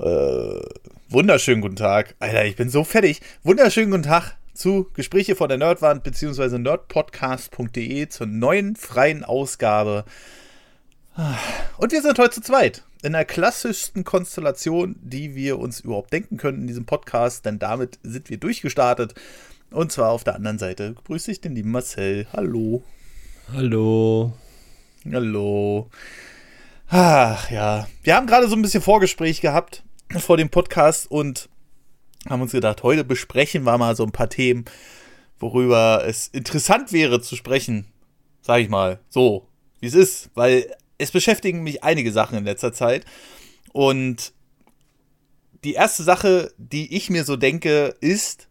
Äh, wunderschönen guten Tag. Alter, ich bin so fertig. Wunderschönen guten Tag zu Gespräche von der Nerdwand bzw. nerdpodcast.de zur neuen freien Ausgabe. Und wir sind heute zu zweit. In der klassischsten Konstellation, die wir uns überhaupt denken können in diesem Podcast, denn damit sind wir durchgestartet. Und zwar auf der anderen Seite grüße ich den lieben Marcel. Hallo. Hallo. Hallo. Ach ja, wir haben gerade so ein bisschen Vorgespräch gehabt vor dem Podcast und haben uns gedacht, heute besprechen wir mal so ein paar Themen, worüber es interessant wäre zu sprechen. Sag ich mal, so, wie es ist, weil es beschäftigen mich einige Sachen in letzter Zeit. Und die erste Sache, die ich mir so denke, ist,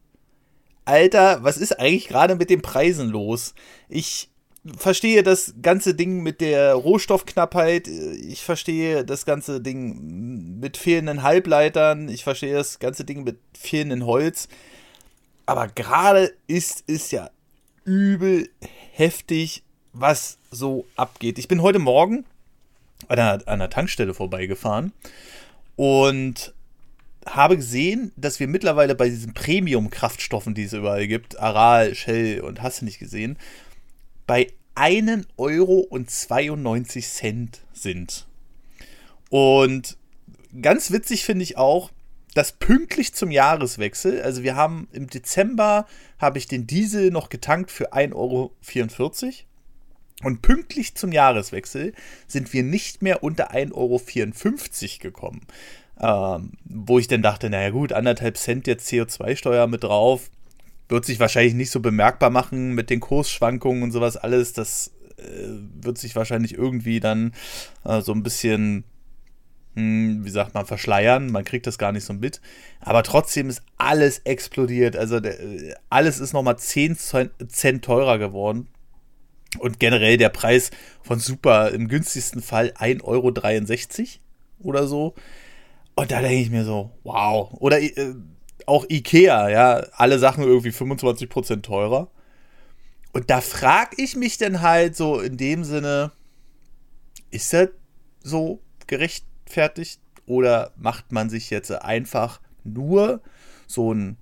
Alter, was ist eigentlich gerade mit den Preisen los? Ich verstehe das ganze Ding mit der Rohstoffknappheit, ich verstehe das ganze Ding mit fehlenden Halbleitern, ich verstehe das ganze Ding mit fehlendem Holz. Aber gerade ist es ja übel heftig, was so abgeht. Ich bin heute Morgen an einer Tankstelle vorbeigefahren und habe gesehen, dass wir mittlerweile bei diesen Premium-Kraftstoffen, die es überall gibt, Aral, Shell und hast du nicht gesehen, bei 1 Euro und 92 Cent sind. Und ganz witzig finde ich auch, dass pünktlich zum Jahreswechsel, also wir haben im Dezember, habe ich den Diesel noch getankt für 1,44 Euro. Und pünktlich zum Jahreswechsel sind wir nicht mehr unter 1,54 Euro gekommen. Ähm, wo ich dann dachte, naja gut, anderthalb Cent jetzt CO2-Steuer mit drauf, wird sich wahrscheinlich nicht so bemerkbar machen mit den Kursschwankungen und sowas alles. Das äh, wird sich wahrscheinlich irgendwie dann äh, so ein bisschen, hm, wie sagt man, verschleiern. Man kriegt das gar nicht so mit. Aber trotzdem ist alles explodiert. Also der, alles ist nochmal 10 Cent teurer geworden. Und generell der Preis von Super im günstigsten Fall 1,63 Euro oder so. Und da denke ich mir so, wow. Oder äh, auch Ikea, ja, alle Sachen irgendwie 25% teurer. Und da frage ich mich dann halt so in dem Sinne, ist das so gerechtfertigt oder macht man sich jetzt einfach nur so einen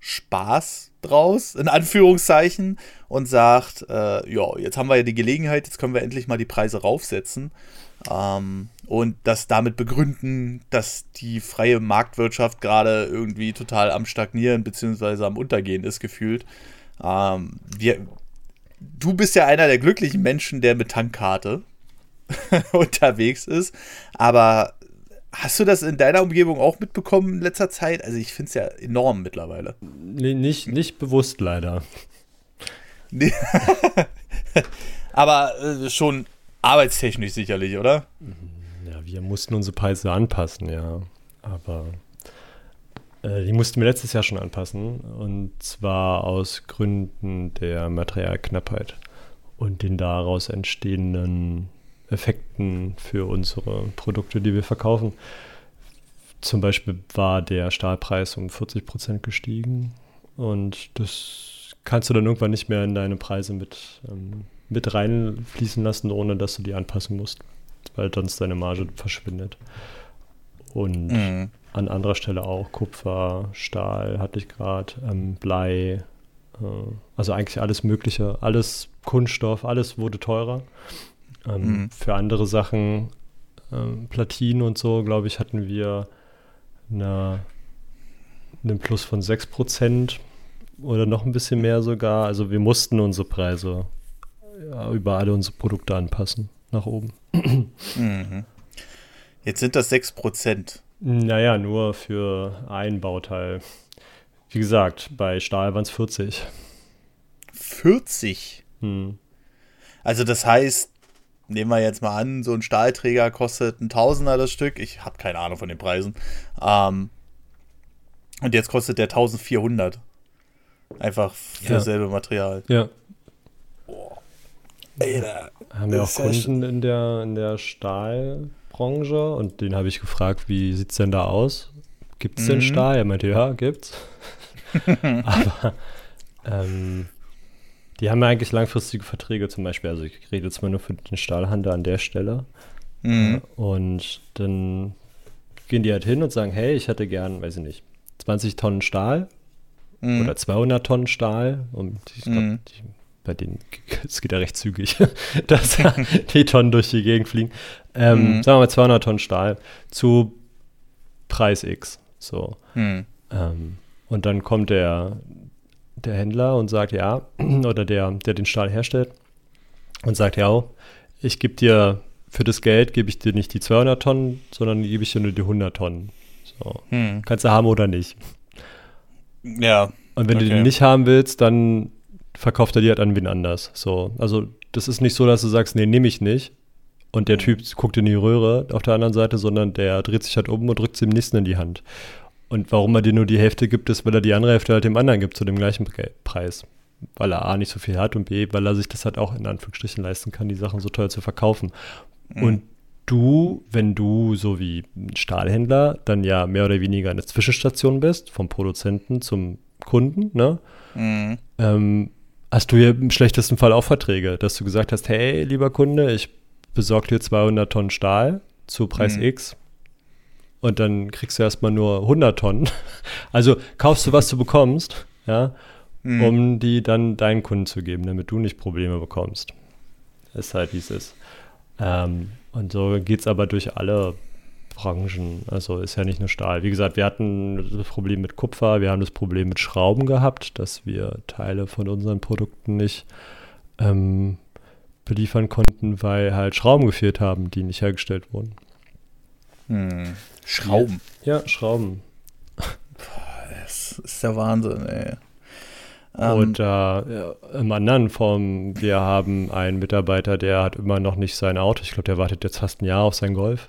Spaß draus, in Anführungszeichen, und sagt, äh, ja, jetzt haben wir ja die Gelegenheit, jetzt können wir endlich mal die Preise raufsetzen. Ähm, und das damit begründen, dass die freie Marktwirtschaft gerade irgendwie total am Stagnieren bzw. am Untergehen ist, gefühlt. Ähm, wir, du bist ja einer der glücklichen Menschen, der mit Tankkarte unterwegs ist. Aber hast du das in deiner Umgebung auch mitbekommen in letzter Zeit? Also ich finde es ja enorm mittlerweile. Nee, nicht, nicht bewusst leider. Aber äh, schon arbeitstechnisch sicherlich, oder? Ja, wir mussten unsere Preise anpassen, ja. Aber äh, die mussten wir letztes Jahr schon anpassen. Und zwar aus Gründen der Materialknappheit und den daraus entstehenden Effekten für unsere Produkte, die wir verkaufen. Zum Beispiel war der Stahlpreis um 40 Prozent gestiegen und das kannst du dann irgendwann nicht mehr in deine Preise mit ähm, mit reinfließen lassen, ohne dass du die anpassen musst, weil sonst deine Marge verschwindet. Und mhm. an anderer Stelle auch Kupfer, Stahl hatte ich gerade, ähm, Blei, äh, also eigentlich alles Mögliche, alles Kunststoff, alles wurde teurer. Ähm, mhm. Für andere Sachen, ähm, Platinen und so, glaube ich, hatten wir eine, einen Plus von 6% oder noch ein bisschen mehr sogar. Also wir mussten unsere Preise über alle unsere Produkte anpassen, nach oben. Mhm. Jetzt sind das 6%. Naja, nur für ein Bauteil. Wie gesagt, bei Stahl waren es 40. 40? Hm. Also das heißt, nehmen wir jetzt mal an, so ein Stahlträger kostet ein Tausender das Stück. Ich habe keine Ahnung von den Preisen. Ähm, und jetzt kostet der 1400. Einfach für ja. dasselbe Material. Ja. Alter, haben wir auch Kunden in der, in der Stahlbranche und den habe ich gefragt, wie sieht es denn da aus? Gibt es mhm. denn Stahl? Er meinte, ja, gibt's. Aber ähm, die haben ja eigentlich langfristige Verträge zum Beispiel. Also ich rede jetzt mal nur für den Stahlhandel an der Stelle. Mhm. Und dann gehen die halt hin und sagen, hey, ich hätte gern, weiß ich nicht, 20 Tonnen Stahl mhm. oder 200 Tonnen Stahl. Und ich glaube, mhm. Bei denen, es geht ja recht zügig, dass die Tonnen durch die Gegend fliegen. Ähm, mhm. Sagen wir mal 200 Tonnen Stahl zu Preis X. So. Mhm. Ähm, und dann kommt der, der Händler und sagt, ja, oder der, der den Stahl herstellt und sagt, ja, ich gebe dir, für das Geld gebe ich dir nicht die 200 Tonnen, sondern gebe ich dir nur die 100 Tonnen. So. Hm. Kannst du haben oder nicht. Ja. Und wenn okay. du den nicht haben willst, dann verkauft er dir halt an wen anders. So. Also, das ist nicht so, dass du sagst, nee, nehme ich nicht. Und der hm. Typ guckt in die Röhre auf der anderen Seite, sondern der dreht sich halt um und drückt es dem nächsten in die Hand. Und warum er dir nur die Hälfte gibt, ist, weil er die andere Hälfte halt dem anderen gibt zu dem gleichen Preis. Weil er A nicht so viel hat und B, weil er sich das halt auch in Anführungsstrichen leisten kann, die Sachen so teuer zu verkaufen. Mhm. Und du, wenn du so wie ein Stahlhändler dann ja mehr oder weniger eine Zwischenstation bist, vom Produzenten zum Kunden, ne? Mhm. Ähm, hast du ja im schlechtesten Fall auch Verträge, dass du gesagt hast, hey, lieber Kunde, ich besorge dir 200 Tonnen Stahl zu Preis mhm. X und dann kriegst du erstmal nur 100 Tonnen. Also kaufst du, was du bekommst, ja, mhm. um die dann deinen Kunden zu geben, damit du nicht Probleme bekommst. ist halt, wie es ist. Ähm, und so geht es aber durch alle Branchen. Also ist ja nicht nur Stahl. Wie gesagt, wir hatten das Problem mit Kupfer, wir haben das Problem mit Schrauben gehabt, dass wir Teile von unseren Produkten nicht ähm, beliefern konnten, weil halt Schrauben gefehlt haben, die nicht hergestellt wurden. Hm. Schrauben. Ja, Schrauben. Das ist der Wahnsinn, ey. Und ähm, ja, im anderen Form, wir haben einen Mitarbeiter, der hat immer noch nicht sein Auto. Ich glaube, der wartet jetzt fast ein Jahr auf sein Golf.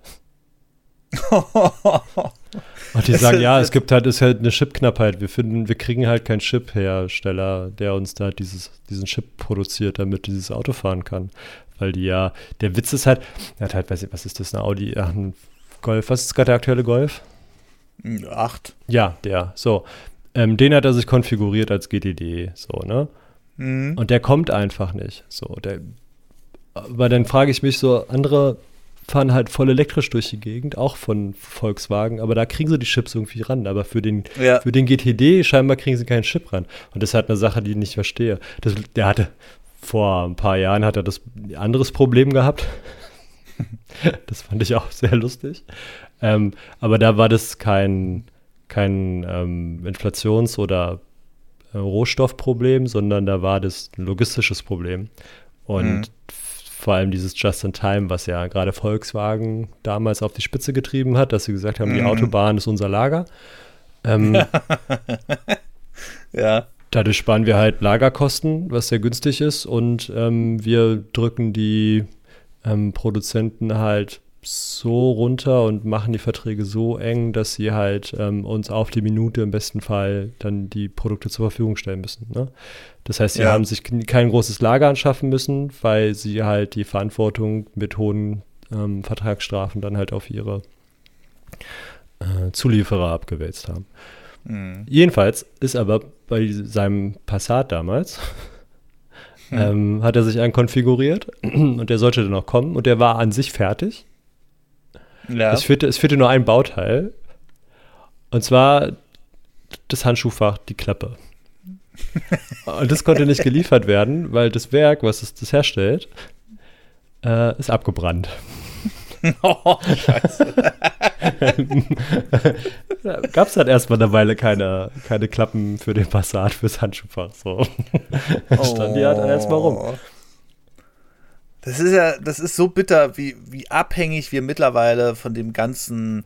Und die sagen, ja, es gibt halt, ist halt eine Chipknappheit. Wir finden, wir kriegen halt keinen Chip-Hersteller, der uns da dieses, diesen Chip produziert, damit dieses Auto fahren kann. Weil die ja, der Witz ist halt, er hat halt, weiß ich, was ist das, eine Audi, ach, ein Golf, was ist gerade der aktuelle Golf? Acht. Ja, der, so. Ähm, den hat er sich konfiguriert als GTD, so, ne? Mhm. Und der kommt einfach nicht. So, der, aber dann frage ich mich so, andere fahren halt voll elektrisch durch die Gegend, auch von Volkswagen, aber da kriegen sie die Chips irgendwie ran. Aber für den, ja. für den GTD scheinbar kriegen sie keinen Chip ran. Und das ist halt eine Sache, die ich nicht verstehe. Das, der hatte, vor ein paar Jahren hat er das anderes Problem gehabt. das fand ich auch sehr lustig. Ähm, aber da war das kein, kein ähm, Inflations- oder äh, Rohstoffproblem, sondern da war das ein logistisches Problem. Und mhm. Vor allem dieses Just-in-Time, was ja gerade Volkswagen damals auf die Spitze getrieben hat, dass sie gesagt haben, mhm. die Autobahn ist unser Lager. Ähm, ja. Dadurch sparen wir halt Lagerkosten, was sehr günstig ist, und ähm, wir drücken die ähm, Produzenten halt so runter und machen die Verträge so eng, dass sie halt ähm, uns auf die Minute im besten Fall dann die Produkte zur Verfügung stellen müssen. Ne? Das heißt, sie ja. haben sich kein großes Lager anschaffen müssen, weil sie halt die Verantwortung mit hohen ähm, Vertragsstrafen dann halt auf ihre äh, Zulieferer abgewälzt haben. Mhm. Jedenfalls ist aber bei seinem Passat damals hm. ähm, hat er sich einen konfiguriert und der sollte dann auch kommen und der war an sich fertig. Ja. Es, fehlte, es fehlte nur ein Bauteil. Und zwar das Handschuhfach, die Klappe. und das konnte nicht geliefert werden, weil das Werk, was es das herstellt, äh, ist abgebrannt. oh, scheiße. Gab es dann erstmal eine Weile keine, keine Klappen für den Passat, fürs Handschuhfach. So. Stand die halt erstmal rum. Das ist ja, das ist so bitter, wie, wie abhängig wir mittlerweile von dem ganzen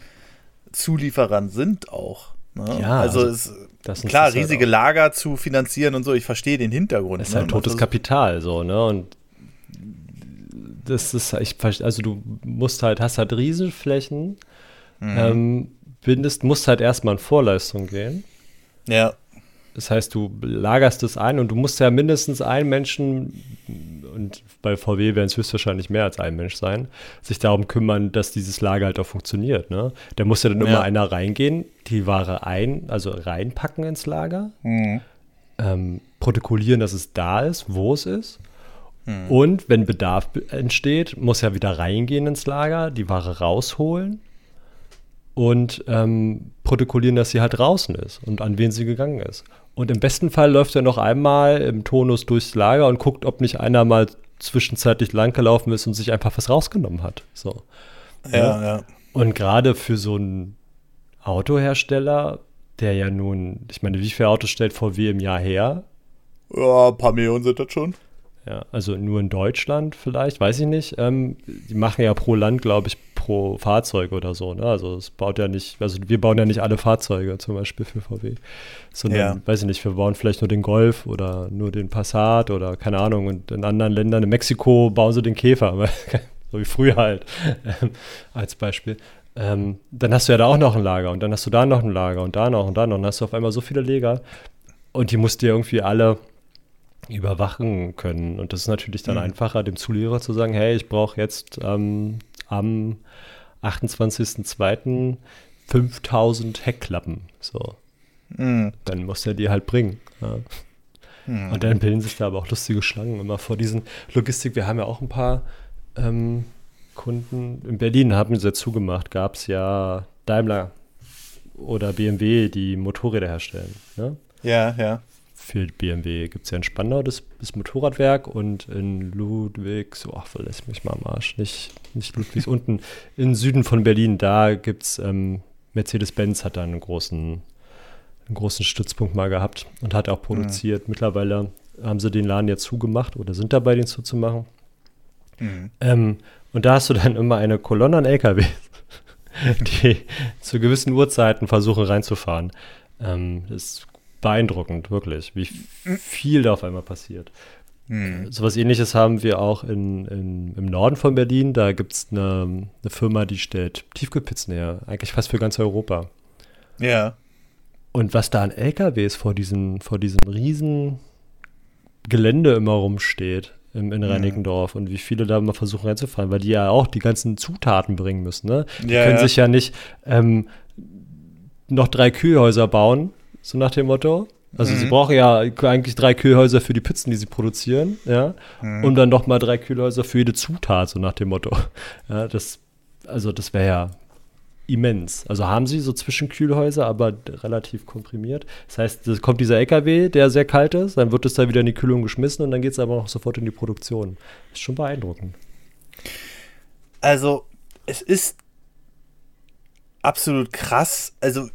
Zulieferern sind auch. Ne? Ja, also, also ist klar, halt riesige halt Lager zu finanzieren und so, ich verstehe den Hintergrund. Das ist halt ne? totes also, Kapital, so, ne? Und das ist, ich also du musst halt, hast halt Riesenflächen, mhm. ähm, bindest, musst halt erstmal in Vorleistung gehen. Ja. Das heißt, du lagerst es ein und du musst ja mindestens einen Menschen, und bei VW werden es höchstwahrscheinlich mehr als ein Mensch sein, sich darum kümmern, dass dieses Lager halt auch funktioniert. Ne? Da muss ja dann ja. immer einer reingehen, die Ware ein, also reinpacken ins Lager, mhm. ähm, protokollieren, dass es da ist, wo es ist. Mhm. Und wenn Bedarf entsteht, muss er wieder reingehen ins Lager, die Ware rausholen und ähm, protokollieren, dass sie halt draußen ist und an wen sie gegangen ist. Und im besten Fall läuft er noch einmal im Tonus durchs Lager und guckt, ob nicht einer mal zwischenzeitlich langgelaufen ist und sich einfach was rausgenommen hat. So. Ja, ja. ja. Und gerade für so einen Autohersteller, der ja nun, ich meine, wie viele Autos stellt VW im Jahr her? Ja, ein paar Millionen sind das schon. Ja, also nur in Deutschland vielleicht, weiß ich nicht. Ähm, die machen ja pro Land, glaube ich, pro Fahrzeug oder so. Ne? Also es baut ja nicht, also wir bauen ja nicht alle Fahrzeuge zum Beispiel für VW, sondern, ja. weiß ich nicht, wir bauen vielleicht nur den Golf oder nur den Passat oder keine Ahnung. Und in anderen Ländern, in Mexiko, bauen sie den Käfer, so wie früher halt, ähm, als Beispiel. Ähm, dann hast du ja da auch noch ein Lager und dann hast du da noch ein Lager und da noch und da noch. Und dann hast du auf einmal so viele Lager und die musst du irgendwie alle überwachen können. Und das ist natürlich dann mhm. einfacher, dem Zulieferer zu sagen, hey, ich brauche jetzt ähm, am 28.02. 5000 Heckklappen. So. Mhm. Dann muss er die halt bringen. Ja. Mhm. Und dann bilden sich da aber auch lustige Schlangen immer vor diesen Logistik. Wir haben ja auch ein paar ähm, Kunden. In Berlin haben sie ja zugemacht, gab es ja Daimler oder BMW, die Motorräder herstellen. Ne? Ja, ja für BMW gibt es ja in Spandau das, das, Motorradwerk und in Ludwigs, oh, verlässt mich mal am Arsch, nicht, nicht Ludwigs, unten im Süden von Berlin, da gibt es, ähm, Mercedes-Benz hat da einen großen, einen großen Stützpunkt mal gehabt und hat auch produziert. Mhm. Mittlerweile haben sie den Laden jetzt zugemacht oder sind dabei, den zuzumachen. Mhm. Ähm, und da hast du dann immer eine Kolonne an LKW, die zu gewissen Uhrzeiten versuchen reinzufahren. Ähm, das beeindruckend, wirklich, wie viel da auf einmal passiert. Mhm. So was ähnliches haben wir auch in, in, im Norden von Berlin. Da gibt es eine, eine, Firma, die stellt Tiefkühlpizzen her, eigentlich fast für ganz Europa. Ja. Und was da an LKWs vor diesem, vor diesem riesen Gelände immer rumsteht im, in Reinickendorf mhm. und wie viele da mal versuchen reinzufahren, weil die ja auch die ganzen Zutaten bringen müssen. Ne? Die ja, können ja. sich ja nicht ähm, noch drei Kühlhäuser bauen so nach dem Motto. Also mhm. sie brauchen ja eigentlich drei Kühlhäuser für die Pizzen, die sie produzieren, ja. Mhm. Und dann noch mal drei Kühlhäuser für jede Zutat, so nach dem Motto. Ja, das, also das wäre ja immens. Also haben sie so Zwischenkühlhäuser, aber relativ komprimiert. Das heißt, es kommt dieser LKW, der sehr kalt ist, dann wird es da wieder in die Kühlung geschmissen und dann geht es aber noch sofort in die Produktion. Ist schon beeindruckend. Also, es ist absolut krass. Also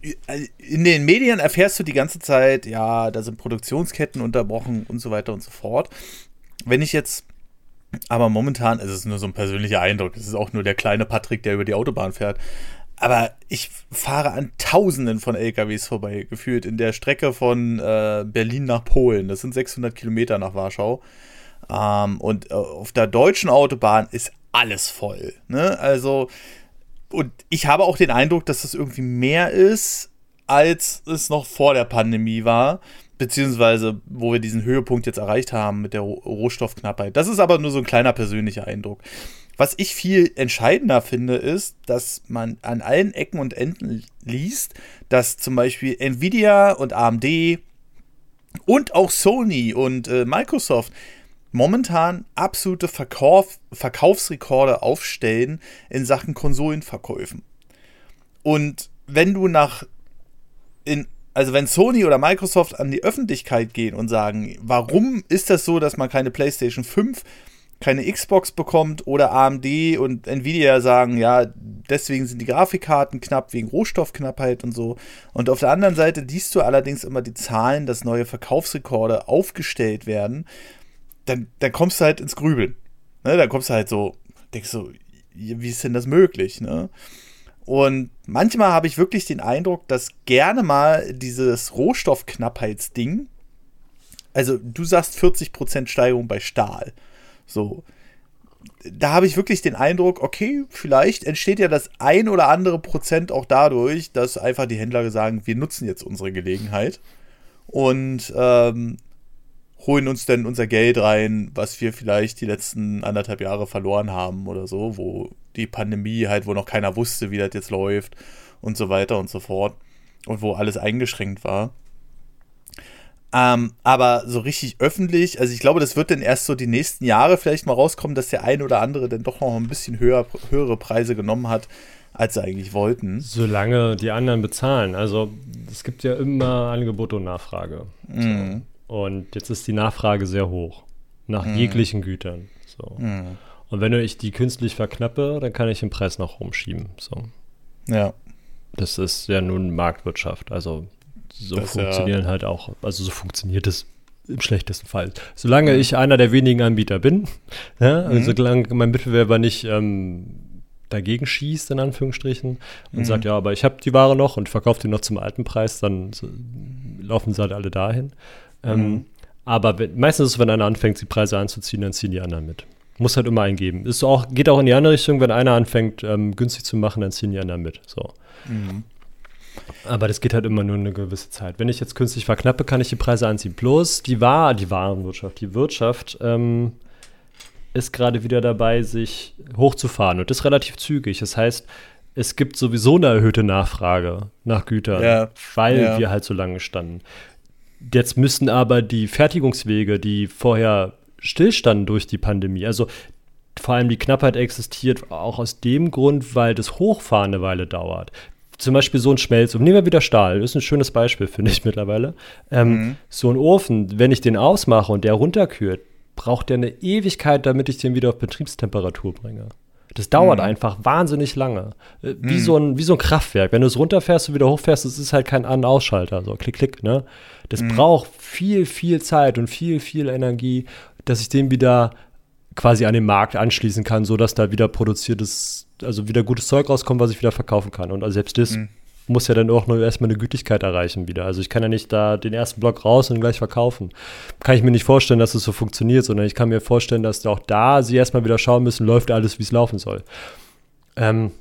in den Medien erfährst du die ganze Zeit, ja, da sind Produktionsketten unterbrochen und so weiter und so fort. Wenn ich jetzt, aber momentan ist es nur so ein persönlicher Eindruck. Es ist auch nur der kleine Patrick, der über die Autobahn fährt. Aber ich fahre an Tausenden von LKWs vorbei, gefühlt in der Strecke von äh, Berlin nach Polen. Das sind 600 Kilometer nach Warschau. Ähm, und äh, auf der deutschen Autobahn ist alles voll. Ne? Also und ich habe auch den Eindruck, dass das irgendwie mehr ist, als es noch vor der Pandemie war. Beziehungsweise, wo wir diesen Höhepunkt jetzt erreicht haben mit der Rohstoffknappheit. Das ist aber nur so ein kleiner persönlicher Eindruck. Was ich viel entscheidender finde, ist, dass man an allen Ecken und Enden liest, dass zum Beispiel Nvidia und AMD und auch Sony und äh, Microsoft momentan absolute Verkauf, Verkaufsrekorde aufstellen in Sachen Konsolenverkäufen. Und wenn du nach in also wenn Sony oder Microsoft an die Öffentlichkeit gehen und sagen, warum ist das so, dass man keine PlayStation 5, keine Xbox bekommt oder AMD und Nvidia sagen, ja, deswegen sind die Grafikkarten knapp wegen Rohstoffknappheit und so. Und auf der anderen Seite liest du allerdings immer die Zahlen, dass neue Verkaufsrekorde aufgestellt werden dann, dann kommst du halt ins Grübeln. Ne? Dann kommst du halt so, denkst du, wie ist denn das möglich? Ne? Und manchmal habe ich wirklich den Eindruck, dass gerne dieses Rohstoffknappheitsding, also du sagst 40% Steigerung bei Stahl. So. Da habe ich wirklich den Eindruck, okay, vielleicht entsteht ja das ein oder andere Prozent auch dadurch, dass einfach die Händler sagen, wir nutzen jetzt unsere Gelegenheit und ähm, holen uns denn unser Geld rein, was wir vielleicht die letzten anderthalb Jahre verloren haben oder so, wo die Pandemie halt, wo noch keiner wusste, wie das jetzt läuft und so weiter und so fort und wo alles eingeschränkt war. Ähm, aber so richtig öffentlich, also ich glaube, das wird dann erst so die nächsten Jahre vielleicht mal rauskommen, dass der eine oder andere dann doch noch ein bisschen höher, höhere Preise genommen hat. als sie eigentlich wollten. Solange die anderen bezahlen. Also es gibt ja immer Angebot und Nachfrage. Mhm. Und jetzt ist die Nachfrage sehr hoch. Nach Mhm. jeglichen Gütern. So. Mhm. Und wenn ich die künstlich verknappe, dann kann ich den Preis nach oben schieben. So. Ja. Das ist ja nun Marktwirtschaft. Also so Das ist ja- funktionieren halt auch, also so funktioniert es im schlechtesten Fall. Solange ich einer der wenigen Anbieter bin, ja, also Mhm. solange mein Mitbewerber nicht ähm, dagegen schießt, in Anführungsstrichen, und Mhm. sagt, ja, aber ich habe die Ware noch und verkaufe die noch zum alten Preis, dann so, laufen sie halt alle dahin. Ähm, Mhm. aber wenn, meistens ist es, wenn einer anfängt, die Preise anzuziehen, dann ziehen die anderen mit. Muss halt immer eingeben. Ist auch, geht auch in die andere Richtung, wenn einer anfängt, ähm, günstig zu machen, dann ziehen die anderen mit. So. Mhm. Aber das geht halt immer nur eine gewisse Zeit. Wenn ich jetzt künstlich verknappe, kann ich die Preise anziehen. Bloß die, War die Warenwirtschaft, die Wirtschaft ähm, ist gerade wieder dabei, sich hochzufahren und das relativ zügig. Das heißt, es gibt sowieso eine erhöhte Nachfrage nach Gütern, Ja. weil Ja. wir halt so lange standen. Jetzt müssen aber die Fertigungswege, die vorher stillstanden durch die Pandemie, also vor allem die Knappheit existiert auch aus dem Grund, weil das Hochfahren eine Weile dauert. Zum Beispiel so ein Schmelzofen, nehmen wir wieder Stahl, das ist ein schönes Beispiel, finde ich mittlerweile. Ähm, Mhm. So ein Ofen, wenn ich den ausmache und der runterkühlt, braucht der eine Ewigkeit, damit ich den wieder auf Betriebstemperatur bringe. Das dauert Mhm. einfach wahnsinnig lange. Äh, Wie, Mhm. so ein, wie so ein Kraftwerk. Wenn du es runterfährst und wieder hochfährst, das ist halt kein An- und Ausschalter. So klick, klick, ne? Das Mhm. braucht viel, viel Zeit und viel, viel Energie, dass ich den wieder quasi an den Markt anschließen kann, sodass da wieder produziertes, also wieder gutes Zeug rauskommt, was ich wieder verkaufen kann. Und also selbst das Mhm. Muss ja dann auch nur erstmal eine Gütigkeit erreichen wieder. Also ich kann ja nicht da den ersten Block raus und gleich verkaufen. Kann ich mir nicht vorstellen, dass es so funktioniert, sondern ich kann mir vorstellen, dass auch da sie erstmal wieder schauen müssen, läuft alles, wie es laufen soll. Ähm,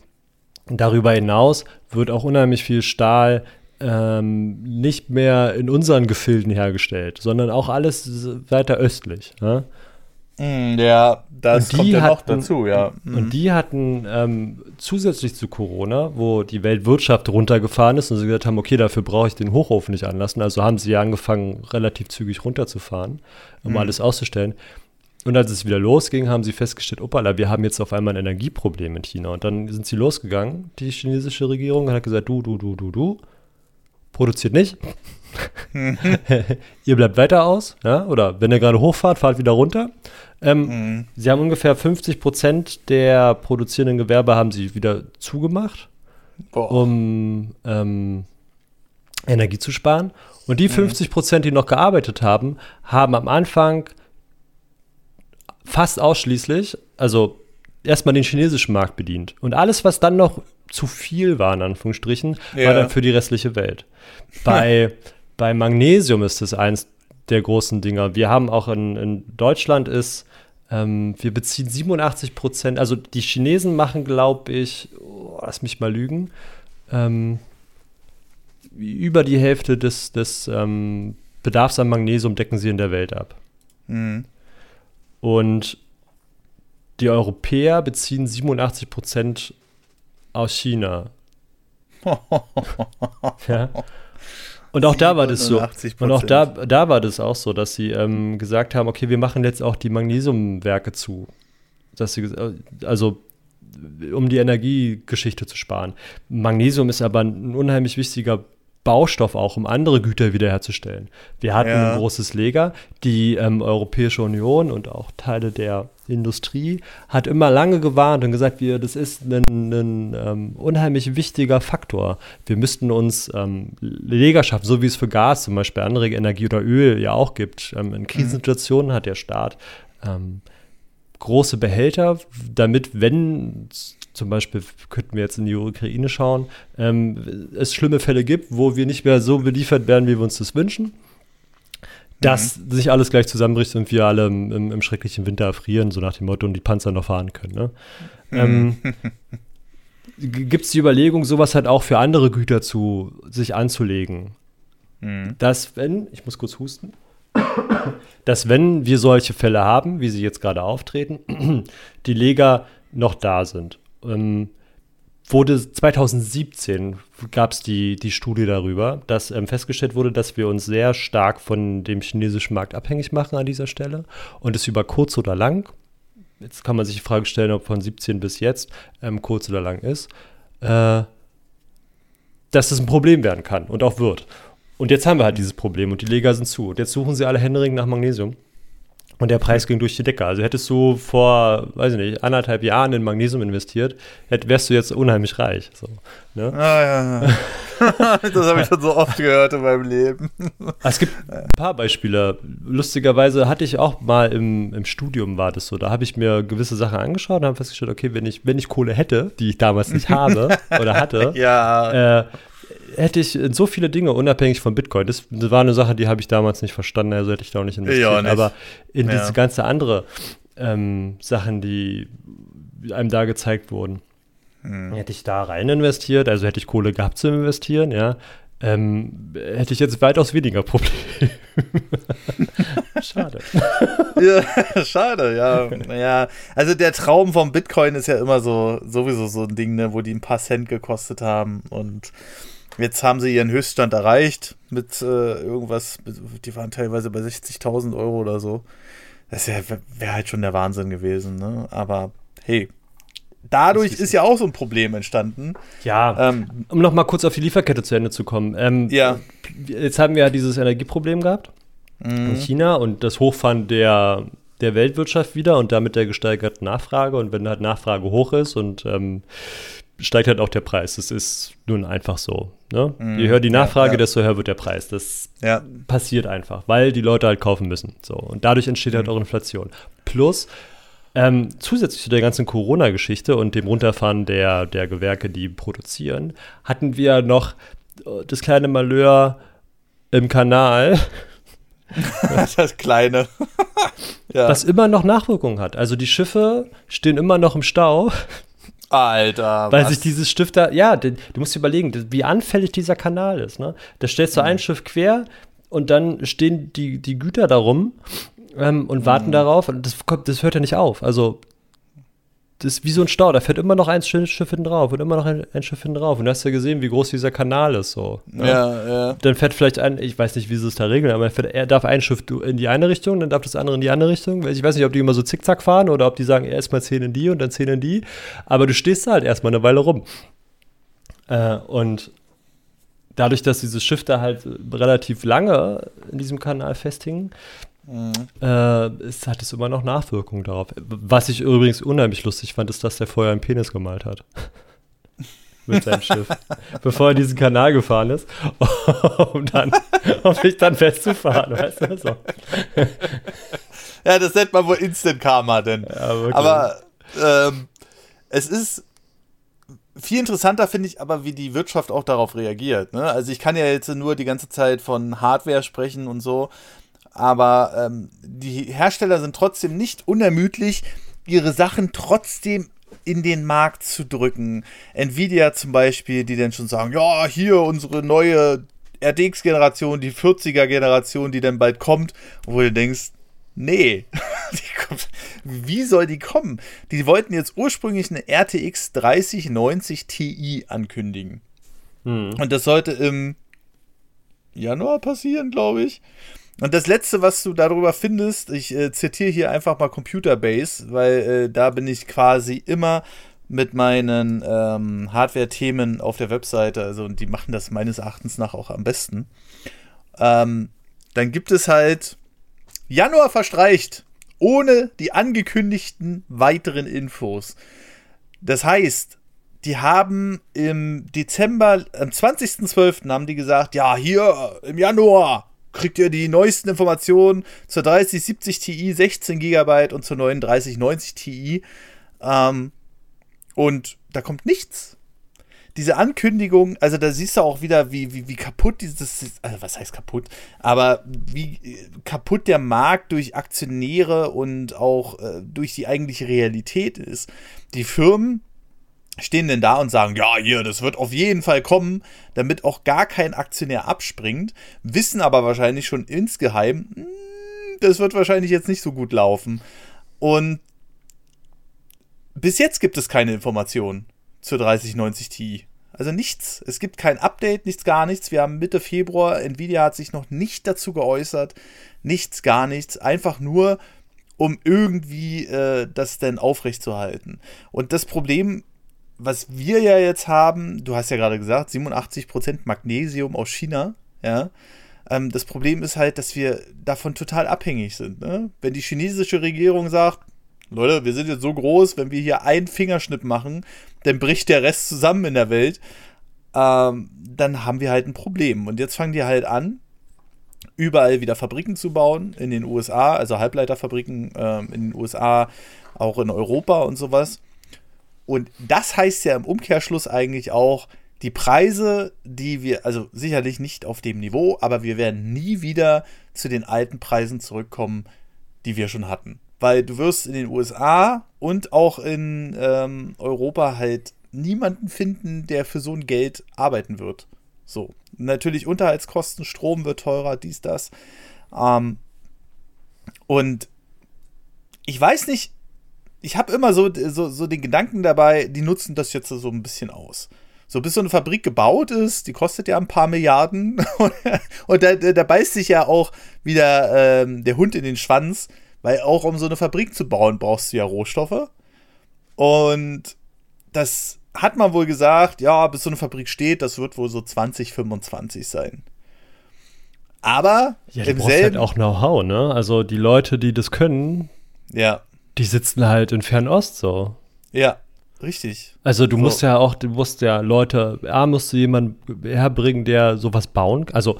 darüber hinaus wird auch unheimlich viel Stahl ähm, nicht mehr in unseren Gefilden hergestellt, sondern auch alles weiter östlich. Ja? Mhm, Ja, das Und die kommt ja noch hatten- dazu, ja. Mhm. Und die hatten ähm, zusätzlich zu Corona, wo die Weltwirtschaft runtergefahren ist und sie gesagt haben, okay, dafür brauche ich den Hochofen nicht anlassen. Also haben sie ja angefangen, relativ zügig runterzufahren, um Mhm. alles auszustellen. Und als es wieder losging, haben sie festgestellt, opala, wir haben jetzt auf einmal ein Energieproblem in China. Und dann sind sie losgegangen, die chinesische Regierung, und hat gesagt, du, du, du, du, du, produziert nicht. ihr bleibt weiter aus, ja, oder wenn ihr gerade hochfahrt, fahrt wieder runter. Ähm, Mhm. Sie haben ungefähr 50 Prozent der produzierenden Gewerbe haben sie wieder zugemacht, Boah. um ähm, Energie zu sparen. Und die Mhm. 50 Prozent, die noch gearbeitet haben, haben am Anfang fast ausschließlich, also erstmal den chinesischen Markt bedient. Und alles, was dann noch zu viel war, in Anführungsstrichen, Ja. war dann für die restliche Welt. Bei, bei Magnesium ist das eins der großen Dinger. Wir haben auch in, in Deutschland ist, ähm, wir beziehen 87 Prozent, also die Chinesen machen, glaube ich, oh, lass mich mal lügen, ähm, über die Hälfte des, des ähm, Bedarfs an Magnesium decken sie in der Welt ab. Mhm. Und die Europäer beziehen 87 Prozent aus China. ja. Und auch da war das so. 87%. Und auch da, da war das auch so, dass sie ähm, gesagt haben, okay, wir machen jetzt auch die Magnesiumwerke zu. Dass sie, also um die Energiegeschichte zu sparen. Magnesium ist aber ein unheimlich wichtiger Baustoff auch, um andere Güter wiederherzustellen. Wir hatten Ja. ein großes Leger. Die ähm, Europäische Union und auch Teile der Industrie hat immer lange gewarnt und gesagt, wir, das ist ein, ein ähm, unheimlich wichtiger Faktor. Wir müssten uns ähm, Leger schaffen, so wie es für Gas zum Beispiel, andere Energie oder Öl ja auch gibt. Ähm, in Krisensituationen hat der Staat ähm, große Behälter, damit, wenn zum Beispiel könnten wir jetzt in die Ukraine schauen, ähm, es schlimme Fälle gibt, wo wir nicht mehr so beliefert werden, wie wir uns das wünschen, dass sich alles gleich zusammenbricht und wir alle im, im, im schrecklichen Winter erfrieren, so nach dem Motto, und die Panzer noch fahren können. Ne? Ähm, Gibt es die Überlegung, sowas halt auch für andere Güter zu sich anzulegen? Mhm. dass wenn, ich muss kurz husten, dass wenn wir solche Fälle haben, wie sie jetzt gerade auftreten, die Leger noch da sind. Ähm, wurde 2017 gab es die, die Studie darüber, dass ähm, festgestellt wurde, dass wir uns sehr stark von dem chinesischen Markt abhängig machen an dieser Stelle und es über kurz oder lang, jetzt kann man sich die Frage stellen, ob von 17 bis jetzt ähm, kurz oder lang ist, äh, dass das ein Problem werden kann und auch wird. Und jetzt haben wir halt dieses Problem und die Leger sind zu. Und jetzt suchen sie alle händeringend nach Magnesium. Und der Preis ging durch die Decke. Also hättest du vor, weiß ich nicht, anderthalb Jahren in Magnesium investiert, hätt, wärst du jetzt unheimlich reich. So, ne? Ah ja. das habe ich schon so oft gehört in meinem Leben. Ah, es gibt ein paar Beispiele. Lustigerweise hatte ich auch mal im, im Studium war das so. Da habe ich mir gewisse Sachen angeschaut und habe festgestellt, okay, wenn ich, wenn ich Kohle hätte, die ich damals nicht habe oder hatte, ja. äh, hätte ich in so viele Dinge, unabhängig von Bitcoin, das, das war eine Sache, die habe ich damals nicht verstanden, also hätte ich da auch nicht investiert. Ja, nicht. Aber in ja. diese ganze andere ähm, Sachen, die einem da gezeigt wurden, hm. hätte ich da rein investiert, also hätte ich Kohle gehabt zu investieren, ja, ähm, hätte ich jetzt weitaus weniger Probleme. schade. ja, schade, ja. ja. Also der Traum vom Bitcoin ist ja immer so sowieso so ein Ding, ne, wo die ein paar Cent gekostet haben und Jetzt haben sie ihren Höchststand erreicht mit äh, irgendwas, die waren teilweise bei 60.000 Euro oder so. Das wäre wär halt schon der Wahnsinn gewesen, ne? Aber hey, dadurch ist, ist ja auch so ein Problem entstanden. Ja, ähm, um noch mal kurz auf die Lieferkette zu Ende zu kommen. Ähm, ja. Jetzt haben wir ja dieses Energieproblem gehabt mhm. in China und das Hochfahren der, der Weltwirtschaft wieder und damit der gesteigerten Nachfrage. Und wenn halt Nachfrage hoch ist und ähm, steigt halt auch der Preis. Das ist nun einfach so. Ne? Mm, Je höher die Nachfrage, ja, ja. desto höher wird der Preis. Das ja. passiert einfach, weil die Leute halt kaufen müssen. So. Und dadurch entsteht halt mm. auch Inflation. Plus, ähm, zusätzlich zu der ganzen Corona-Geschichte und dem Runterfahren der, der Gewerke, die produzieren, hatten wir noch das kleine Malheur im Kanal. das kleine. ja. Was immer noch Nachwirkungen hat. Also die Schiffe stehen immer noch im Stau, Alter. Weil was? sich dieses Stift da, ja, du musst dir überlegen, wie anfällig dieser Kanal ist. Ne? Da stellst du mhm. ein Schiff quer und dann stehen die, die Güter darum ähm, und warten mhm. darauf und das, kommt, das hört ja nicht auf. Also das ist wie so ein Stau, da fährt immer noch ein Schiff hinten drauf und immer noch ein, ein, Schiff hinten drauf. Und du hast ja gesehen, wie groß dieser Kanal ist. So, ne? Ja, ja. Dann fährt vielleicht ein, ich weiß nicht, wie sie es da regeln, aber fährt, er darf ein Schiff in die eine Richtung, dann darf das andere in die andere Richtung. Ich weiß nicht, ob die immer so zickzack fahren oder ob die sagen, erstmal 10 in die und dann 10 in die. Aber du stehst da halt erstmal eine Weile rum. Äh, und dadurch, dass dieses Schiff da halt relativ lange in diesem Kanal festhing, Mhm. Äh, es hat es immer noch Nachwirkungen darauf. Was ich übrigens unheimlich lustig fand, ist, dass der vorher einen Penis gemalt hat. Mit seinem Schiff. Bevor er diesen Kanal gefahren ist, um dann, um sich dann festzufahren, weißt du? So. Ja, das nennt man wohl Instant Karma, denn. Ja, aber ähm, es ist viel interessanter finde ich aber, wie die Wirtschaft auch darauf reagiert. Ne? Also ich kann ja jetzt nur die ganze Zeit von Hardware sprechen und so, aber ähm, die Hersteller sind trotzdem nicht unermüdlich, ihre Sachen trotzdem in den Markt zu drücken. Nvidia zum Beispiel, die dann schon sagen, ja, hier unsere neue RTX-Generation, die 40er-Generation, die dann bald kommt, wo du denkst, nee, kommt, wie soll die kommen? Die wollten jetzt ursprünglich eine RTX 3090 Ti ankündigen. Hm. Und das sollte im Januar passieren, glaube ich. Und das letzte, was du darüber findest, ich äh, zitiere hier einfach mal Computerbase, weil äh, da bin ich quasi immer mit meinen ähm, Hardware-Themen auf der Webseite, also und die machen das meines Erachtens nach auch am besten. Ähm, dann gibt es halt Januar verstreicht, ohne die angekündigten weiteren Infos. Das heißt, die haben im Dezember, am 20.12. haben die gesagt, ja, hier im Januar kriegt ihr die neuesten Informationen zur 3070 Ti 16 GB und zur neuen 3090 Ti. Ähm, und da kommt nichts. Diese Ankündigung, also da siehst du auch wieder, wie, wie, wie kaputt dieses, also was heißt kaputt, aber wie kaputt der Markt durch Aktionäre und auch äh, durch die eigentliche Realität ist. Die Firmen stehen denn da und sagen, ja, hier, das wird auf jeden Fall kommen, damit auch gar kein Aktionär abspringt, wissen aber wahrscheinlich schon insgeheim, hm, das wird wahrscheinlich jetzt nicht so gut laufen. Und bis jetzt gibt es keine Informationen zur 3090 Ti. Also nichts. Es gibt kein Update, nichts, gar nichts. Wir haben Mitte Februar. Nvidia hat sich noch nicht dazu geäußert. Nichts, gar nichts. Einfach nur, um irgendwie äh, das denn aufrechtzuerhalten. Und das Problem was wir ja jetzt haben, du hast ja gerade gesagt, 87% Magnesium aus China, ja. Ähm, das Problem ist halt, dass wir davon total abhängig sind. Ne? Wenn die chinesische Regierung sagt, Leute, wir sind jetzt so groß, wenn wir hier einen Fingerschnipp machen, dann bricht der Rest zusammen in der Welt, ähm, dann haben wir halt ein Problem. Und jetzt fangen die halt an, überall wieder Fabriken zu bauen in den USA, also Halbleiterfabriken ähm, in den USA, auch in Europa und sowas. Und das heißt ja im Umkehrschluss eigentlich auch, die Preise, die wir, also sicherlich nicht auf dem Niveau, aber wir werden nie wieder zu den alten Preisen zurückkommen, die wir schon hatten. Weil du wirst in den USA und auch in ähm, Europa halt niemanden finden, der für so ein Geld arbeiten wird. So. Natürlich Unterhaltskosten, Strom wird teurer, dies, das. Ähm, und ich weiß nicht, ich habe immer so, so, so den Gedanken dabei, die nutzen das jetzt so ein bisschen aus. So, bis so eine Fabrik gebaut ist, die kostet ja ein paar Milliarden. und da, da, beißt sich ja auch wieder ähm, der Hund in den Schwanz, weil auch um so eine Fabrik zu bauen, brauchst du ja Rohstoffe. Und das hat man wohl gesagt, ja, bis so eine Fabrik steht, das wird wohl so 2025 sein. Aber ja, im selben halt auch Know-how, ne? Also die Leute, die das können, ja, die sitzen halt in Fernost so. Ja, Richtig. Also du so. musst ja auch, du musst ja Leute, A, musst du jemanden herbringen, der sowas bauen, also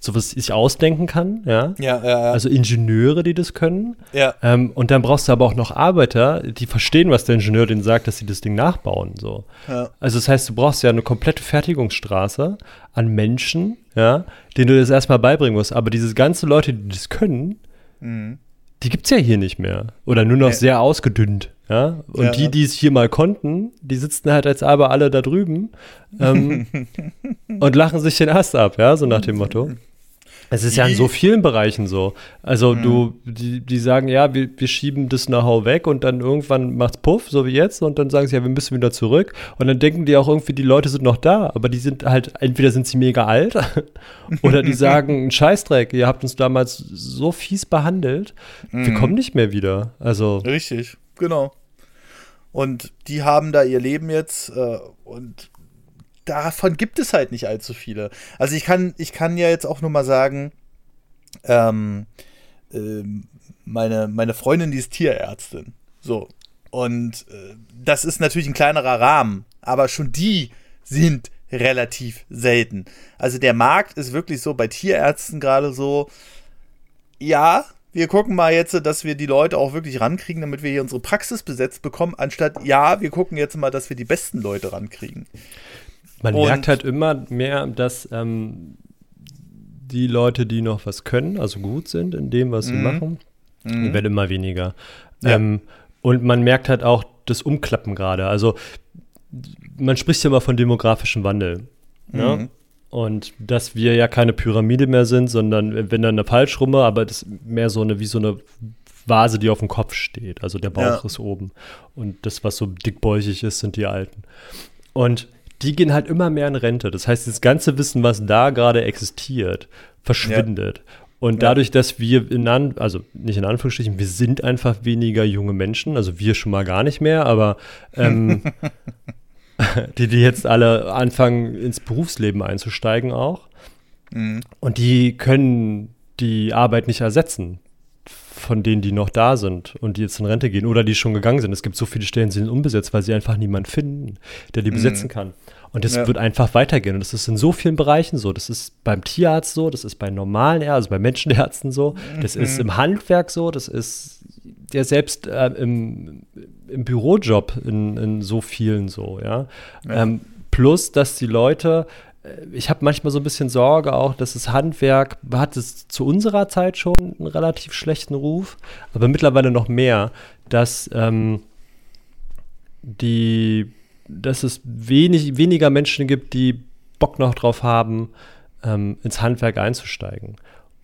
sowas sich ausdenken kann, ja. Ja, ja, ja. Also Ingenieure, die das können. Ja. Ähm, und dann brauchst du aber auch noch Arbeiter, die verstehen, was der Ingenieur denen sagt, dass sie das Ding nachbauen. So. Ja. Also das heißt, du brauchst ja eine komplette Fertigungsstraße an Menschen, ja, denen du das erstmal beibringen musst. Aber diese ganzen Leute, die das können, mhm. Die gibt es ja hier nicht mehr. Oder nur noch ja. sehr ausgedünnt. Ja, und ja, die, die es hier mal konnten, die sitzen halt als aber alle da drüben ähm, und lachen sich den Ast ab, ja, so nach dem Motto. Es ist ja in so vielen Bereichen so. Also mhm. du, die, die sagen, ja, wir, wir schieben das Know-how weg und dann irgendwann macht's Puff, so wie jetzt, und dann sagen sie, ja, wir müssen wieder zurück. Und dann denken die auch irgendwie, die Leute sind noch da, aber die sind halt, entweder sind sie mega alt oder die sagen, ein Scheißdreck, ihr habt uns damals so fies behandelt, mhm. wir kommen nicht mehr wieder. Also. Richtig, genau. Und die haben da ihr Leben jetzt äh, und davon gibt es halt nicht allzu viele. Also ich kann, ich kann ja jetzt auch nur mal sagen, ähm, äh, meine, meine Freundin, die ist Tierärztin. So. Und äh, das ist natürlich ein kleinerer Rahmen, aber schon die sind relativ selten. Also der Markt ist wirklich so bei Tierärzten gerade so, ja, wir gucken mal jetzt, dass wir die Leute auch wirklich rankriegen, damit wir hier unsere Praxis besetzt bekommen, anstatt, ja, wir gucken jetzt mal, dass wir die besten Leute rankriegen. Man Und merkt halt immer mehr, dass ähm, die Leute, die noch was können, also gut sind in dem, was sie mhm. machen, mhm. die werden immer weniger. Ja. Ähm, und man merkt halt auch das Umklappen gerade. Also man spricht ja immer von demografischem Wandel. Ne? Mhm. Und dass wir ja keine Pyramide mehr sind, sondern wenn dann eine Falschrumme, aber das ist mehr so eine, wie so eine Vase, die auf dem Kopf steht. Also der Bauch ja. ist oben. Und das, was so dickbäuchig ist, sind die Alten. Und die gehen halt immer mehr in Rente. Das heißt, das ganze Wissen, was da gerade existiert, verschwindet. Ja. Und dadurch, dass wir in An also nicht in Anführungsstrichen, wir sind einfach weniger junge Menschen, also wir schon mal gar nicht mehr, aber ähm, die, die jetzt alle anfangen, ins Berufsleben einzusteigen auch. Mhm. Und die können die Arbeit nicht ersetzen von denen, die noch da sind und die jetzt in Rente gehen oder die schon gegangen sind. Es gibt so viele Stellen, die sind unbesetzt, weil sie einfach niemanden finden, der die mhm. besetzen kann. Und das ja. wird einfach weitergehen. Und das ist in so vielen Bereichen so. Das ist beim Tierarzt so, das ist bei normalen Ärzten, also bei Menschenärzten so, das mhm. ist im Handwerk so, das ist ja selbst äh, im, im Bürojob in, in so vielen so, ja. ja. Ähm, plus, dass die Leute äh, ich habe manchmal so ein bisschen Sorge auch, dass das Handwerk hat es zu unserer Zeit schon einen relativ schlechten Ruf, aber mittlerweile noch mehr, dass ähm, die, dass es wenig, weniger Menschen gibt, die Bock noch drauf haben, ähm, ins Handwerk einzusteigen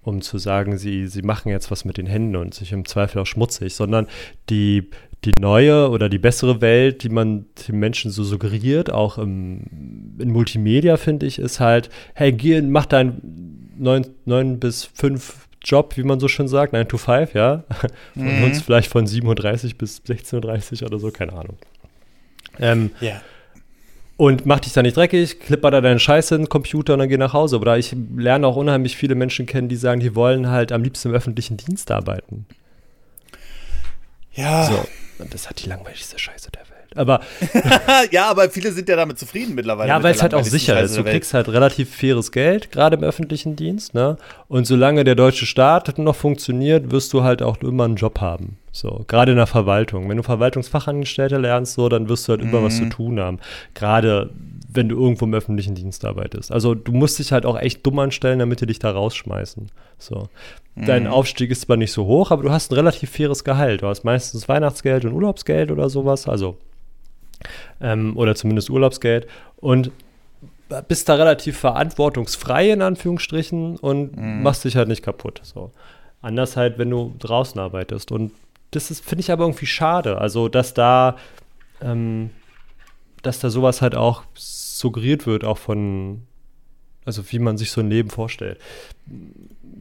um zu sagen, sie, sie machen jetzt was mit den Händen und sich im Zweifel auch schmutzig, sondern die, die neue oder die bessere Welt, die man den Menschen so suggeriert, auch im, in Multimedia, finde ich, ist halt, hey, geh, mach deinen 9, 9 bis 5 Job, wie man so schön sagt, 9 to 5, ja. Von mhm. uns vielleicht von 7.30 Uhr bis 16.30 Uhr oder so, keine Ahnung. Ähm, ja. Und mach dich da nicht dreckig, klipper da deinen Scheiß in den Computer und dann geh nach Hause. Oder ich lerne auch unheimlich viele Menschen kennen, die sagen, die wollen halt am liebsten im öffentlichen Dienst arbeiten. Ja. So, und das hat die langweiligste Scheiße der Aber ja, aber viele sind ja damit zufrieden mittlerweile. ja, weil es halt auch sicher ist. Du kriegst halt relativ faires Geld, gerade im öffentlichen Dienst, ne? Und solange der deutsche Staat noch funktioniert, wirst du halt auch immer einen Job haben. So, gerade in der Verwaltung. Wenn du Verwaltungsfachangestellte lernst, so, dann wirst du halt immer was zu tun haben. Gerade wenn du irgendwo im öffentlichen Dienst arbeitest. Also du musst dich halt auch echt dumm anstellen, damit die dich da rausschmeißen. So. Dein Aufstieg ist zwar nicht so hoch, aber du hast ein relativ faires Gehalt. Du hast meistens Weihnachtsgeld und Urlaubsgeld oder sowas. Also ähm, oder zumindest Urlaubsgeld und bist da relativ verantwortungsfrei in Anführungsstrichen und machst dich halt nicht kaputt. So. Anders halt, wenn du draußen arbeitest. Und das ist, finde ich aber irgendwie schade. Also, dass da, ähm, dass da sowas halt auch suggeriert wird, auch von, also wie man sich so ein Leben vorstellt.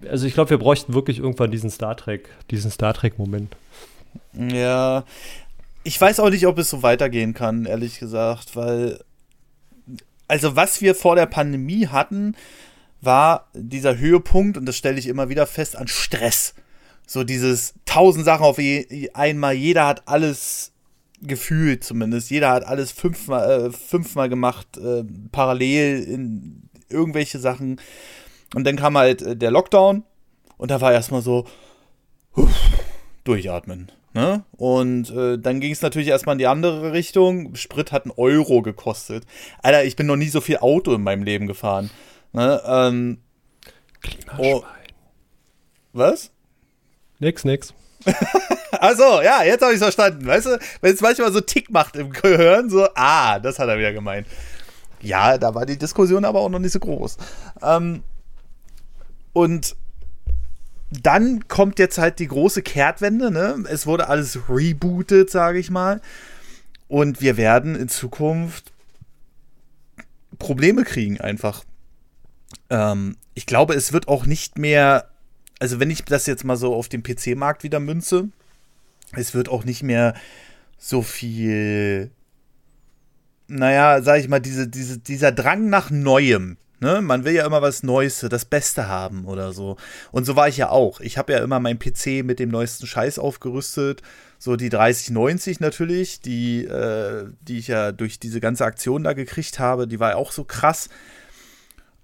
Also ich glaube, wir bräuchten wirklich irgendwann diesen Star Trek, diesen Star Trek-Moment. Ja. Ich weiß auch nicht, ob es so weitergehen kann, ehrlich gesagt, weil. Also, was wir vor der Pandemie hatten, war dieser Höhepunkt, und das stelle ich immer wieder fest, an Stress. So dieses tausend Sachen auf einmal, jeder hat alles gefühlt zumindest, jeder hat alles fünfmal, äh, fünfmal gemacht, äh, parallel in irgendwelche Sachen. Und dann kam halt äh, der Lockdown und da war erstmal so, durchatmen. Ne? Und äh, dann ging es natürlich erstmal in die andere Richtung. Sprit hat einen Euro gekostet. Alter, ich bin noch nie so viel Auto in meinem Leben gefahren. Ne? Ähm, Oh. was? Nix, nix. Also, ja, jetzt habe ich verstanden. Weißt du, wenn es manchmal so Tick macht im Gehirn, so, ah, das hat er wieder gemeint. Ja, da war die Diskussion aber auch noch nicht so groß. Ähm, und dann kommt jetzt halt die große Kehrtwende, ne? Es wurde alles rebootet, sage ich mal. Und wir werden in Zukunft Probleme kriegen, einfach. Ähm, ich glaube, es wird auch nicht mehr, also wenn ich das jetzt mal so auf den PC-Markt wieder münze, es wird auch nicht mehr so viel, naja, sag ich mal, diese, diese, dieser Drang nach Neuem. Ne? Man will ja immer was Neues, das Beste haben oder so. Und so war ich ja auch. Ich habe ja immer meinen PC mit dem neuesten Scheiß aufgerüstet. So die 3090 natürlich, die, äh, die ich ja durch diese ganze Aktion da gekriegt habe, die war ja auch so krass.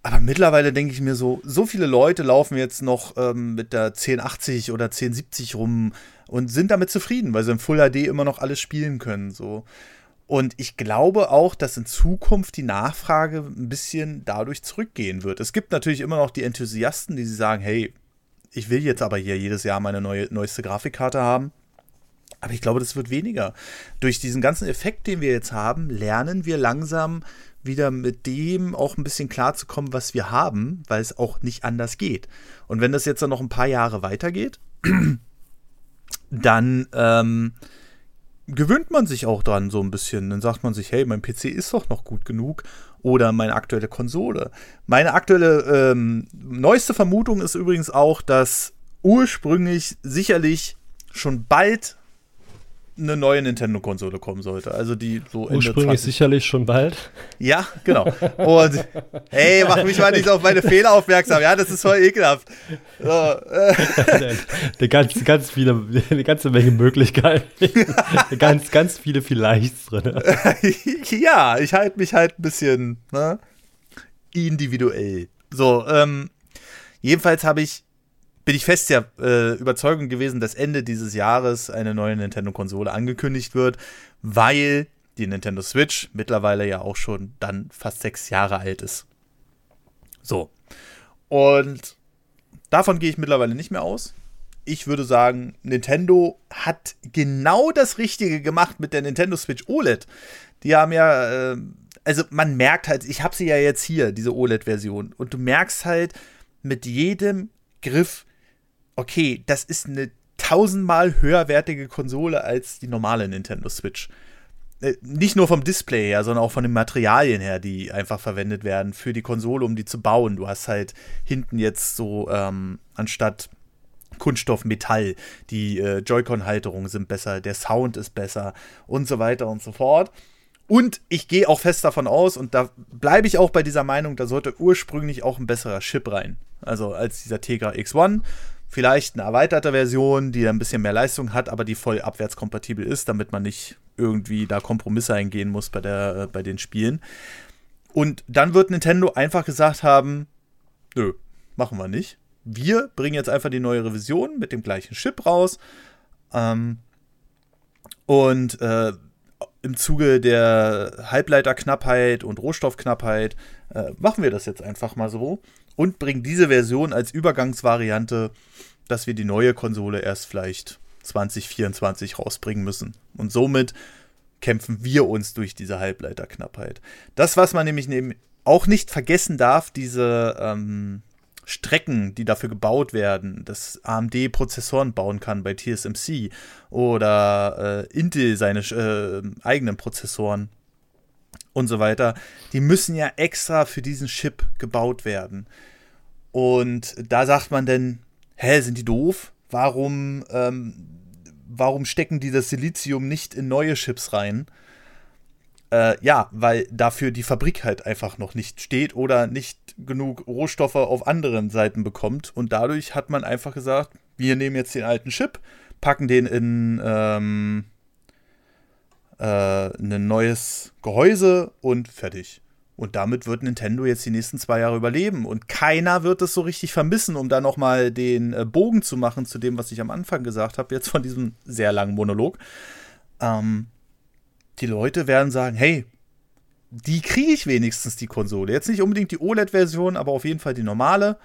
Aber mittlerweile denke ich mir so, so viele Leute laufen jetzt noch ähm, mit der 1080 oder 1070 rum und sind damit zufrieden, weil sie in Full HD immer noch alles spielen können. So. Und ich glaube auch, dass in Zukunft die Nachfrage ein bisschen dadurch zurückgehen wird. Es gibt natürlich immer noch die Enthusiasten, die sagen, hey, ich will jetzt aber hier jedes Jahr meine neue, neueste Grafikkarte haben. Aber ich glaube, das wird weniger. Durch diesen ganzen Effekt, den wir jetzt haben, lernen wir langsam wieder mit dem auch ein bisschen klarzukommen, was wir haben, weil es auch nicht anders geht. Und wenn das jetzt dann noch ein paar Jahre weitergeht, dann ähm, gewöhnt man sich auch dran so ein bisschen. Dann sagt man sich, hey, mein PC ist doch noch gut genug oder meine aktuelle Konsole. Meine aktuelle ähm, neueste Vermutung ist übrigens auch, dass ursprünglich sicherlich schon bald eine neue Nintendo-Konsole kommen sollte. Also die so Ende Ursprünglich 20. sicherlich schon bald. Ja, genau. Und hey, mach mich mal nicht auf meine Fehler aufmerksam. Ja, das ist voll ekelhaft. So, äh, eine, ganz, ganz viele, eine ganze Menge Möglichkeiten. ganz, ganz viele Vielleichts drin. ja, ich halte mich halt ein bisschen ne, individuell. So, ähm, jedenfalls habe ich bin ich fest der äh, Überzeugung gewesen, dass Ende dieses Jahres eine neue Nintendo-Konsole angekündigt wird, weil die Nintendo Switch mittlerweile ja auch schon dann fast sechs Jahre alt ist. So. Und davon gehe ich mittlerweile nicht mehr aus. Ich würde sagen, Nintendo hat genau das Richtige gemacht mit der Nintendo Switch OLED. Die haben ja, äh, also man merkt halt, ich habe sie ja jetzt hier, diese OLED-Version. Und du merkst halt mit jedem Griff, okay, das ist eine tausendmal höherwertige Konsole als die normale Nintendo Switch. Äh, Nicht nur vom Display her, sondern auch von den Materialien her, die einfach verwendet werden für die Konsole, um die zu bauen. Du hast halt hinten jetzt so ähm, anstatt Kunststoff Metall, die äh, Joy-Con-Halterungen sind besser, der Sound ist besser und so weiter und so fort. Und ich gehe auch fest davon aus, und da bleibe ich auch bei dieser Meinung, da sollte ursprünglich auch ein besserer Chip rein. Also als dieser Tegra X1. Vielleicht eine erweiterte Version, die ein bisschen mehr Leistung hat, aber die voll abwärtskompatibel ist, damit man nicht irgendwie da Kompromisse eingehen muss bei, der, äh, bei den Spielen. Und dann wird Nintendo einfach gesagt haben, nö, machen wir nicht. Wir bringen jetzt einfach die neue Revision mit dem gleichen Chip raus. Ähm, und äh, im Zuge der Halbleiterknappheit und Rohstoffknappheit äh, machen wir das jetzt einfach mal so und bringen diese Version als Übergangsvariante, dass wir die neue Konsole erst vielleicht 2024 rausbringen müssen. Und somit kämpfen wir uns durch diese Halbleiterknappheit. Das, was man nämlich auch nicht vergessen darf, diese ähm, Strecken, die dafür gebaut werden, dass AMD Prozessoren bauen kann bei TSMC oder äh, Intel seine äh, eigenen Prozessoren und so weiter, die müssen ja extra für diesen Chip gebaut werden. Und da sagt man denn, hä, sind die doof? Warum, ähm, warum stecken die das Silizium nicht in neue Chips rein? Äh, ja, weil dafür die Fabrik halt einfach noch nicht steht oder nicht genug Rohstoffe auf anderen Seiten bekommt. Und dadurch hat man einfach gesagt, wir nehmen jetzt den alten Chip, packen den in ähm, äh, ein neues Gehäuse und fertig. Und damit wird Nintendo jetzt die nächsten zwei Jahre überleben. Und keiner wird es so richtig vermissen, um da nochmal den äh, Bogen zu machen zu dem, was ich am Anfang gesagt habe, jetzt von diesem sehr langen Monolog. Ähm, die Leute werden sagen, hey, die kriege ich wenigstens die Konsole. Jetzt nicht unbedingt die OLED-Version, aber auf jeden Fall die normale.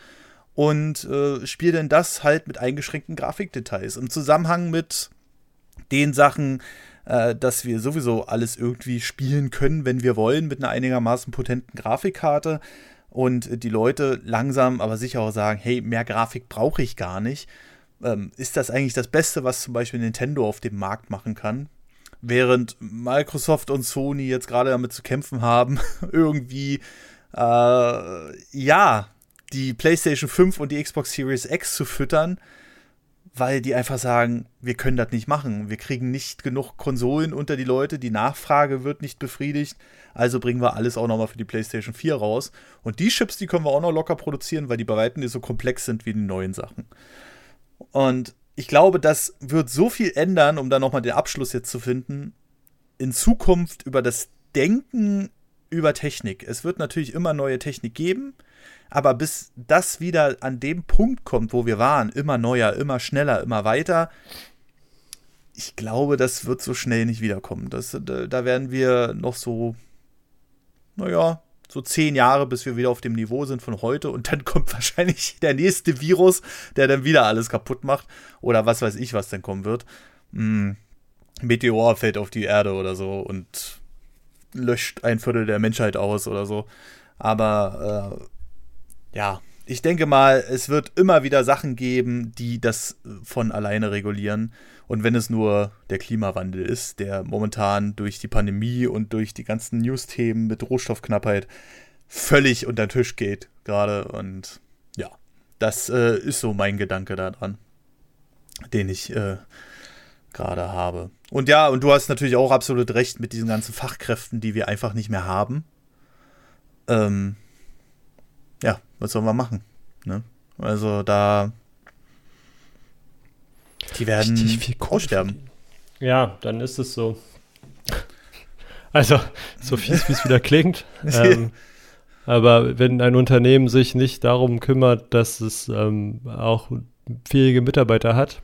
Und äh, spiele denn das halt mit eingeschränkten Grafikdetails. Im Zusammenhang mit den Sachen, äh, dass wir sowieso alles irgendwie spielen können, wenn wir wollen, mit einer einigermaßen potenten Grafikkarte. Und die Leute langsam, aber sicher auch sagen, hey, mehr Grafik brauche ich gar nicht. Ähm, ist das eigentlich das Beste, was zum Beispiel Nintendo auf dem Markt machen kann? während Microsoft und Sony jetzt gerade damit zu kämpfen haben, irgendwie, äh, ja, die PlayStation 5 und die Xbox Series X zu füttern, weil die einfach sagen, wir können das nicht machen. Wir kriegen nicht genug Konsolen unter die Leute, die Nachfrage wird nicht befriedigt, also bringen wir alles auch nochmal für die PlayStation 4 raus. Und die Chips, die können wir auch noch locker produzieren, weil die bei weitem nicht so komplex sind wie die neuen Sachen. Und ich glaube, das wird so viel ändern, um da nochmal den Abschluss jetzt zu finden, in Zukunft über das Denken über Technik. Es wird natürlich immer neue Technik geben, aber bis das wieder an dem Punkt kommt, wo wir waren, immer neuer, immer schneller, immer weiter, ich glaube, das wird so schnell nicht wiederkommen. Das, da werden wir noch so, naja, so zehn Jahre, bis wir wieder auf dem Niveau sind von heute und dann kommt wahrscheinlich der nächste Virus, der dann wieder alles kaputt macht oder was weiß ich, was dann kommen wird. Hm, Meteor fällt auf die Erde oder so und löscht ein Viertel der Menschheit aus oder so. Aber äh, ja, ich denke mal, es wird immer wieder Sachen geben, die das von alleine regulieren. Und wenn es nur der Klimawandel ist, der momentan durch die Pandemie und durch die ganzen News-Themen mit Rohstoffknappheit völlig unter den Tisch geht gerade. Und ja, das äh, ist so mein Gedanke daran, den ich äh, gerade habe. Und ja, und du hast natürlich auch absolut recht mit diesen ganzen Fachkräften, die wir einfach nicht mehr haben. Ähm, ja, was sollen wir machen? Ne? Also da die werden viel aussterben. Ja, dann ist es so. Also, so fies, wie es wieder klingt. ähm, aber wenn ein Unternehmen sich nicht darum kümmert, dass es ähm, auch fähige Mitarbeiter hat,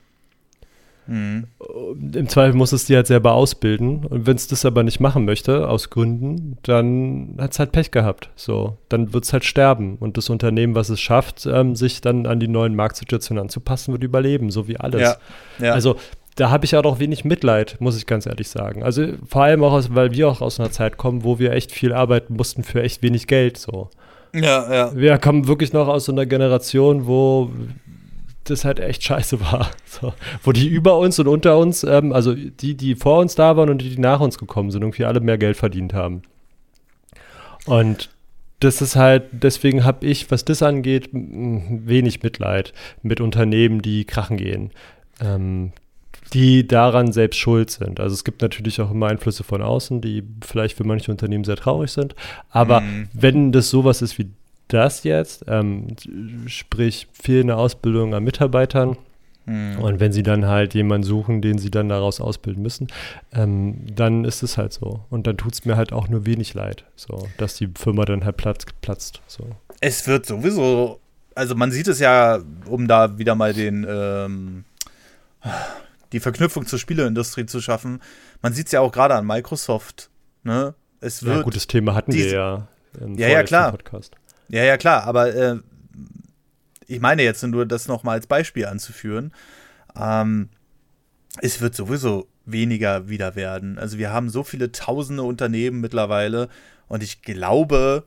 Mhm. Im Zweifel muss es die halt selber ausbilden. Und wenn es das aber nicht machen möchte, aus Gründen, dann hat es halt Pech gehabt. So, dann wird es halt sterben. Und das Unternehmen, was es schafft, ähm, sich dann an die neuen Marktsituationen anzupassen, wird überleben, so wie alles. Ja. Ja. Also da habe ich auch noch wenig Mitleid, muss ich ganz ehrlich sagen. Also vor allem auch, aus, weil wir auch aus einer Zeit kommen, wo wir echt viel arbeiten mussten für echt wenig Geld. So. Ja, ja. Wir kommen wirklich noch aus so einer Generation, wo das halt echt scheiße war. So. Wo die über uns und unter uns, ähm, also die, die vor uns da waren und die, die nach uns gekommen sind, irgendwie alle mehr Geld verdient haben. Und das ist halt, deswegen habe ich, was das angeht, wenig Mitleid mit Unternehmen, die krachen gehen. Ähm, die daran selbst schuld sind. Also es gibt natürlich auch immer Einflüsse von außen, die vielleicht für manche Unternehmen sehr traurig sind. Aber mhm. wenn das sowas ist wie das jetzt, ähm, sprich fehlende Ausbildung an Mitarbeitern, mhm. und wenn sie dann halt jemanden suchen, den sie dann daraus ausbilden müssen, ähm, dann ist es halt so. Und dann tut es mir halt auch nur wenig leid, so, dass die Firma dann halt platzt. platzt so. Es wird sowieso, also man sieht es ja, um da wieder mal den ähm, die Verknüpfung zur Spieleindustrie zu schaffen. Man sieht es ja auch gerade an Microsoft. Ne? Es wird ja, gutes Thema hatten wir ja im ja, ja, klar. Podcast. Ja, ja, klar, aber äh, ich meine jetzt nur, das nochmal als Beispiel anzuführen. Ähm, es wird sowieso weniger wieder werden. Also wir haben so viele tausende Unternehmen mittlerweile und ich glaube,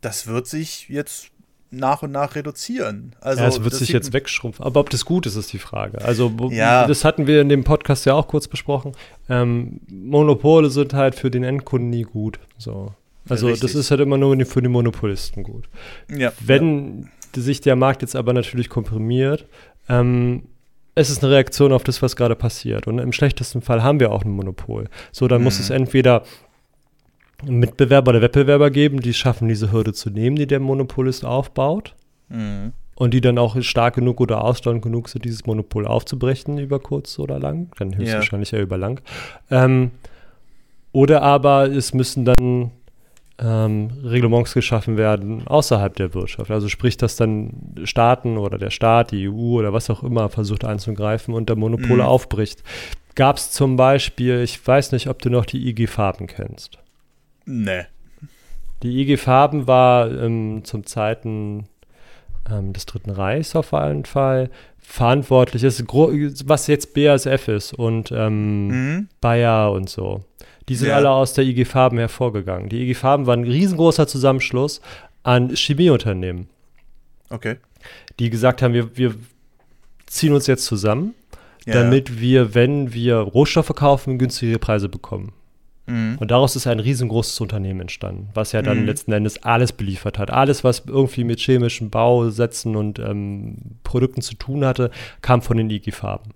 das wird sich jetzt nach und nach reduzieren. Also, ja, es wird sich jetzt wegschrumpfen. Aber ob das gut ist, ist die Frage. Also, ja. das hatten wir in dem Podcast ja auch kurz besprochen. Ähm, Monopole sind halt für den Endkunden nie gut. So. Also, Richtig. das ist halt immer nur für die Monopolisten gut. Ja. Wenn ja. sich der Markt jetzt aber natürlich komprimiert, ähm, es ist eine Reaktion auf das, was gerade passiert. Und im schlechtesten Fall haben wir auch ein Monopol. So, dann mhm. muss es entweder Mitbewerber oder Wettbewerber geben, die schaffen, diese Hürde zu nehmen, die der Monopolist aufbaut. Mhm. Und die dann auch stark genug oder ausdauernd genug sind, dieses Monopol aufzubrechen über kurz oder lang. Dann höchstwahrscheinlich ja. eher über lang. Ähm, oder aber es müssen dann ähm, Reglements geschaffen werden außerhalb der Wirtschaft. Also sprich, dass dann Staaten oder der Staat, die EU oder was auch immer versucht einzugreifen und der Monopole mhm. aufbricht. Gab es zum Beispiel, ich weiß nicht, ob du noch die IG Farben kennst. Nee. Die IG Farben war ähm, zum Zeiten ähm, des Dritten Reichs auf jeden Fall verantwortlich, ist, was jetzt BASF ist und ähm, mhm. Bayer und so. Die sind ja. alle aus der IG Farben hervorgegangen. Die IG Farben war ein riesengroßer Zusammenschluss an Chemieunternehmen. Okay. Die gesagt haben, wir, wir ziehen uns jetzt zusammen, ja. damit wir, wenn wir Rohstoffe kaufen, günstigere Preise bekommen. Mhm. Und daraus ist ein riesengroßes Unternehmen entstanden, was ja dann mhm. letzten Endes alles beliefert hat. Alles, was irgendwie mit chemischen Bausätzen und ähm, Produkten zu tun hatte, kam von den IG-Farben.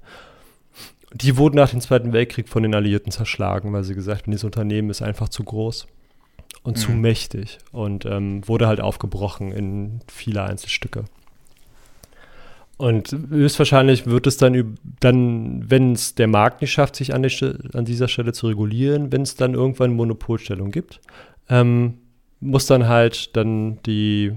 Die wurden nach dem Zweiten Weltkrieg von den Alliierten zerschlagen, weil sie gesagt haben, dieses Unternehmen ist einfach zu groß und mhm. zu mächtig und ähm, wurde halt aufgebrochen in viele Einzelstücke. Und höchstwahrscheinlich wird es dann, dann wenn es der Markt nicht schafft, sich an, an dieser Stelle zu regulieren, wenn es dann irgendwann Monopolstellung gibt, ähm, muss dann halt dann die,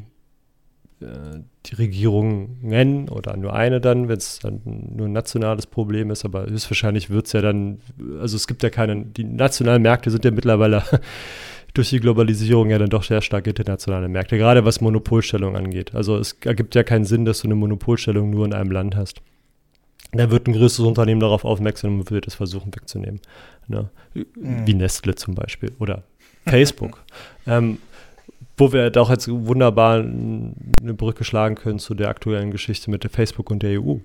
die Regierung nennen oder nur eine dann, wenn es dann nur ein nationales Problem ist, aber höchstwahrscheinlich wird es ja dann, also es gibt ja keine, die nationalen Märkte sind ja mittlerweile durch die Globalisierung ja dann doch sehr stark internationale Märkte, gerade was Monopolstellung angeht. Also es ergibt ja keinen Sinn, dass du eine Monopolstellung nur in einem Land hast. Da wird ein größeres Unternehmen darauf aufmerksam und wird es versuchen wegzunehmen. Ne? Mhm. Wie Nestle zum Beispiel oder Facebook. ähm, wo wir doch jetzt wunderbar eine Brücke schlagen können zu der aktuellen Geschichte mit der Facebook und der EU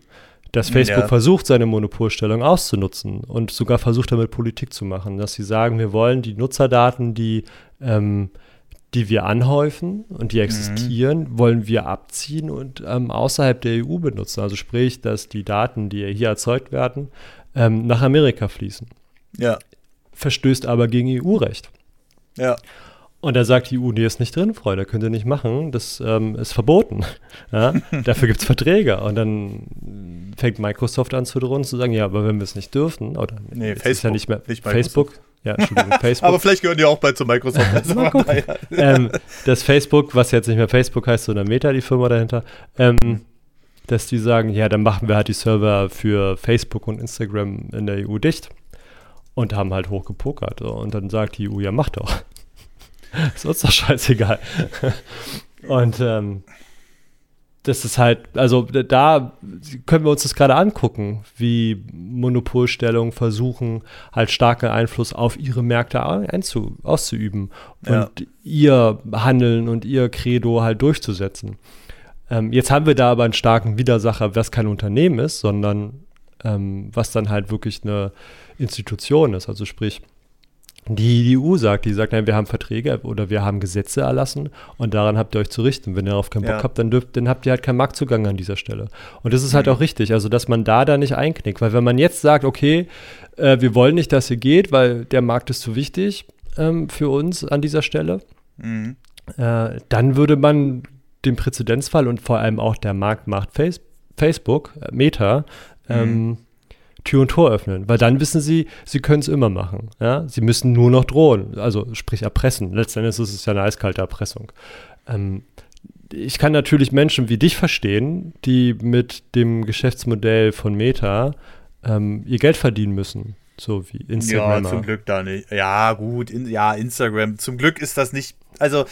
dass Facebook ja. versucht, seine Monopolstellung auszunutzen und sogar versucht, damit Politik zu machen, dass sie sagen, wir wollen die Nutzerdaten, die, ähm, die wir anhäufen und die existieren, mhm. wollen wir abziehen und ähm, außerhalb der EU benutzen. Also sprich, dass die Daten, die hier erzeugt werden, ähm, nach Amerika fließen. Ja. Verstößt aber gegen EU-Recht. Ja. Und da sagt die EU, nee, ist nicht drin, Freunde, könnt ihr nicht machen, das ähm, ist verboten. Ja? Dafür gibt es Verträge. Und dann fängt Microsoft an zu drohen, zu sagen, ja, aber wenn wir es nicht dürfen, oder nee, Facebook, ist ja nicht mehr nicht Facebook. Ja, Entschuldigung, Facebook. aber vielleicht gehören die auch bald zu Microsoft. Also ähm, das Facebook, was jetzt nicht mehr Facebook heißt, sondern Meta, die Firma dahinter, ähm, dass die sagen, ja, dann machen wir halt die Server für Facebook und Instagram in der EU dicht und haben halt hochgepokert. Und dann sagt die EU, ja, mach doch. Ist uns doch scheißegal. Und ähm, das ist halt, also da können wir uns das gerade angucken, wie Monopolstellungen versuchen, halt starken Einfluss auf ihre Märkte einzu, auszuüben ja. und ihr Handeln und ihr Credo halt durchzusetzen. Ähm, jetzt haben wir da aber einen starken Widersacher, was kein Unternehmen ist, sondern ähm, was dann halt wirklich eine Institution ist. Also sprich, die EU sagt. Die sagt, nein, wir haben Verträge oder wir haben Gesetze erlassen und daran habt ihr euch zu richten. Wenn ihr darauf keinen Bock Ja. habt, dann, dürft, dann habt ihr halt keinen Marktzugang an dieser Stelle. Und das ist halt Mhm. auch richtig, also dass man da da nicht einknickt. Weil wenn man jetzt sagt, okay, äh, wir wollen nicht, dass ihr geht, weil der Markt ist zu wichtig ähm, für uns an dieser Stelle, Mhm. äh, dann würde man den Präzedenzfall und vor allem auch der Markt macht Face Facebook, äh, Meta, ähm, Tür und Tor öffnen, weil dann wissen sie, sie können es immer machen. Ja? Sie müssen nur noch drohen, also sprich erpressen. Letztendlich ist es ja eine eiskalte Erpressung. Ähm, ich kann natürlich Menschen wie dich verstehen, die mit dem Geschäftsmodell von Meta ähm, ihr Geld verdienen müssen, so wie Ja, Instagram. zum Glück da nicht. Ja, gut, in, ja, Instagram. Zum Glück ist das nicht, also,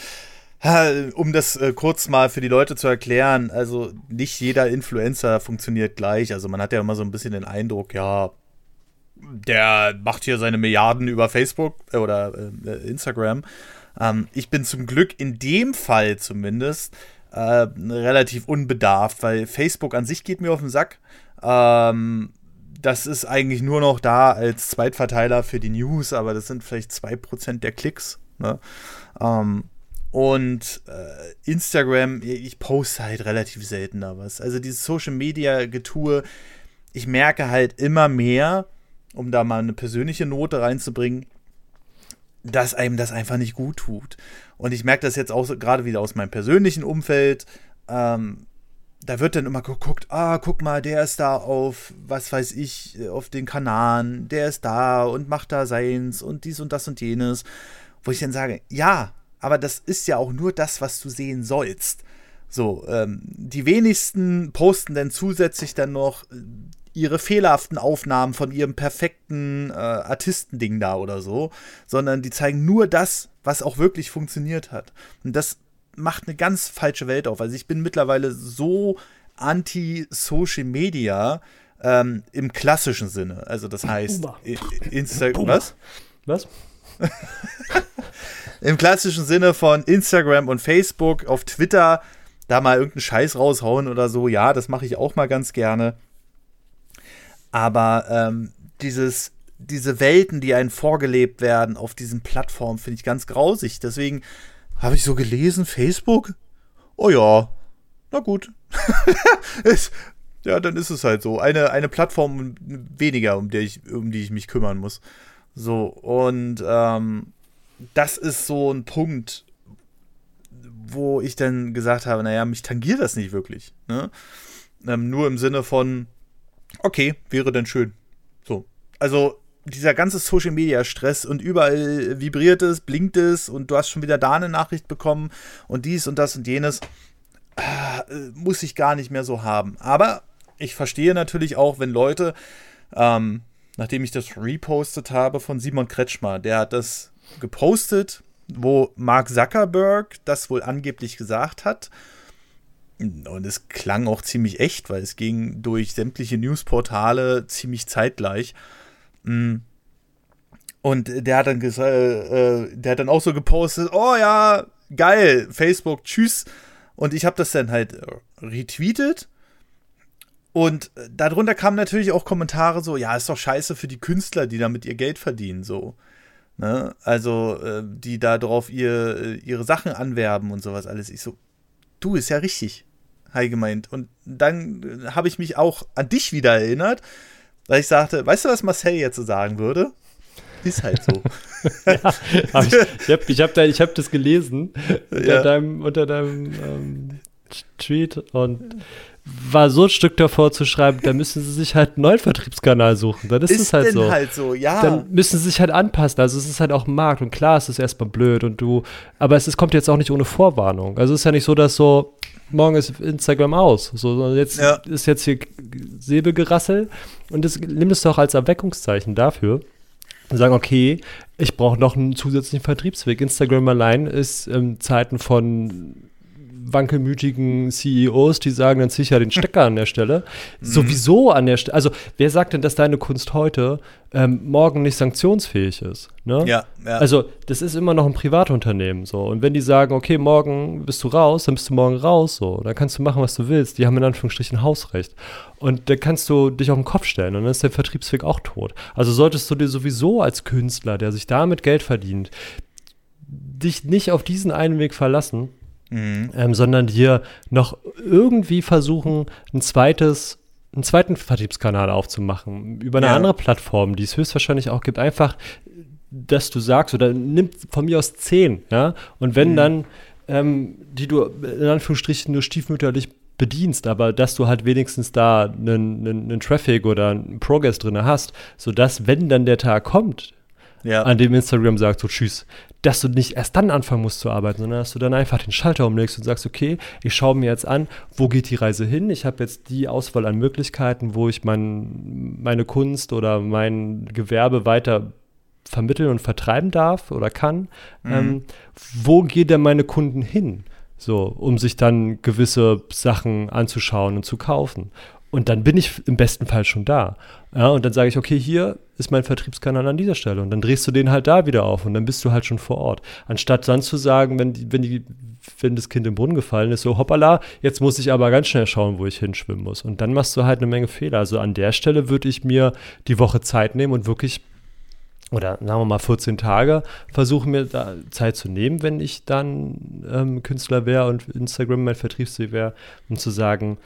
um das äh, kurz mal für die Leute zu erklären, also nicht jeder Influencer funktioniert gleich. Also man hat ja immer so ein bisschen den Eindruck, ja, der macht hier seine Milliarden über Facebook äh, oder äh, Instagram. Ähm, ich bin zum Glück in dem Fall zumindest äh, relativ unbedarft, weil Facebook an sich geht mir auf den Sack. Ähm, das ist eigentlich nur noch da als Zweitverteiler für die News, aber das sind vielleicht 2% der Klicks. Ne? Ähm, und äh, Instagram, ich poste halt relativ selten da was. Also dieses Social Media Getue, ich merke halt immer mehr, um da mal eine persönliche Note reinzubringen, dass einem das einfach nicht gut tut. Und ich merke das jetzt auch so, gerade wieder aus meinem persönlichen Umfeld. Ähm, da wird dann immer geguckt, ah, guck mal, der ist da auf, was weiß ich, auf den Kanaren, der ist da und macht da seins und dies und das und jenes. Wo ich dann sage, ja, aber das ist ja auch nur das, was du sehen sollst. So, ähm, die wenigsten posten dann zusätzlich dann noch äh, ihre fehlerhaften Aufnahmen von ihrem perfekten äh, Artistending da oder so, sondern die zeigen nur das, was auch wirklich funktioniert hat. Und das macht eine ganz falsche Welt auf. Also ich bin mittlerweile so anti-Social Media ähm, im klassischen Sinne. Also das heißt, Instagram, was? Was? Im klassischen Sinne von Instagram und Facebook, auf Twitter, da mal irgendeinen Scheiß raushauen oder so, ja, das mache ich auch mal ganz gerne. Aber ähm, dieses, diese Welten, die einen vorgelebt werden auf diesen Plattformen, finde ich ganz grausig. Deswegen habe ich so gelesen, Facebook? Oh ja, na gut. ja, dann ist es halt so. Eine, eine Plattform weniger, um die, ich, um die ich mich kümmern muss. So, und ähm, das ist so ein Punkt, wo ich dann gesagt habe, naja, mich tangiert das nicht wirklich. Ne? Ähm, nur im Sinne von, okay, wäre denn schön. So. Also dieser ganze Social Media Stress und überall vibriert es, blinkt es und du hast schon wieder da eine Nachricht bekommen und dies und das und jenes. Äh, muss ich gar nicht mehr so haben. Aber ich verstehe natürlich auch, wenn Leute, ähm, nachdem ich das repostet habe von Simon Kretschmer, der hat das gepostet, wo Mark Zuckerberg das wohl angeblich gesagt hat. Und es klang auch ziemlich echt, weil es ging durch sämtliche Newsportale ziemlich zeitgleich. Mm. Und der hat dann gesagt, äh, der hat dann auch so gepostet, oh ja, geil, Facebook, tschüss. Und ich habe das dann halt äh, retweetet. Und äh, darunter kamen natürlich auch Kommentare so, ja, ist doch scheiße für die Künstler, die damit ihr Geld verdienen, so. Ne? Also, äh, die da drauf ihr, äh, ihre Sachen anwerben und sowas alles. Ich so, du, ist ja richtig, Hai gemeint. Und dann äh, habe ich mich auch an dich wieder erinnert, weil ich sagte, weißt du, was Marcel jetzt so sagen würde? Ist halt so. ja, hab ich ich habe ich hab da, ich hab das gelesen unter Ja. deinem, unter deinem ähm, Tweet und war so ein Stück davor zu schreiben, da müssen sie sich halt einen neuen Vertriebskanal suchen. Dann ist, es halt so. halt so, ja. Dann müssen sie sich halt anpassen. Also es ist halt auch ein Markt und klar, es ist erstmal blöd und du, aber es ist, kommt jetzt auch nicht ohne Vorwarnung. Also es ist ja nicht so, dass so, morgen ist Instagram aus. So, sondern jetzt Ja. ist jetzt hier Säbelgerassel und das, nimm es doch als Erweckungszeichen dafür und sagen, okay, ich brauche noch einen zusätzlichen Vertriebsweg. Instagram allein ist in Zeiten von wankelmütigen CEOs, die sagen, dann zieh ich ja den Stecker an der Stelle. Mhm. Sowieso an der Stelle. Also, wer sagt denn, dass deine Kunst heute ähm, morgen nicht sanktionsfähig ist? Ne? Ja, ja. Also, das ist immer noch ein Privatunternehmen so. Und wenn die sagen, okay, morgen bist du raus, dann bist du morgen raus so. Dann kannst du machen, was du willst. Die haben in Anführungsstrichen Hausrecht. Und da kannst du dich auf den Kopf stellen und dann ist der Vertriebsweg auch tot. Also solltest du dir sowieso als Künstler, der sich damit Geld verdient, dich nicht auf diesen einen Weg verlassen, mhm. ähm, sondern dir noch irgendwie versuchen, ein zweites einen zweiten Vertriebskanal aufzumachen, über eine ja. andere Plattform, die es höchstwahrscheinlich auch gibt, einfach, dass du sagst, oder nimm von mir aus zehn, ja, und wenn mhm. dann, ähm, die du in Anführungsstrichen nur stiefmütterlich bedienst, aber dass du halt wenigstens da einen, einen, einen Traffic oder einen Progress drin hast, sodass, wenn dann der Tag kommt, ja. an dem Instagram sagt, so tschüss, dass du nicht erst dann anfangen musst zu arbeiten, sondern dass du dann einfach den Schalter umlegst und sagst, okay, ich schaue mir jetzt an, wo geht die Reise hin? Ich habe jetzt die Auswahl an Möglichkeiten, wo ich mein, meine Kunst oder mein Gewerbe weiter vermitteln und vertreiben darf oder kann. Mhm. Ähm, wo gehen denn meine Kunden hin? So, um sich dann gewisse Sachen anzuschauen und zu kaufen. Und dann bin ich im besten Fall schon da. Ja, und dann sage ich, okay, hier ist mein Vertriebskanal an dieser Stelle. Und dann drehst du den halt da wieder auf und dann bist du halt schon vor Ort. Anstatt dann zu sagen, wenn, die, wenn, die, wenn das Kind im Brunnen gefallen ist, so hoppala, jetzt muss ich aber ganz schnell schauen, wo ich hinschwimmen muss. Und dann machst du halt eine Menge Fehler. Also an der Stelle würde ich mir die Woche Zeit nehmen und wirklich oder sagen wir mal 14 Tage, versuchen mir da Zeit zu nehmen, wenn ich dann ähm, Künstler wäre und Instagram mein Vertriebsweg wäre, um zu sagen,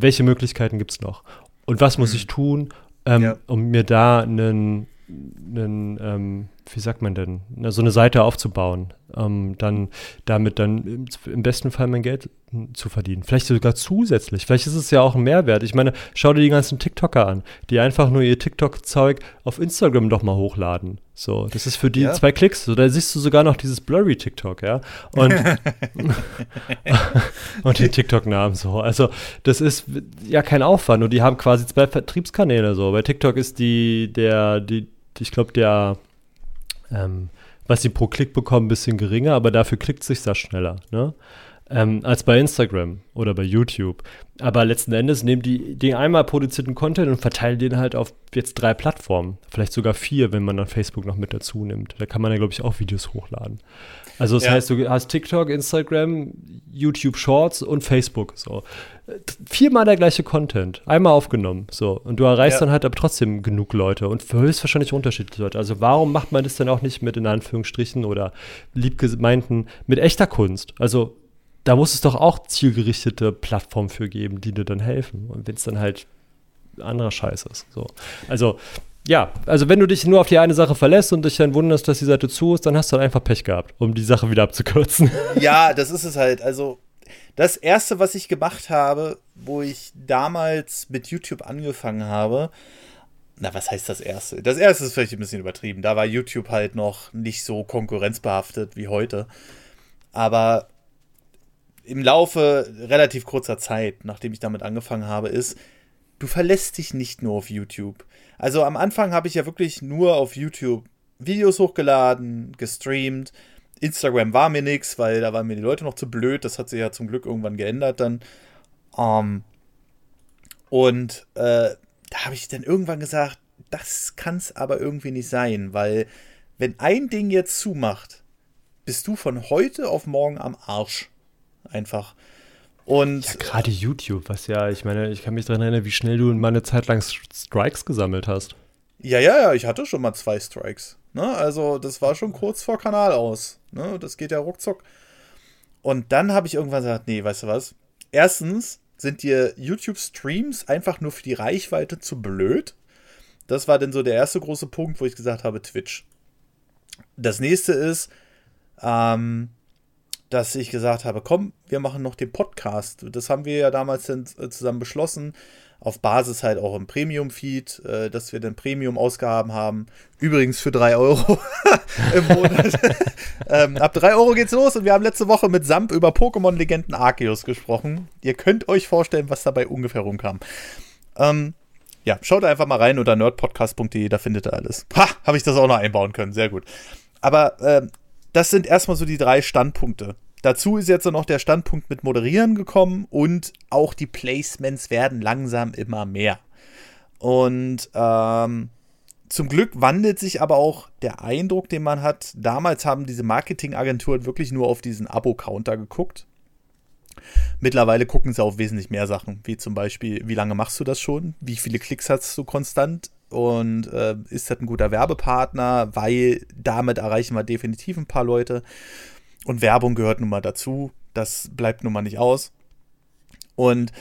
welche Möglichkeiten gibt es noch? Und was muss mhm. ich tun, ähm, ja. um mir da einen, einen ähm, wie sagt man denn, so eine Seite aufzubauen, ähm, dann damit dann im, besten Fall mein Geld zu verdienen. Vielleicht sogar zusätzlich. Vielleicht ist es ja auch ein Mehrwert. Ich meine, schau dir die ganzen TikToker an, die einfach nur ihr TikTok-Zeug auf Instagram doch mal hochladen. So, das ist für die ja. zwei Klicks. So, da siehst du sogar noch dieses blurry TikTok, ja. Und, und den TikTok-Namen so. Also, das ist ja kein Aufwand. Und die haben quasi zwei Vertriebskanäle so. Bei TikTok ist die, der, die, ich glaube, der ähm, was sie pro Klick bekommen, ein bisschen geringer, aber dafür klickt sich das schneller, ne? Ähm, als bei Instagram oder bei YouTube. Aber letzten Endes nehmen die den einmal produzierten Content und verteilen den halt auf jetzt drei Plattformen. Vielleicht sogar vier, wenn man dann Facebook noch mit dazu nimmt. Da kann man ja, glaube ich, auch Videos hochladen. Also das ja. heißt, du hast TikTok, Instagram, YouTube Shorts und Facebook. So. Viermal der gleiche Content, einmal aufgenommen. So. Und du erreichst ja. dann halt aber trotzdem genug Leute und höchstwahrscheinlich unterschiedliche Leute. Also warum macht man das dann auch nicht mit in Anführungsstrichen oder liebgemeinten mit echter Kunst? Also da muss es doch auch zielgerichtete Plattformen für geben, die dir dann helfen. Und wenn es dann halt anderer Scheiß ist. So. Also ja, also wenn du dich nur auf die eine Sache verlässt und dich dann wunderst, dass die Seite zu ist, dann hast du halt einfach Pech gehabt, um die Sache wieder abzukürzen. Ja, das ist es halt. Also das erste, was ich gemacht habe, wo ich damals mit YouTube angefangen habe, na, was heißt das erste? Das erste ist vielleicht ein bisschen übertrieben. Da war YouTube halt noch nicht so konkurrenzbehaftet wie heute. Aber im Laufe relativ kurzer Zeit, nachdem ich damit angefangen habe, ist, du verlässt dich nicht nur auf YouTube. Also am Anfang habe ich ja wirklich nur auf YouTube Videos hochgeladen, gestreamt. Instagram war mir nichts, weil da waren mir die Leute noch zu blöd. Das hat sich ja zum Glück irgendwann geändert dann. Um, ähm, und äh, da habe ich dann irgendwann gesagt, das kann es aber irgendwie nicht sein, weil wenn ein Ding jetzt zumacht, bist du von heute auf morgen am Arsch. Einfach. Und ja, gerade YouTube, was ja, ich meine, ich kann mich daran erinnern, wie schnell du mal eine Zeit lang Strikes gesammelt hast. Ja, ja, ja, ich hatte schon mal zwei Strikes. Ne? Also, das war schon kurz vor Kanal aus. Ne? Das geht ja ruckzuck. Und dann habe ich irgendwann gesagt, nee, weißt du was? Erstens sind dir YouTube-Streams einfach nur für die Reichweite zu blöd. Das war dann so der erste große Punkt, wo ich gesagt habe, Twitch. Das nächste ist, ähm, dass ich gesagt habe, komm, wir machen noch den Podcast. Das haben wir ja damals dann äh, zusammen beschlossen, auf Basis halt auch im Premium-Feed, äh, dass wir dann Premium-Ausgaben haben. Übrigens für 3 Euro im Monat. ähm, ab 3 Euro geht's los und wir haben letzte Woche mit Samp über Pokémon-Legenden Arceus gesprochen. Ihr könnt euch vorstellen, was dabei ungefähr rumkam. Ähm, ja, schaut einfach mal rein unter nerdpodcast.de, da findet ihr alles. Ha, habe ich das auch noch einbauen können, sehr gut. Aber äh, das sind erstmal so die drei Standpunkte. Dazu ist jetzt noch der Standpunkt mit Moderieren gekommen und auch die Placements werden langsam immer mehr. Und ähm, zum Glück wandelt sich aber auch der Eindruck, den man hat. Damals haben diese Marketingagenturen wirklich nur auf diesen Abo-Counter geguckt. Mittlerweile gucken sie auf wesentlich mehr Sachen, wie zum Beispiel, wie lange machst du das schon? Wie viele Klicks hast du konstant? Und äh, ist das ein guter Werbepartner? Weil damit erreichen wir definitiv ein paar Leute. Und Werbung gehört nun mal dazu. Das bleibt nun mal nicht aus. Und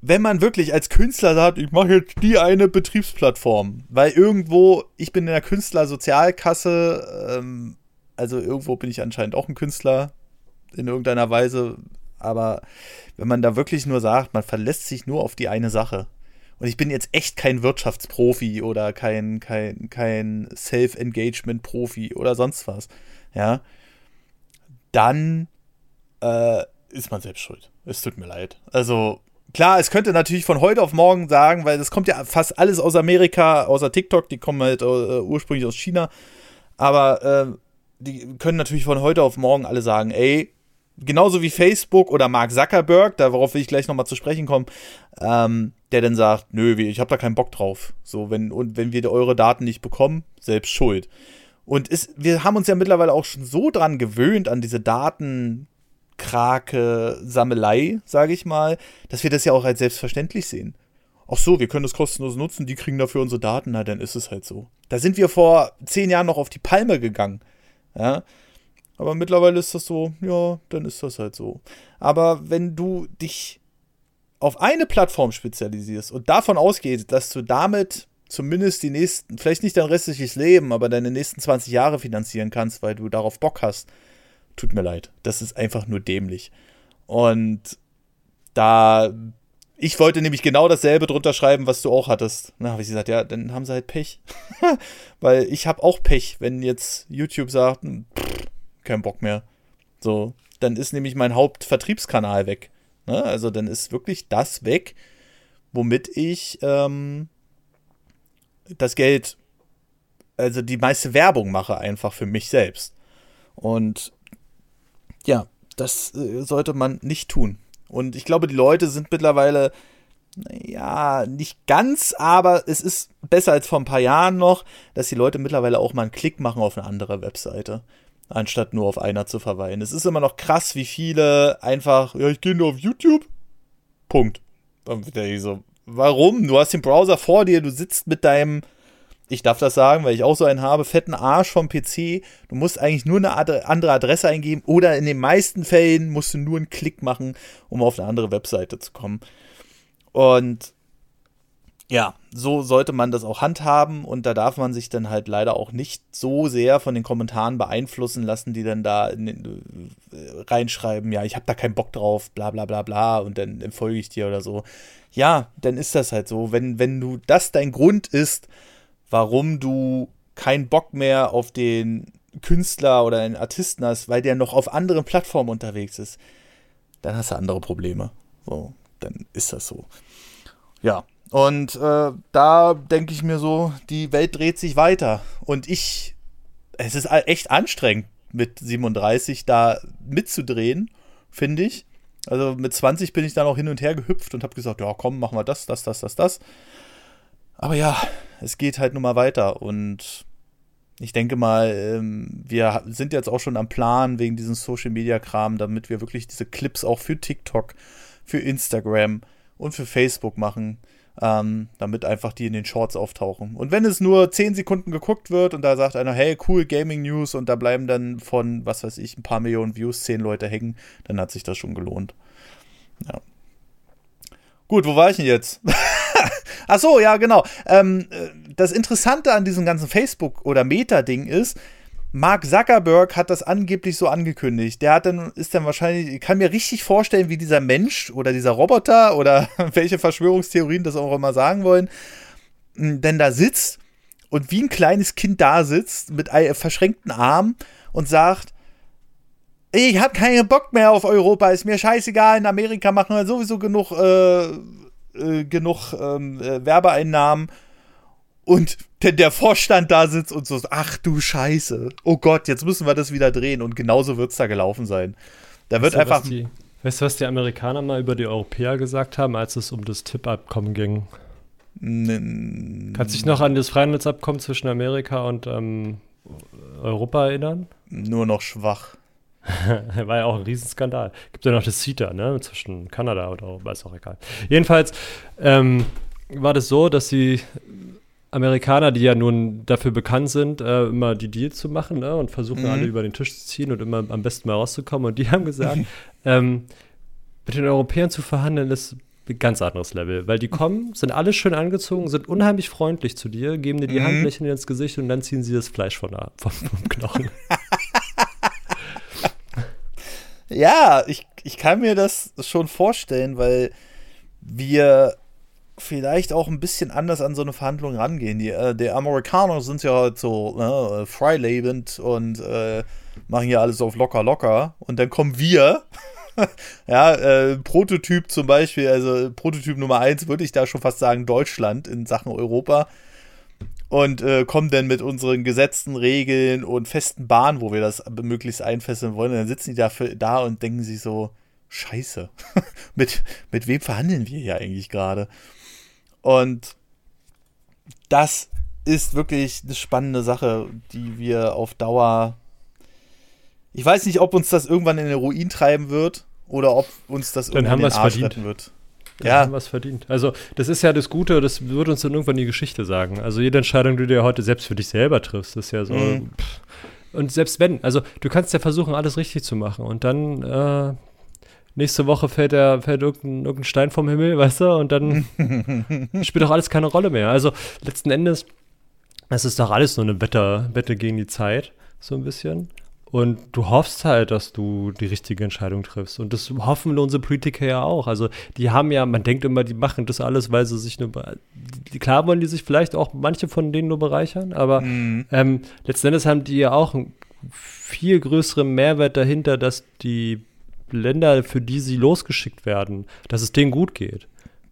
wenn man wirklich als Künstler sagt, ich mache jetzt die eine Betriebsplattform, weil irgendwo, ich bin in der Künstlersozialkasse, ähm, also irgendwo bin ich anscheinend auch ein Künstler in irgendeiner Weise, aber wenn man da wirklich nur sagt, man verlässt sich nur auf die eine Sache. Und ich bin jetzt echt kein Wirtschaftsprofi oder kein, kein, kein Self-Engagement-Profi oder sonst was, ja, dann äh, ist man selbst schuld. Es tut mir leid. Also, klar, es könnte natürlich von heute auf morgen sagen, weil das kommt ja fast alles aus Amerika, außer TikTok, die kommen halt uh, ursprünglich aus China. Aber äh, die können natürlich von heute auf morgen alle sagen, ey, genauso wie Facebook oder Mark Zuckerberg, da worauf will ich gleich nochmal zu sprechen kommen, ähm, der dann sagt, nö, ich habe da keinen Bock drauf. So, wenn, und wenn wir eure Daten nicht bekommen, selbst schuld. Und ist, wir haben uns ja mittlerweile auch schon so dran gewöhnt an diese Datenkrake-Sammelei, sage ich mal, dass wir das ja auch als selbstverständlich sehen. Ach so, wir können das kostenlos nutzen, die kriegen dafür unsere Daten, na dann ist es halt so. Da sind wir vor zehn Jahren noch auf die Palme gegangen. Ja, aber mittlerweile ist das so, ja, dann ist das halt so. Aber wenn du dich auf eine Plattform spezialisierst und davon ausgehst, dass du damit zumindest die nächsten, vielleicht nicht dein restliches Leben, aber deine nächsten 20 Jahre finanzieren kannst, weil du darauf Bock hast, tut mir leid. Das ist einfach nur dämlich. Und da, ich wollte nämlich genau dasselbe drunter schreiben, was du auch hattest. Na, habe ich gesagt, ja, dann haben sie halt Pech. weil ich habe auch Pech, wenn jetzt YouTube sagt, hm, pff, keinen Bock mehr. So, dann ist nämlich mein Hauptvertriebskanal weg. Ne? Also dann ist wirklich das weg, womit ich ähm, das Geld, also die meiste Werbung mache einfach für mich selbst. Und ja, das äh, sollte man nicht tun. Und ich glaube, die Leute sind mittlerweile, ja, nicht ganz, aber es ist besser als vor ein paar Jahren noch, dass die Leute mittlerweile auch mal einen Klick machen auf eine andere Webseite anstatt nur auf einer zu verweilen. Es ist immer noch krass, wie viele einfach, ja, ich gehe nur auf YouTube. Punkt. Dann wird der so, warum? Du hast den Browser vor dir, du sitzt mit deinem, ich darf das sagen, weil ich auch so einen habe, fetten Arsch vom PC. Du musst eigentlich nur eine andere Adresse eingeben oder in den meisten Fällen musst du nur einen Klick machen, um auf eine andere Webseite zu kommen. Und ja, so sollte man das auch handhaben und da darf man sich dann halt leider auch nicht so sehr von den Kommentaren beeinflussen lassen, die dann da den, äh, reinschreiben, ja, ich habe da keinen Bock drauf, bla bla bla bla und dann folge ich dir oder so. Ja, dann ist das halt so. Wenn, wenn du das dein Grund ist, warum du keinen Bock mehr auf den Künstler oder einen Artisten hast, weil der noch auf anderen Plattformen unterwegs ist, dann hast du andere Probleme. So, dann ist das so. Ja, und äh, da denke ich mir so, die Welt dreht sich weiter. Und ich, es ist echt anstrengend, mit 37 da mitzudrehen, finde ich. Also mit 20 bin ich dann auch hin und her gehüpft und habe gesagt, ja komm, machen wir das, das, das, das, das. Aber ja, es geht halt nun mal weiter. Und ich denke mal, ähm, wir sind jetzt auch schon am Plan wegen diesem Social-Media-Kram, damit wir wirklich diese Clips auch für TikTok, für Instagram und für Facebook machen ähm, damit einfach die in den Shorts auftauchen. Und wenn es nur 10 Sekunden geguckt wird und da sagt einer, hey, cool, Gaming News und da bleiben dann von, was weiß ich, ein paar Millionen Views 10 Leute hängen, dann hat sich das schon gelohnt. Ja. Gut, wo war ich denn jetzt? Ach so, ja, genau. Ähm, äh, das Interessante an diesem ganzen Facebook- oder Meta-Ding ist, Mark Zuckerberg hat das angeblich so angekündigt. Der hat dann, ist dann wahrscheinlich, ich kann mir richtig vorstellen, wie dieser Mensch oder dieser Roboter oder welche Verschwörungstheorien das auch immer sagen wollen, denn da sitzt und wie ein kleines Kind da sitzt mit verschränkten Armen und sagt, ich habe keinen Bock mehr auf Europa, ist mir scheißegal, in Amerika machen wir sowieso genug, äh, äh, genug ähm, äh, Werbeeinnahmen und der, der Vorstand da sitzt und so, ach du Scheiße, oh Gott, jetzt müssen wir das wieder drehen und genauso wird es da gelaufen sein. Da wird weißt einfach. Du, die, weißt du, was die Amerikaner mal über die Europäer gesagt haben, als es um das TIP-Abkommen ging? Kannst du dich noch an das Freihandelsabkommen zwischen Amerika und ähm, Europa erinnern? Nur noch schwach. War ja auch ein Riesenskandal. Gibt ja noch das CETA, ne? Zwischen Kanada und Europa, ist auch egal. Jedenfalls ähm, war das so, dass die Amerikaner, die ja nun dafür bekannt sind, äh, immer die Deals zu machen ne? und versuchen mhm. alle über den Tisch zu ziehen und immer am besten mal rauszukommen. Und die haben gesagt, ähm, mit den Europäern zu verhandeln ist ein ganz anderes Level, weil die kommen, sind alle schön angezogen, sind unheimlich freundlich zu dir, geben dir die mhm. Handflächen ins Gesicht und dann ziehen sie das Fleisch von der, vom, vom Knochen. ja, ich, ich kann mir das schon vorstellen, weil wir vielleicht auch ein bisschen anders an so eine Verhandlung rangehen. Die, äh, die Amerikaner sind ja halt so ne, freilebend und äh, machen hier alles auf locker locker. Und dann kommen wir. ja, äh, Prototyp zum Beispiel, also Prototyp Nummer 1 würde ich da schon fast sagen, Deutschland in Sachen Europa. Und äh, kommen dann mit unseren gesetzten Regeln und festen Bahnen, wo wir das möglichst einfesseln wollen. Und dann sitzen die dafür, da und denken sich so, Scheiße, mit, mit wem verhandeln wir hier eigentlich gerade? Und das ist wirklich eine spannende Sache, die wir auf Dauer. Ich weiß nicht, ob uns das irgendwann in den Ruin treiben wird oder ob uns das dann irgendwann haben den Arsch verdient. retten wird. Dann ja. haben wir es verdient. Also, das ist ja das Gute, das wird uns dann irgendwann die Geschichte sagen. Also, jede Entscheidung, die du dir heute selbst für dich selber triffst, ist ja so. Mhm. Und selbst wenn, also, du kannst ja versuchen, alles richtig zu machen und dann äh, nächste Woche fällt, der, fällt irgendein, irgendein Stein vom Himmel, weißt du, und dann spielt doch alles keine Rolle mehr. Also letzten Endes, es ist doch alles nur eine Wette, Wette gegen die Zeit, so ein bisschen. Und du hoffst halt, dass du die richtige Entscheidung triffst. Und das hoffen unsere Politiker ja auch. Also die haben ja, man denkt immer, die machen das alles, weil sie sich nur, klar wollen die sich vielleicht auch manche von denen nur bereichern, aber mhm. ähm, letzten Endes haben die ja auch einen viel größeren Mehrwert dahinter, dass die Länder, für die sie losgeschickt werden, dass es denen gut geht.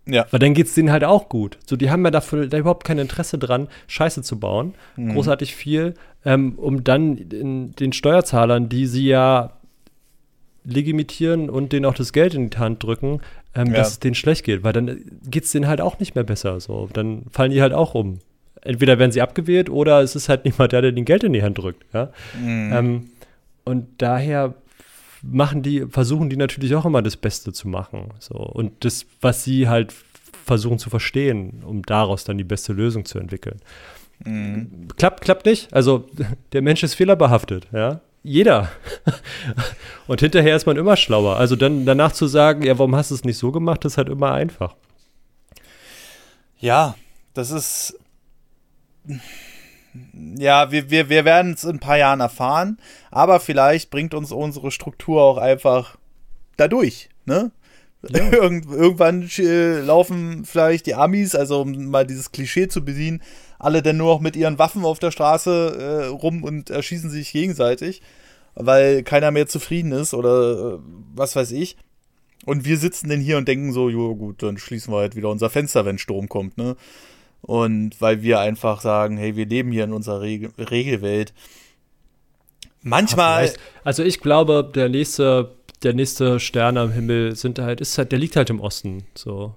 Ja. Weil dann geht es denen halt auch gut. So, die haben ja dafür da überhaupt kein Interesse dran, Scheiße zu bauen. Mhm. Großartig viel, ähm, um dann in, den Steuerzahlern, die sie ja legitimieren und denen auch das Geld in die Hand drücken, ähm, ja. dass es denen schlecht geht. Weil dann geht es denen halt auch nicht mehr besser. So. Dann fallen die halt auch um. Entweder werden sie abgewählt oder es ist halt nicht mal der, der den Geld in die Hand drückt. Ja? Mhm. Ähm, und daher machen die, versuchen die natürlich auch immer das Beste zu machen. So. Und das, was sie halt versuchen zu verstehen, um daraus dann die beste Lösung zu entwickeln. Mhm. Klappt, klappt nicht. Also der Mensch ist fehlerbehaftet, ja. Jeder. Und hinterher ist man immer schlauer. Also dann danach zu sagen, ja, warum hast du es nicht so gemacht, ist halt immer einfach. Ja, das ist ja, wir, wir, wir werden es in ein paar Jahren erfahren, aber vielleicht bringt uns unsere Struktur auch einfach dadurch, ne? Ja. Irgend, irgendwann äh, laufen vielleicht die Amis, also um mal dieses Klischee zu bedienen, alle dann nur noch mit ihren Waffen auf der Straße äh, rum und erschießen sich gegenseitig, weil keiner mehr zufrieden ist oder äh, was weiß ich. Und wir sitzen denn hier und denken so, jo gut, dann schließen wir halt wieder unser Fenster, wenn Strom kommt, ne? Und weil wir einfach sagen, hey, wir leben hier in unserer Reg Regelwelt. Manchmal. Also ich glaube, der nächste, der nächste Stern am Himmel sind halt, ist halt, der liegt halt im Osten. So.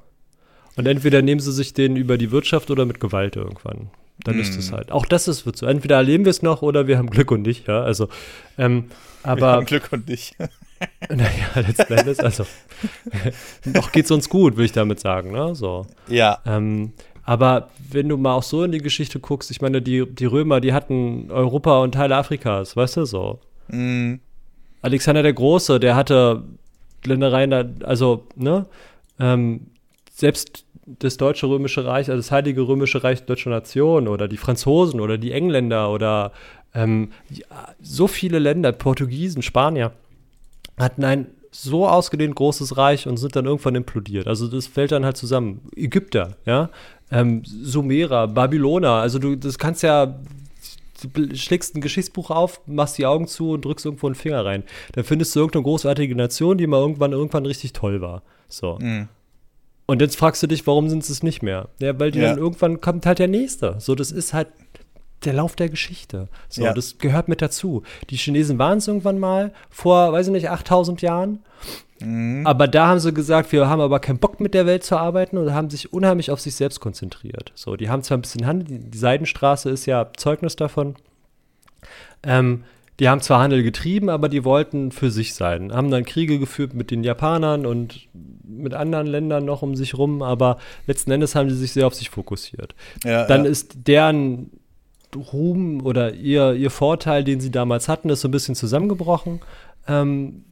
Und entweder nehmen sie sich den über die Wirtschaft oder mit Gewalt irgendwann. Dann mm. ist es hm. halt. Auch das ist wird so. Entweder erleben wir es noch oder wir haben Glück und nicht, ja. Also, ähm, aber. Wir haben Glück und nicht. naja, letzten Endes, also noch geht es uns gut, würde ich damit sagen, ne? So. Ja. Ähm, aber wenn du mal auch so in die Geschichte guckst, ich meine, die, die Römer, die hatten Europa und Teile Afrikas, weißt du so. Mm. Alexander der Große, der hatte Ländereien, also, ne, ähm, selbst das Deutsche Römische Reich, also das Heilige Römische Reich Deutscher Nation oder die Franzosen oder die Engländer oder ähm, so viele Länder, Portugiesen, Spanier, hatten ein so ausgedehnt großes Reich und sind dann irgendwann implodiert. Also das fällt dann halt zusammen. Ägypter, ja, ähm, Sumerer, Babyloner. Also du, das kannst ja, du schlägst ein Geschichtsbuch auf, machst die Augen zu und drückst irgendwo einen Finger rein. Dann findest du irgendeine großartige Nation, die mal irgendwann irgendwann richtig toll war. So. Mhm. Und jetzt fragst du dich, warum sind sie es nicht mehr? Ja, weil die Ja. dann irgendwann kommt halt der nächste. So, das ist halt der Lauf der Geschichte. So, Ja. das gehört mit dazu. Die Chinesen waren es irgendwann mal vor, weiß ich nicht, 8000 Jahren. Mhm. Aber da haben sie gesagt, wir haben aber keinen Bock mit der Welt zu arbeiten und haben sich unheimlich auf sich selbst konzentriert. So, die haben zwar ein bisschen Handel, die- Seidenstraße ist ja Zeugnis davon. Ähm, die haben zwar Handel getrieben, aber die wollten für sich sein. Haben dann Kriege geführt mit den Japanern und mit anderen Ländern noch um sich rum, aber letzten Endes haben sie sich sehr auf sich fokussiert. Ja, Dann ja. ist deren Ruhm oder ihr, ihr Vorteil, den sie damals hatten, ist so ein bisschen zusammengebrochen. Ähm,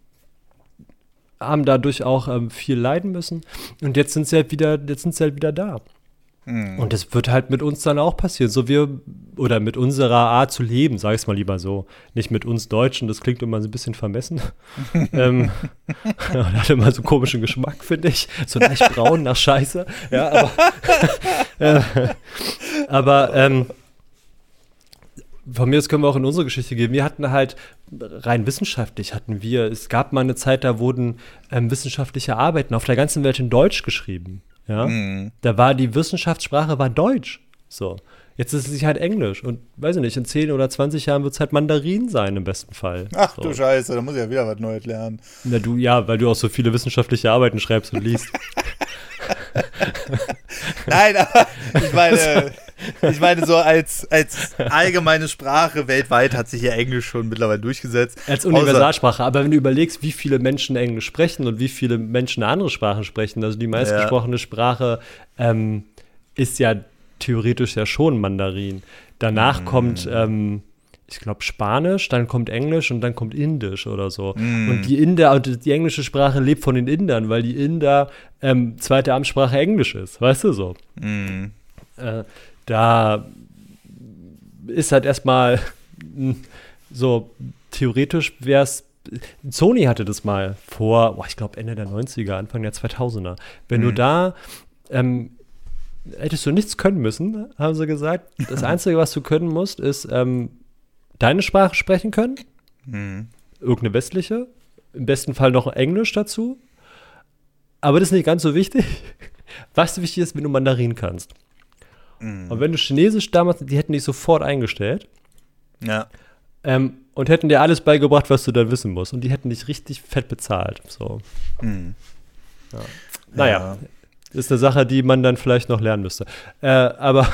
haben dadurch auch ähm, viel leiden müssen. Und jetzt sind sie halt wieder, jetzt sind sie halt wieder da. Mhm. Und das wird halt mit uns dann auch passieren. So wir, oder mit unserer Art zu leben, sag ich es mal lieber so. Nicht mit uns Deutschen, das klingt immer so ein bisschen vermessen. ähm, hat immer so einen komischen Geschmack, finde ich. So leicht braun nach Scheiße. Ja, aber, äh, aber ähm, von mir aus können wir auch in unsere Geschichte gehen. Wir hatten halt rein wissenschaftlich hatten wir, es gab mal eine Zeit, da wurden ähm, wissenschaftliche Arbeiten auf der ganzen Welt in Deutsch geschrieben. Ja, Mhm. da war die Wissenschaftssprache war Deutsch. So. Jetzt ist es halt Englisch. Und weiß ich nicht, in 10 oder 20 Jahren wird es halt Mandarin sein im besten Fall. Ach so. du Scheiße, da muss ich ja wieder was Neues lernen. Na, du, ja, weil du auch so viele wissenschaftliche Arbeiten schreibst und liest. Nein, aber ich meine, ich meine so als, als allgemeine Sprache weltweit hat sich ja Englisch schon mittlerweile durchgesetzt. Als Universalsprache. Aber wenn du überlegst, wie viele Menschen Englisch sprechen und wie viele Menschen andere Sprachen sprechen, also die meistgesprochene Sprache ähm, ist ja theoretisch ja schon Mandarin. Danach kommt, ähm, ich glaube, Spanisch, dann kommt Englisch und dann kommt Indisch oder so. Und die Inder und die englische Sprache lebt von den Indern, weil die Inder ähm, zweite Amtssprache Englisch ist, weißt du so. Mhm. Äh, da ist halt erstmal mh, so theoretisch wäre es. Sony hatte das mal vor, boah, ich glaube Ende der 90er, Anfang der 2000er. Wenn du da ähm, hättest du nichts können müssen, haben sie gesagt. Das Einzige, was du können musst, ist ähm, deine Sprache sprechen können, Mhm. irgendeine westliche, im besten Fall noch Englisch dazu. Aber das ist nicht ganz so wichtig. Was wichtig ist, wenn du Mandarin kannst. Mhm. Und wenn du Chinesisch damals, die hätten dich sofort eingestellt Ja. ähm, und hätten dir alles beigebracht, was du dann wissen musst. Und die hätten dich richtig fett bezahlt. So. Mhm. Naja, ist eine Sache, die man dann vielleicht noch lernen müsste. Äh, aber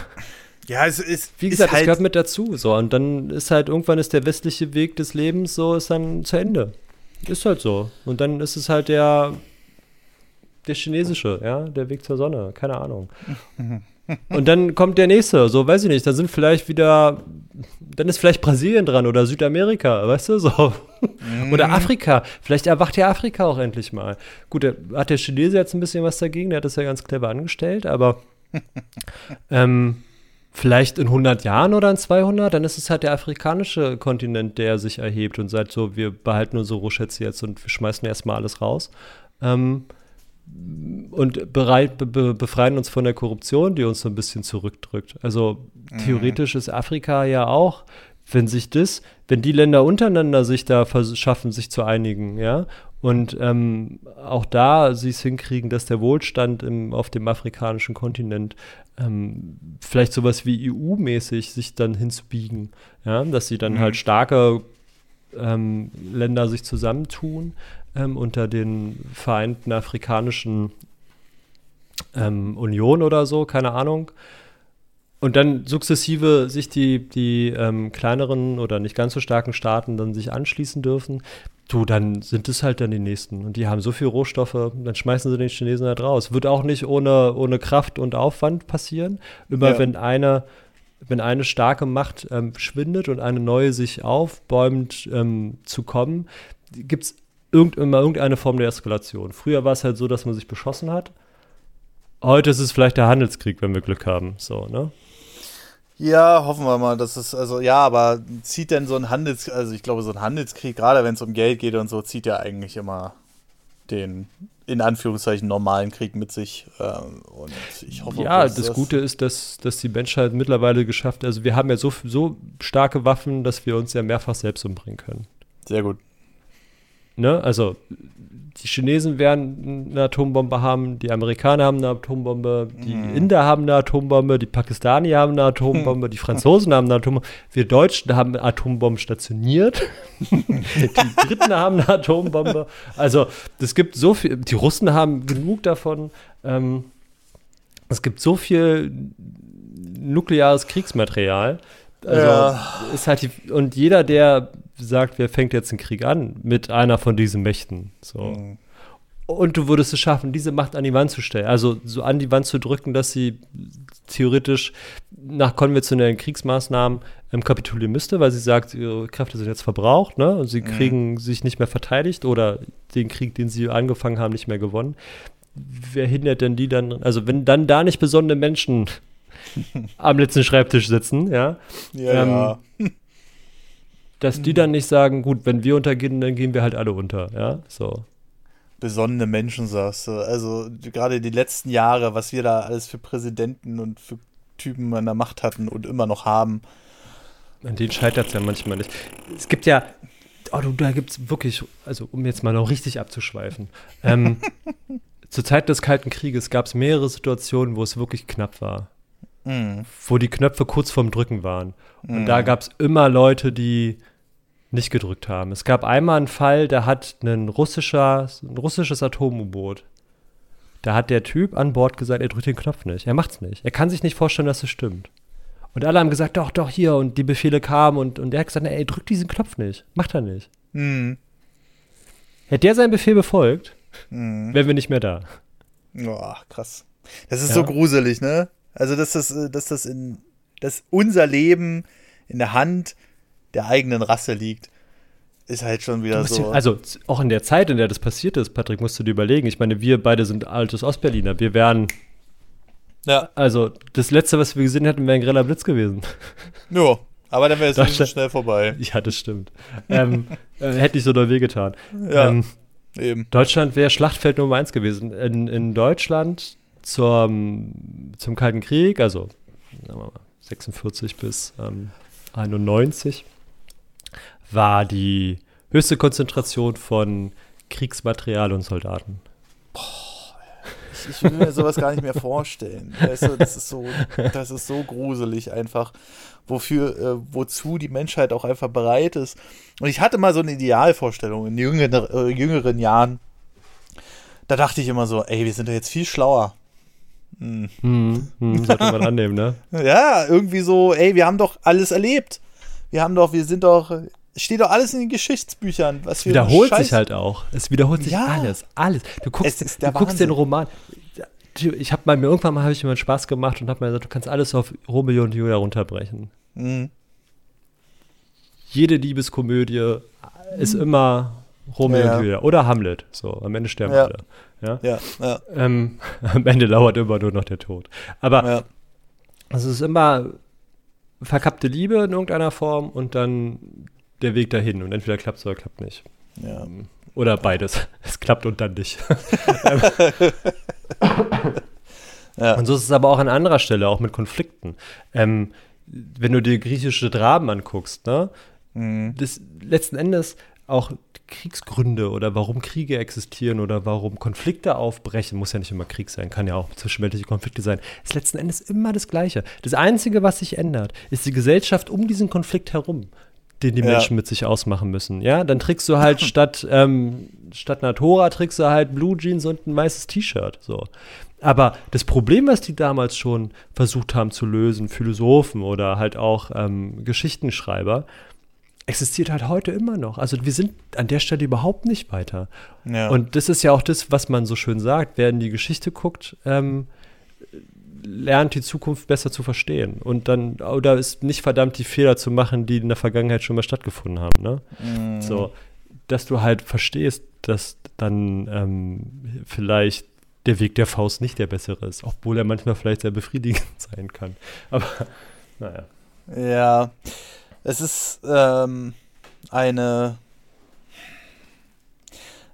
Ja, es ist, wie gesagt, es halt, gehört mit dazu. So. Und dann ist halt irgendwann ist der westliche Weg des Lebens so, ist dann zu Ende. Ist halt so. Und dann ist es halt der, der chinesische, ja, der Weg zur Sonne. Keine Ahnung. Und dann kommt der nächste, so weiß ich nicht, da sind vielleicht wieder, dann ist vielleicht Brasilien dran oder Südamerika, weißt du, so. Oder Afrika, vielleicht erwacht ja Afrika auch endlich mal. Gut, da hat der Chinese jetzt ein bisschen was dagegen, der hat das ja ganz clever angestellt, aber ähm, vielleicht in 100 Jahren oder in 200, dann ist es halt der afrikanische Kontinent, der sich erhebt und sagt so, wir behalten unsere Rohschätze jetzt und wir schmeißen erstmal alles raus. Ähm, und bereit, be, be, befreien uns von der Korruption, die uns so ein bisschen zurückdrückt. Also theoretisch ist Afrika ja auch, wenn sich das, wenn die Länder untereinander sich da vers- schaffen, sich zu einigen, ja, und ähm, auch da sie es hinkriegen, dass der Wohlstand im, auf dem afrikanischen Kontinent ähm, vielleicht sowas wie EU-mäßig sich dann hinzubiegen, ja, dass sie dann Mhm. halt starke ähm, Länder sich zusammentun ähm, unter den Vereinten Afrikanischen ähm, Union oder so, keine Ahnung. Und dann sukzessive sich die, die ähm, kleineren oder nicht ganz so starken Staaten dann sich anschließen dürfen. Du, dann sind es halt dann die nächsten. Und die haben so viel Rohstoffe, dann schmeißen sie den Chinesen halt raus. Wird auch nicht ohne, ohne Kraft und Aufwand passieren. Immer Ja. wenn eine, wenn eine starke Macht ähm, schwindet und eine neue sich aufbäumt ähm, zu kommen, gibt es irgend, immer irgendeine Form der Eskalation. Früher war es halt so, dass man sich beschossen hat. Heute ist es vielleicht der Handelskrieg, wenn wir Glück haben. So, ne? Ja, hoffen wir mal, dass es, also ja, aber zieht denn so ein Handels, also ich glaube, so ein Handelskrieg, gerade wenn es um Geld geht und so, zieht ja eigentlich immer den, in Anführungszeichen, normalen Krieg mit sich. ähm, Und ich hoffe, Ja, dass das, Gute ist, dass, dass die Menschheit mittlerweile geschafft Also, wir haben ja so, so starke Waffen, dass wir uns ja mehrfach selbst umbringen können. Sehr gut. Ne, also die Chinesen werden eine Atombombe haben, die Amerikaner haben eine Atombombe, die mhm. Inder haben eine Atombombe, die Pakistanier haben eine Atombombe, die Franzosen haben eine Atombombe, wir Deutschen haben Atombomben stationiert, die Briten haben eine Atombombe. Also es gibt so viel, die Russen haben genug davon. Ähm, es gibt so viel nukleares Kriegsmaterial. Also ja. ist halt die, und jeder, der sagt, wer fängt jetzt einen Krieg an mit einer von diesen Mächten. So. Mhm. Und du würdest es schaffen, diese Macht an die Wand zu stellen, also so an die Wand zu drücken, dass sie theoretisch nach konventionellen Kriegsmaßnahmen ähm, kapitulieren müsste, weil sie sagt, ihre Kräfte sind jetzt verbraucht, ne? Und sie mhm. kriegen sich nicht mehr verteidigt oder den Krieg, den sie angefangen haben, nicht mehr gewonnen. Wer hindert denn die dann? Also wenn dann da nicht besonnene Menschen am letzten Schreibtisch sitzen, ja. Ja, ähm, ja dass die dann nicht sagen, gut, wenn wir untergehen, dann gehen wir halt alle unter, ja, so. Besonnene Menschen, sagst du. Also gerade die letzten Jahre, was wir da alles für Präsidenten und für Typen an der Macht hatten und immer noch haben. An denen scheitert es ja manchmal nicht. Es gibt ja, oh, du, da gibt es wirklich, also um jetzt mal noch richtig abzuschweifen. Ähm, zur Zeit des Kalten Krieges gab es mehrere Situationen, wo es wirklich knapp war. Mm. Wo die Knöpfe kurz vorm Drücken waren. Und mm. da gab es immer Leute, die nicht gedrückt haben. Es gab einmal einen Fall, da hat ein, russischer, ein russisches Atom-U-Boot, da hat der Typ an Bord gesagt, er drückt den Knopf nicht. Er macht's nicht. Er kann sich nicht vorstellen, dass es stimmt. Und alle haben gesagt, doch, doch, hier. Und die Befehle kamen und, und er hat gesagt, ey, drück diesen Knopf nicht. Macht er nicht. Mhm. Hätte der seinen Befehl befolgt, mhm. wären wir nicht mehr da. Boah, krass. Das ist ja. so gruselig, ne? Also, dass das, dass das in, dass unser Leben in der Hand der eigenen Rasse liegt, ist halt schon wieder so. also auch in der Zeit, in der das passiert ist, Patrick, musst du dir überlegen. Ich meine, wir beide sind altes Ostberliner. Wir wären. Ja. Also, das letzte, was wir gesehen hätten, wäre ein greller Blitz gewesen. Ja, aber dann wäre es nicht so schnell vorbei. Ja, das stimmt. ähm, äh, hätte nicht so doll wehgetan. Ja. Ähm, eben. Deutschland wäre Schlachtfeld Nummer eins gewesen. In, in Deutschland zum, zum Kalten Krieg, also 46 bis ähm, 91, war die höchste Konzentration von Kriegsmaterial und Soldaten. Boah, ich, ich will mir sowas gar nicht mehr vorstellen. Weißt du, das ist so, das ist so gruselig einfach, wofür, äh, wozu die Menschheit auch einfach bereit ist. Und ich hatte mal so eine Idealvorstellung in jüngeren, äh, jüngeren Jahren. Da dachte ich immer so, ey, wir sind ja jetzt viel schlauer. Hm. Hm, hm, sollte man annehmen, ne? ja, irgendwie so, ey, wir haben doch alles erlebt. Wir haben doch, wir sind doch steht doch alles in den Geschichtsbüchern. Was es wiederholt Scheiß sich halt auch. Es wiederholt sich ja. alles, alles. Du guckst, du guckst den Roman. Ich habe mal mir irgendwann mal habe ich mir einen Spaß gemacht und habe mir gesagt, du kannst alles auf Romeo und Julia runterbrechen. Mhm. Jede Liebeskomödie ist immer Romeo ja, und Julia oder Hamlet. So, am Ende sterben ja. alle. Ja, ja. ja. Ähm, am Ende lauert immer nur noch der Tod. Aber ja. es ist immer verkappte Liebe in irgendeiner Form und dann der Weg dahin. Und entweder klappt es oder klappt nicht. Ja. Oder beides. Es klappt und dann nicht. ja. Und so ist es aber auch an anderer Stelle, auch mit Konflikten. Ähm, wenn du dir griechische Dramen anguckst, ne? Mhm. Das letzten Endes auch Kriegsgründe oder warum Kriege existieren oder warum Konflikte aufbrechen, muss ja nicht immer Krieg sein, kann ja auch zwischenweltliche Konflikte sein, ist letzten Endes immer das Gleiche. Das Einzige, was sich ändert, ist die Gesellschaft um diesen Konflikt herum den die ja. Menschen mit sich ausmachen müssen. Ja, dann trägst du halt statt, ähm, statt einer Tora trägst du halt Blue Jeans und ein weißes T-Shirt. So. Aber das Problem, was die damals schon versucht haben zu lösen, Philosophen oder halt auch ähm, Geschichtenschreiber, existiert halt heute immer noch. Also wir sind an der Stelle überhaupt nicht weiter. Ja. Und das ist ja auch das, was man so schön sagt, wer in die Geschichte guckt, ähm, lernt, die Zukunft besser zu verstehen. Und dann, oder ist nicht verdammt, die Fehler zu machen, die in der Vergangenheit schon mal stattgefunden haben. Ne? Mm. So, dass du halt verstehst, dass dann ähm, vielleicht der Weg der Faust nicht der bessere ist, obwohl er manchmal vielleicht sehr befriedigend sein kann. Aber naja. Ja, es ist ähm, eine.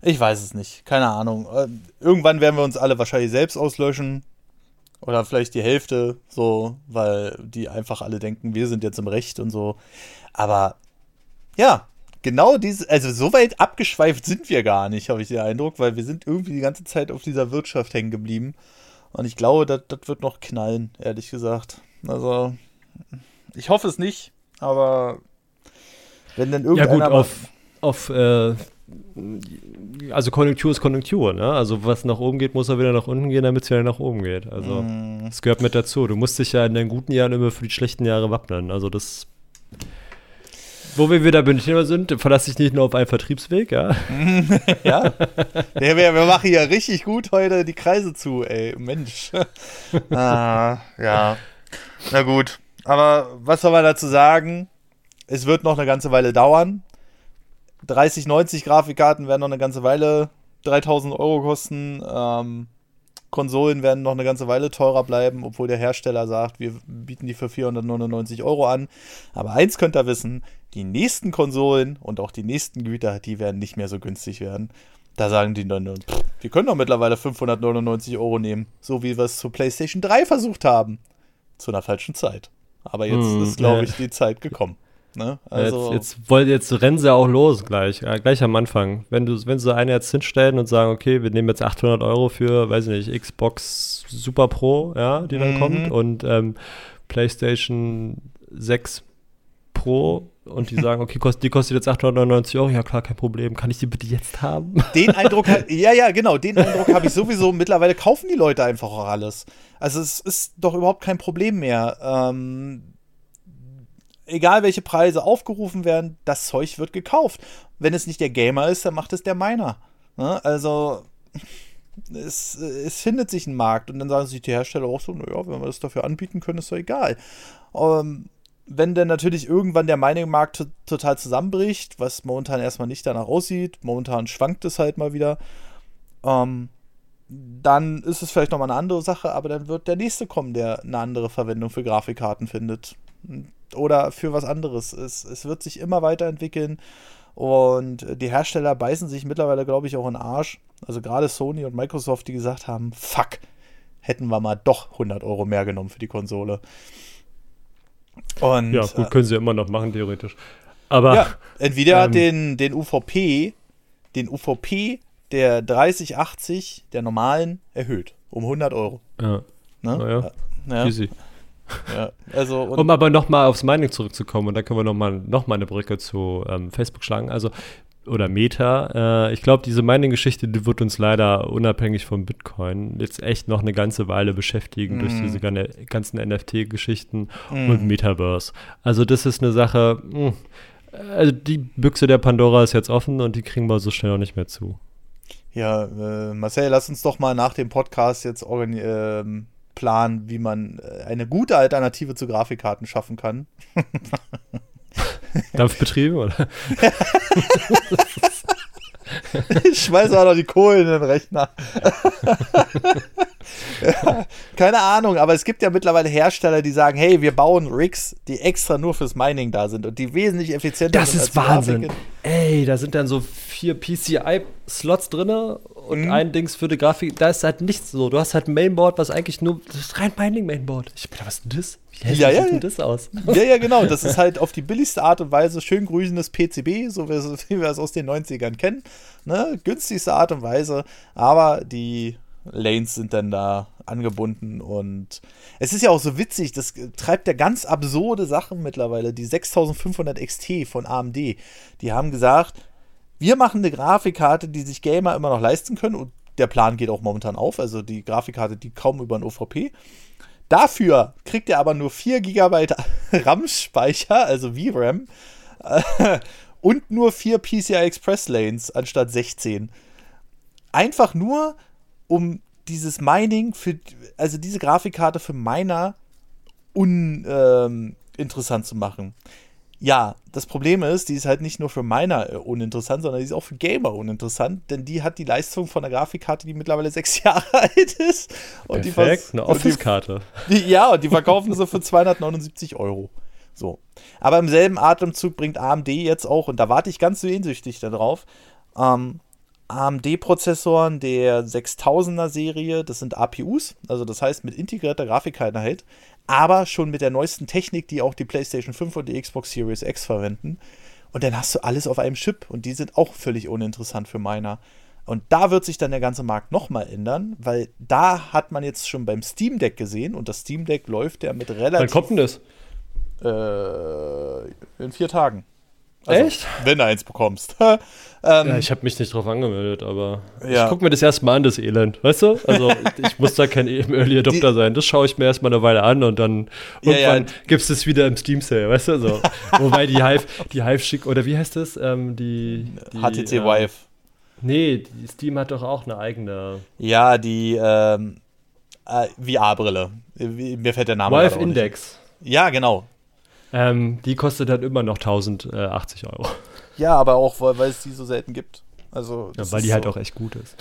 Ich weiß es nicht, keine Ahnung. Äh, irgendwann werden wir uns alle wahrscheinlich selbst auslöschen. Oder vielleicht die Hälfte, so, weil die einfach alle denken, wir sind jetzt im Recht und so. Aber ja, genau diese, also so weit abgeschweift sind wir gar nicht, habe ich den Eindruck, weil wir sind irgendwie die ganze Zeit auf dieser Wirtschaft hängen geblieben. Und ich glaube, das wird noch knallen, ehrlich gesagt. Also, ich hoffe es nicht, aber wenn dann irgendeiner. Ja, gut, auf, auf äh, also Konjunktur ist Konjunktur, ne? Also was nach oben geht, muss er wieder nach unten gehen, damit es wieder nach oben geht. Also mm. das gehört mit dazu. Du musst dich ja in den guten Jahren immer für die schlechten Jahre wappnen. Also das wo wir wieder Bündner sind, verlasse ich nicht nur auf einen Vertriebsweg, ja. ja. ja wir, wir, machen hier richtig gut heute die Kreise zu, ey. Mensch. ah, ja. Na gut. Aber was soll man dazu sagen? Es wird noch eine ganze Weile dauern. 3090 Grafikkarten werden noch eine ganze Weile 3000 Euro kosten. Ähm, Konsolen werden noch eine ganze Weile teurer bleiben, obwohl der Hersteller sagt, wir bieten die für 499 Euro an. Aber eins könnt ihr wissen, die nächsten Konsolen und auch die nächsten Güter, die werden nicht mehr so günstig werden. Da sagen die dann, pff, wir können doch mittlerweile 599 Euro nehmen, so wie wir es zu PlayStation 3 versucht haben. Zu einer falschen Zeit. Aber jetzt hm, ist, glaube ich, die Zeit gekommen. Ne? Also jetzt, jetzt, wollt, jetzt rennen sie auch los gleich, ja, gleich am Anfang. Wenn du, wenn sie eine jetzt hinstellen und sagen, okay, wir nehmen jetzt 800 Euro für, weiß ich nicht, Xbox Super Pro, ja, die dann mhm. kommt und ähm, PlayStation 6 Pro und die sagen, okay, kost, die kostet jetzt 899 Euro, ja klar, kein Problem, kann ich die bitte jetzt haben? Den Eindruck, ja, ja, genau, den Eindruck habe ich sowieso. Mittlerweile kaufen die Leute einfach auch alles. Also es ist doch überhaupt kein Problem mehr. Ähm, egal welche Preise aufgerufen werden, das Zeug wird gekauft. Wenn es nicht der Gamer ist, dann macht es der Miner. Ne? Also es, es, findet sich ein Markt und dann sagen sich die Hersteller auch so, naja, wenn wir das dafür anbieten können, ist doch egal. Ähm, wenn dann natürlich irgendwann der Mining-Markt total zusammenbricht, was momentan erstmal nicht danach aussieht, momentan schwankt es halt mal wieder, ähm, dann ist es vielleicht nochmal eine andere Sache, aber dann wird der nächste kommen, der eine andere Verwendung für Grafikkarten findet oder für was anderes. Es, es wird sich immer weiterentwickeln und die Hersteller beißen sich mittlerweile, glaube ich, auch in den Arsch. Also gerade Sony und Microsoft, die gesagt haben, fuck, hätten wir mal doch 100 Euro mehr genommen für die Konsole. Und, ja, gut, äh, können sie immer noch machen, theoretisch. Aber. Ja, Nvidia ähm, den, den UVP, den UVP der 3080 der normalen erhöht. Um 100 Euro. Ja. Ne? Naja. Ja. Easy. Ja, also um aber nochmal aufs Mining zurückzukommen, und da können wir nochmal noch mal eine Brücke zu ähm, Facebook schlagen. Also, oder Meta. Äh, ich glaube, diese Mining-Geschichte, die wird uns leider unabhängig von Bitcoin jetzt echt noch eine ganze Weile beschäftigen mm. durch mhm. diese ganzen NFT-Geschichten mm. und Metaverse. Also, das ist eine Sache, mh, hm, also die Büchse der Pandora ist jetzt offen und die kriegen wir so schnell auch nicht mehr zu. Ja, äh, Marcel, lass uns doch mal nach dem Podcast jetzt organisieren. Äh, Plan, wie man äh, eine gute Alternative zu Grafikkarten schaffen kann. Dampfbetriebe, oder? ich schmeiße auch noch die Kohlen in den Rechner. ja, keine Ahnung, aber es gibt ja mittlerweile Hersteller, die sagen, hey, wir bauen Rigs, die extra nur fürs Mining da sind und die wesentlich effizienter das sind. Das ist Wahnsinn. Ey, da sind dann so vier PCI-Slots drin und mhm. ein Dings für die Grafik. Da ist halt nichts so. Du hast halt ein Mainboard, was eigentlich nur, das ist rein Mining-Mainboard. Ich bin, was ist denn das? Wie ja, ja. sieht denn das aus? Ja, ja, genau. Das ist halt auf die billigste Art und Weise schön grüßendes PCB, so wie wir es aus den 90ern kennen. Ne? Günstigste Art und Weise, aber die Lanes sind dann da angebunden und es ist ja auch so witzig, das treibt ja ganz absurde Sachen mittlerweile. Die 6500 XT von AMD, die haben gesagt, wir machen eine Grafikkarte, die sich Gamer immer noch leisten können und der Plan geht auch momentan auf, also die Grafikkarte, die kaum über ein OVP. Dafür kriegt er aber nur 4 GB RAM-Speicher, also VRAM, und nur 4 PCI Express Lanes anstatt 16. Einfach nur, um dieses Mining für, also diese Grafikkarte für Miner uninteressant ähm, zu machen. Ja, das Problem ist, die ist halt nicht nur für Miner äh, uninteressant, sondern die ist auch für Gamer uninteressant, denn die hat die Leistung von einer Grafikkarte, die mittlerweile sechs Jahre alt ist. Und Perfekt, die eine Office-Karte. Ja, und die verkaufen sie für 279 Euro. So. Aber im selben Atemzug bringt AMD jetzt auch, und da warte ich ganz sehnsüchtig darauf, ähm, AMD-Prozessoren der 6000er Serie, das sind APUs, also das heißt mit integrierter Grafikeinheit, aber schon mit der neuesten Technik, die auch die PlayStation 5 und die Xbox Series X verwenden. Und dann hast du alles auf einem Chip und die sind auch völlig uninteressant für Miner. Und da wird sich dann der ganze Markt nochmal ändern, weil da hat man jetzt schon beim Steam Deck gesehen und das Steam Deck läuft ja mit relativ. Wann kommt denn das? Äh, in vier Tagen. Echt? Wenn du eins bekommst. Ja, ähm, ich habe mich nicht drauf angemeldet, aber Ja. ich gucke mir das erstmal an, das Elend, weißt du? Also ich muss da kein Early Adopter sein. Das schaue ich mir erstmal eine Weile an und dann Ja, ja. irgendwann gibt es es wieder im Steam Sale, weißt du? So. Wobei die Hive, die Hive schick, oder wie heißt das? Ähm, die, die HTC ähm, Vive. Nee, die Steam hat doch auch eine eigene. Ja, die ähm, äh, VR-Brille. Mir fällt der Name Vive auch nicht. Index. Ja, genau. Ähm, die kostet dann immer noch 1080 Euro. Ja, aber auch, weil, weil es die so selten gibt. Also, Ja, weil die halt so. auch echt gut ist.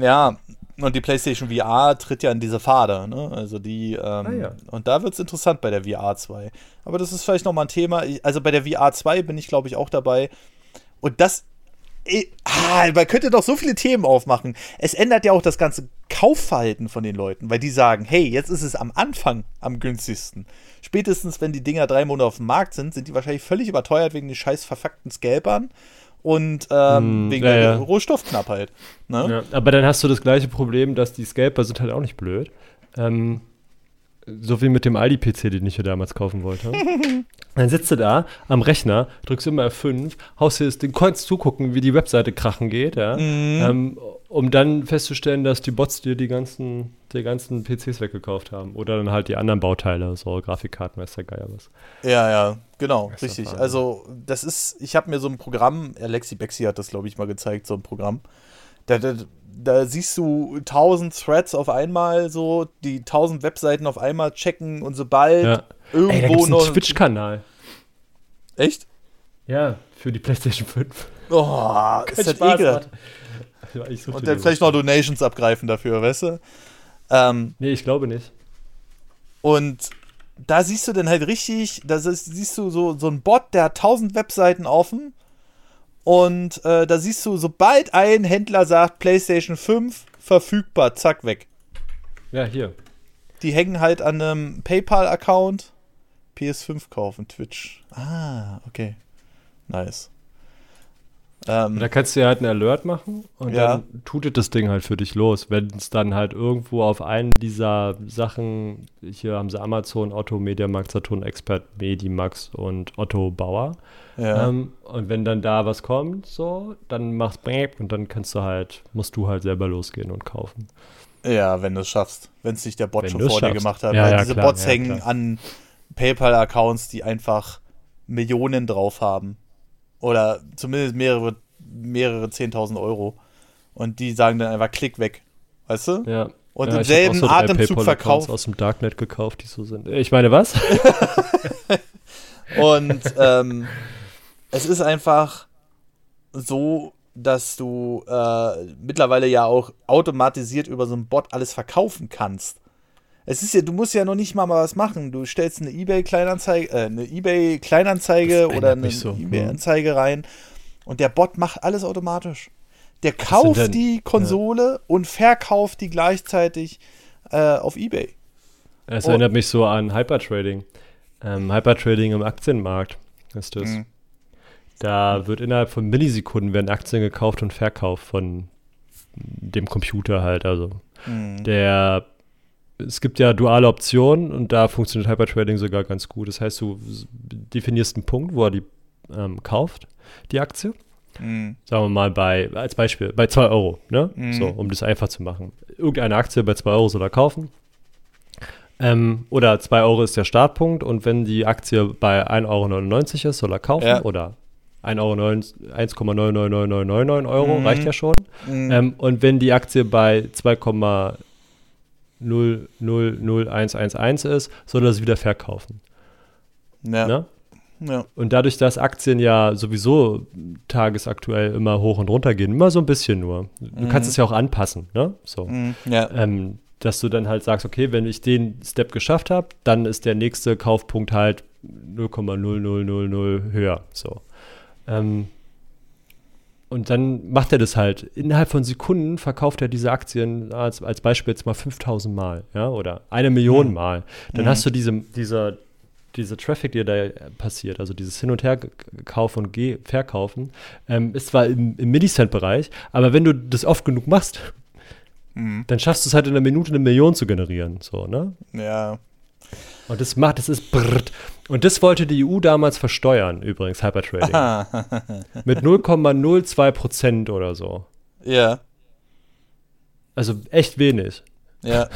Ja, und die PlayStation VR tritt ja in diese Pfade, ne? Also die, ähm, Ah, ja. und da wird es interessant bei der VR 2. Aber das ist vielleicht nochmal ein Thema. Ich- Also bei der VR 2 bin ich, glaube ich, auch dabei. Und das. eh, Ah, man könnte doch so viele Themen aufmachen. Es ändert ja auch das ganze Kaufverhalten von den Leuten, weil die sagen, hey, jetzt ist es am Anfang am günstigsten. Spätestens, wenn die Dinger drei Monate auf dem Markt sind, sind die wahrscheinlich völlig überteuert wegen den scheiß verfuckten Scalpern und ähm, Hm, wegen ja, der ja. Rohstoffknappheit. Ne? Ja, aber dann hast du das gleiche Problem, dass die Scalper sind halt auch nicht blöd. Ähm, so wie mit dem Aldi-PC, den ich mir damals kaufen wollte. dann sitzt du da am Rechner, drückst immer F5, haust dir das Ding, konntest zugucken, wie die Webseite krachen geht, ja, Mhm. ähm, um dann festzustellen, dass die Bots dir die ganzen, die ganzen PCs weggekauft haben. Oder dann halt die anderen Bauteile, so Grafikkarten, weiß der Geier was. Ja, ja, genau, Das richtig. Wahnsinn. Also, das ist, ich habe mir so ein Programm, Alexi Bexi hat das, glaube ich, mal gezeigt, so ein Programm. Da, da, da siehst du tausend Threads auf einmal, so, die tausend Webseiten auf einmal checken und sobald Ja. Ey, da irgendwo gibt's einen noch. Twitch-Kanal. Echt? Ja, für die PlayStation 5. Oh, ist das Spaß, ekelhaft. Ja, Und dann vielleicht noch Donations abgreifen dafür, weißt du? Ähm, Nee, ich glaube nicht. Und da siehst du dann halt richtig, da siehst du so, so einen Bot, der hat 1000 Webseiten offen. Und äh, da siehst du, sobald ein Händler sagt, PlayStation 5 verfügbar, zack, weg. Ja, hier. Die hängen halt an einem PayPal-Account. PS5 kaufen, Twitch. Ah, okay. Nice. Ähm, Da kannst du ja halt einen Alert machen und Ja. dann tutet das Ding halt für dich los. Wenn es dann halt irgendwo auf einen dieser Sachen, hier haben sie Amazon, Otto, Mediamarkt, Saturn, Expert, Medimax und Otto Bauer. ja. Ähm, und wenn dann da was kommt, so, dann machst Bäp und dann kannst du halt, musst du halt selber losgehen und kaufen. Ja, wenn du es schaffst. Wenn es nicht der Bot Wenn schon vor dir schaffst. gemacht hat. Ja, weil ja, diese klar, Bots hängen an PayPal-Accounts, die einfach Millionen drauf haben. Oder zumindest mehrere, mehrere 10.000 Euro. Und die sagen dann einfach Klick weg. Weißt du? Ja. Und ja, im selben so Atemzug verkauft. aus dem Darknet gekauft, die so sind. Ich meine, was? Und ähm, es ist einfach so, dass du äh, mittlerweile ja auch automatisiert über so einen Bot alles verkaufen kannst. Es ist ja, du musst ja noch nicht mal, was machen. Du stellst eine eBay-Kleinanzeige, äh, eine eBay-Kleinanzeige oder eine so. eBay-Anzeige rein und der Bot macht alles automatisch. Der kauft denn- die Konsole und verkauft die gleichzeitig äh, auf eBay. Es Oh. erinnert mich so an Hypertrading. Ähm, Hypertrading im Aktienmarkt ist das. Mhm. Da wird innerhalb von Millisekunden werden Aktien gekauft und verkauft von dem Computer halt. Also Mhm. der es gibt ja duale Optionen und da funktioniert Hypertrading sogar ganz gut. Das heißt, du definierst einen Punkt, wo er die ähm, kauft, die Aktie. Mhm. Sagen wir mal bei, als Beispiel, bei 2 Euro, ne? Mhm. So, um das einfach zu machen. Irgendeine Aktie bei 2 Euro soll er kaufen. Ähm, oder 2 Euro ist der Startpunkt und wenn die Aktie bei 1,99 Euro ist, soll er kaufen. Ja. Oder 1,9 Euro 1,999999 Euro, Mhm. reicht ja schon. Mhm. Ähm, und wenn die Aktie bei 2,000111 ist, soll er sie wieder verkaufen. ja. Ne? ja. Und dadurch, dass Aktien ja sowieso tagesaktuell immer hoch und runter gehen, immer so ein bisschen nur. Du kannst es ja auch anpassen, ne? So. Mhm. ja. Ähm, dass du dann halt sagst, okay, wenn ich den Step geschafft habe, dann ist der nächste Kaufpunkt halt 0,0000 höher. So. Ähm, und dann macht er das halt. Innerhalb von Sekunden verkauft er diese Aktien als, als Beispiel jetzt mal 5000 Mal, ja, oder eine Million Mhm. Mal. Dann Mhm. hast du diese, diese dieser Traffic, der da passiert, also dieses Hin- und Herkaufen und Ge Verkaufen, ähm, ist zwar im, im Millicent-Bereich, aber wenn du das oft genug machst, mhm. dann schaffst du es halt in einer Minute eine Million zu generieren. So, ne? Ja. Und das macht, das ist brrrt. Und das wollte die EU damals versteuern, übrigens, Hypertrading. Mit 0,02 Prozent oder so. Ja. Also echt wenig. Ja.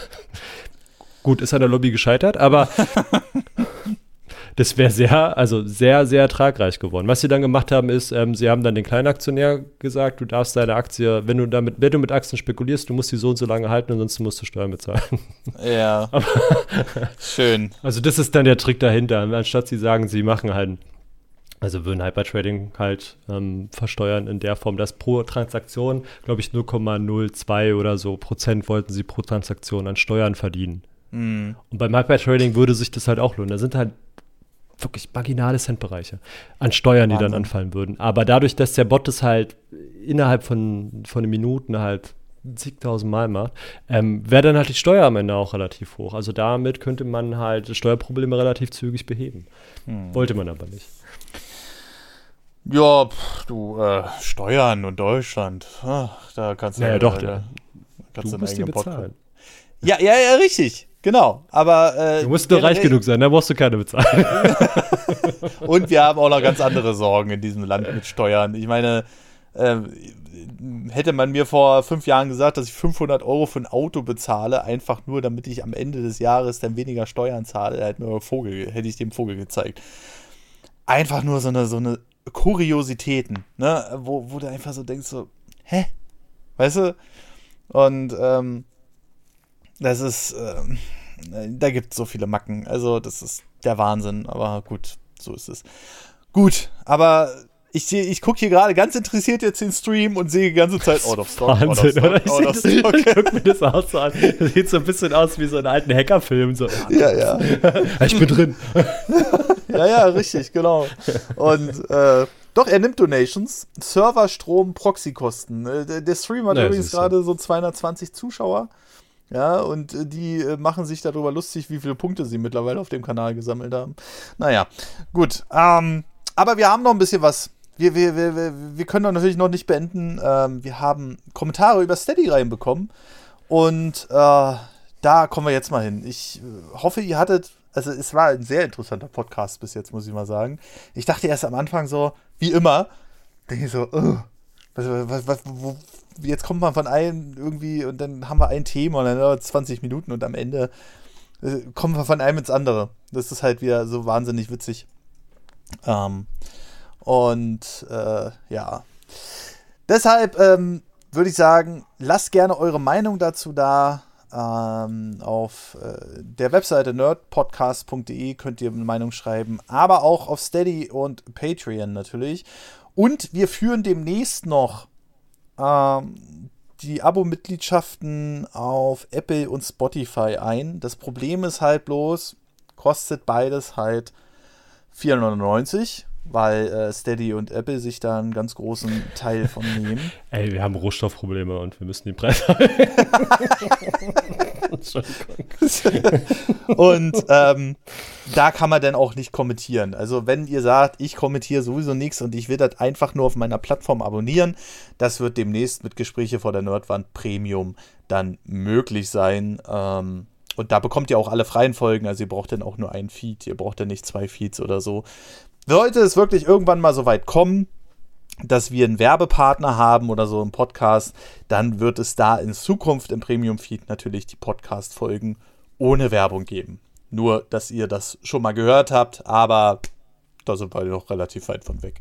Gut, ist an der Lobby gescheitert, aber das wäre sehr, also sehr, sehr ertragreich geworden. Was sie dann gemacht haben, ist, ähm, sie haben dann den Kleinaktionär gesagt, du darfst deine Aktie, wenn du damit, wenn du mit Aktien spekulierst, du musst die so und so lange halten, ansonsten musst du Steuern bezahlen. Ja. Schön. Also das ist dann der Trick dahinter. Anstatt sie sagen, sie machen halt also würden Hypertrading halt ähm, versteuern in der Form, dass pro Transaktion, glaube ich, 0,02 oder so Prozent wollten sie pro Transaktion an Steuern verdienen. Mm. Und beim Hypertrading würde sich das halt auch lohnen. Da sind halt wirklich marginale Centbereiche an Steuern, die Wahnsinn. dann anfallen würden. Aber dadurch, dass der Bot das halt innerhalb von, von Minuten halt zigtausend Mal macht, ähm, wäre dann halt die Steuer am Ende auch relativ hoch. Also damit könnte man halt Steuerprobleme relativ zügig beheben. Hm. Wollte man aber nicht. Ja, pff, du, äh, Steuern und Deutschland, ach, da kannst du ja, ja doch, äh, kannst du musst die bezahlen. Ja, ja, ja, richtig. Genau, aber. Äh, du musst nur reich genug sein, da brauchst du keine bezahlen. und wir haben auch noch ganz andere Sorgen in diesem Land mit Steuern. Ich meine, äh, hätte man mir vor fünf Jahren gesagt, dass ich 500 Euro für ein Auto bezahle, einfach nur, damit ich am Ende des Jahres dann weniger Steuern zahle, hätte, mir Vogel, hätte ich dem Vogel gezeigt. Einfach nur so eine, so eine Kuriositäten, ne? wo, wo du einfach so denkst, so, hä? Weißt du? Und ähm, das ist, ähm, da gibt es so viele Macken. Also, das ist der Wahnsinn. Aber gut, so ist es. Gut, aber ich, ich gucke hier gerade ganz interessiert jetzt den Stream und sehe die ganze Zeit out of stock. Wahnsinn, out of stock, oder? Ich, out of stock. guck mir das auch so an. Das sieht so ein bisschen aus wie so ein alten Hackerfilm. So. Ja, ja. ich bin drin. ja, ja, richtig, genau. Und äh, doch, er nimmt Donations. Server, Strom, Proxy-Kosten. Äh, der Stream hat ja, übrigens gerade so 220 Zuschauer. Ja, und äh, die äh, machen sich darüber lustig, wie viele Punkte sie mittlerweile auf dem Kanal gesammelt haben. Naja, gut. Ähm, aber wir haben noch ein bisschen was wir, wir, wir, wir können natürlich noch nicht beenden. Ähm, wir haben Kommentare über Steady reinbekommen. Und äh, da kommen wir jetzt mal hin. Ich äh, hoffe, ihr hattet, also es war ein sehr interessanter Podcast bis jetzt, muss ich mal sagen. Ich dachte erst am Anfang so, wie immer, denke ich so, uh, was, was, was, wo, jetzt kommt man von einem irgendwie und dann haben wir ein Thema und dann dauert es 20 Minuten und am Ende äh, kommen wir von einem ins andere. Das ist halt wieder so wahnsinnig witzig. Ähm, und äh, ja. Deshalb ähm, würde ich sagen, lasst gerne eure Meinung dazu da. Ähm, auf äh, der Webseite nerdpodcast.de könnt ihr eine Meinung schreiben, aber auch auf Steady und Patreon natürlich. Und wir führen demnächst noch ähm, die Abo-Mitgliedschaften auf Apple und Spotify ein. Das Problem ist halt bloß, kostet beides halt 4,99 weil äh, Steady und Apple sich da einen ganz großen Teil von nehmen. Ey, wir haben Rohstoffprobleme und wir müssen den Preis halten. und ähm, da kann man dann auch nicht kommentieren. Also wenn ihr sagt, ich kommentiere sowieso nichts und ich will das einfach nur auf meiner Plattform abonnieren, das wird demnächst mit Gespräche vor der Nerdwand Premium dann möglich sein. Ähm, und da bekommt ihr auch alle freien Folgen, also ihr braucht dann auch nur einen Feed, ihr braucht dann nicht zwei Feeds oder so. Sollte es wirklich irgendwann mal so weit kommen, dass wir einen Werbepartner haben oder so im Podcast, dann wird es da in Zukunft im Premium-Feed natürlich die Podcast-Folgen ohne Werbung geben. Nur, dass ihr das schon mal gehört habt, aber da sind wir noch relativ weit von weg.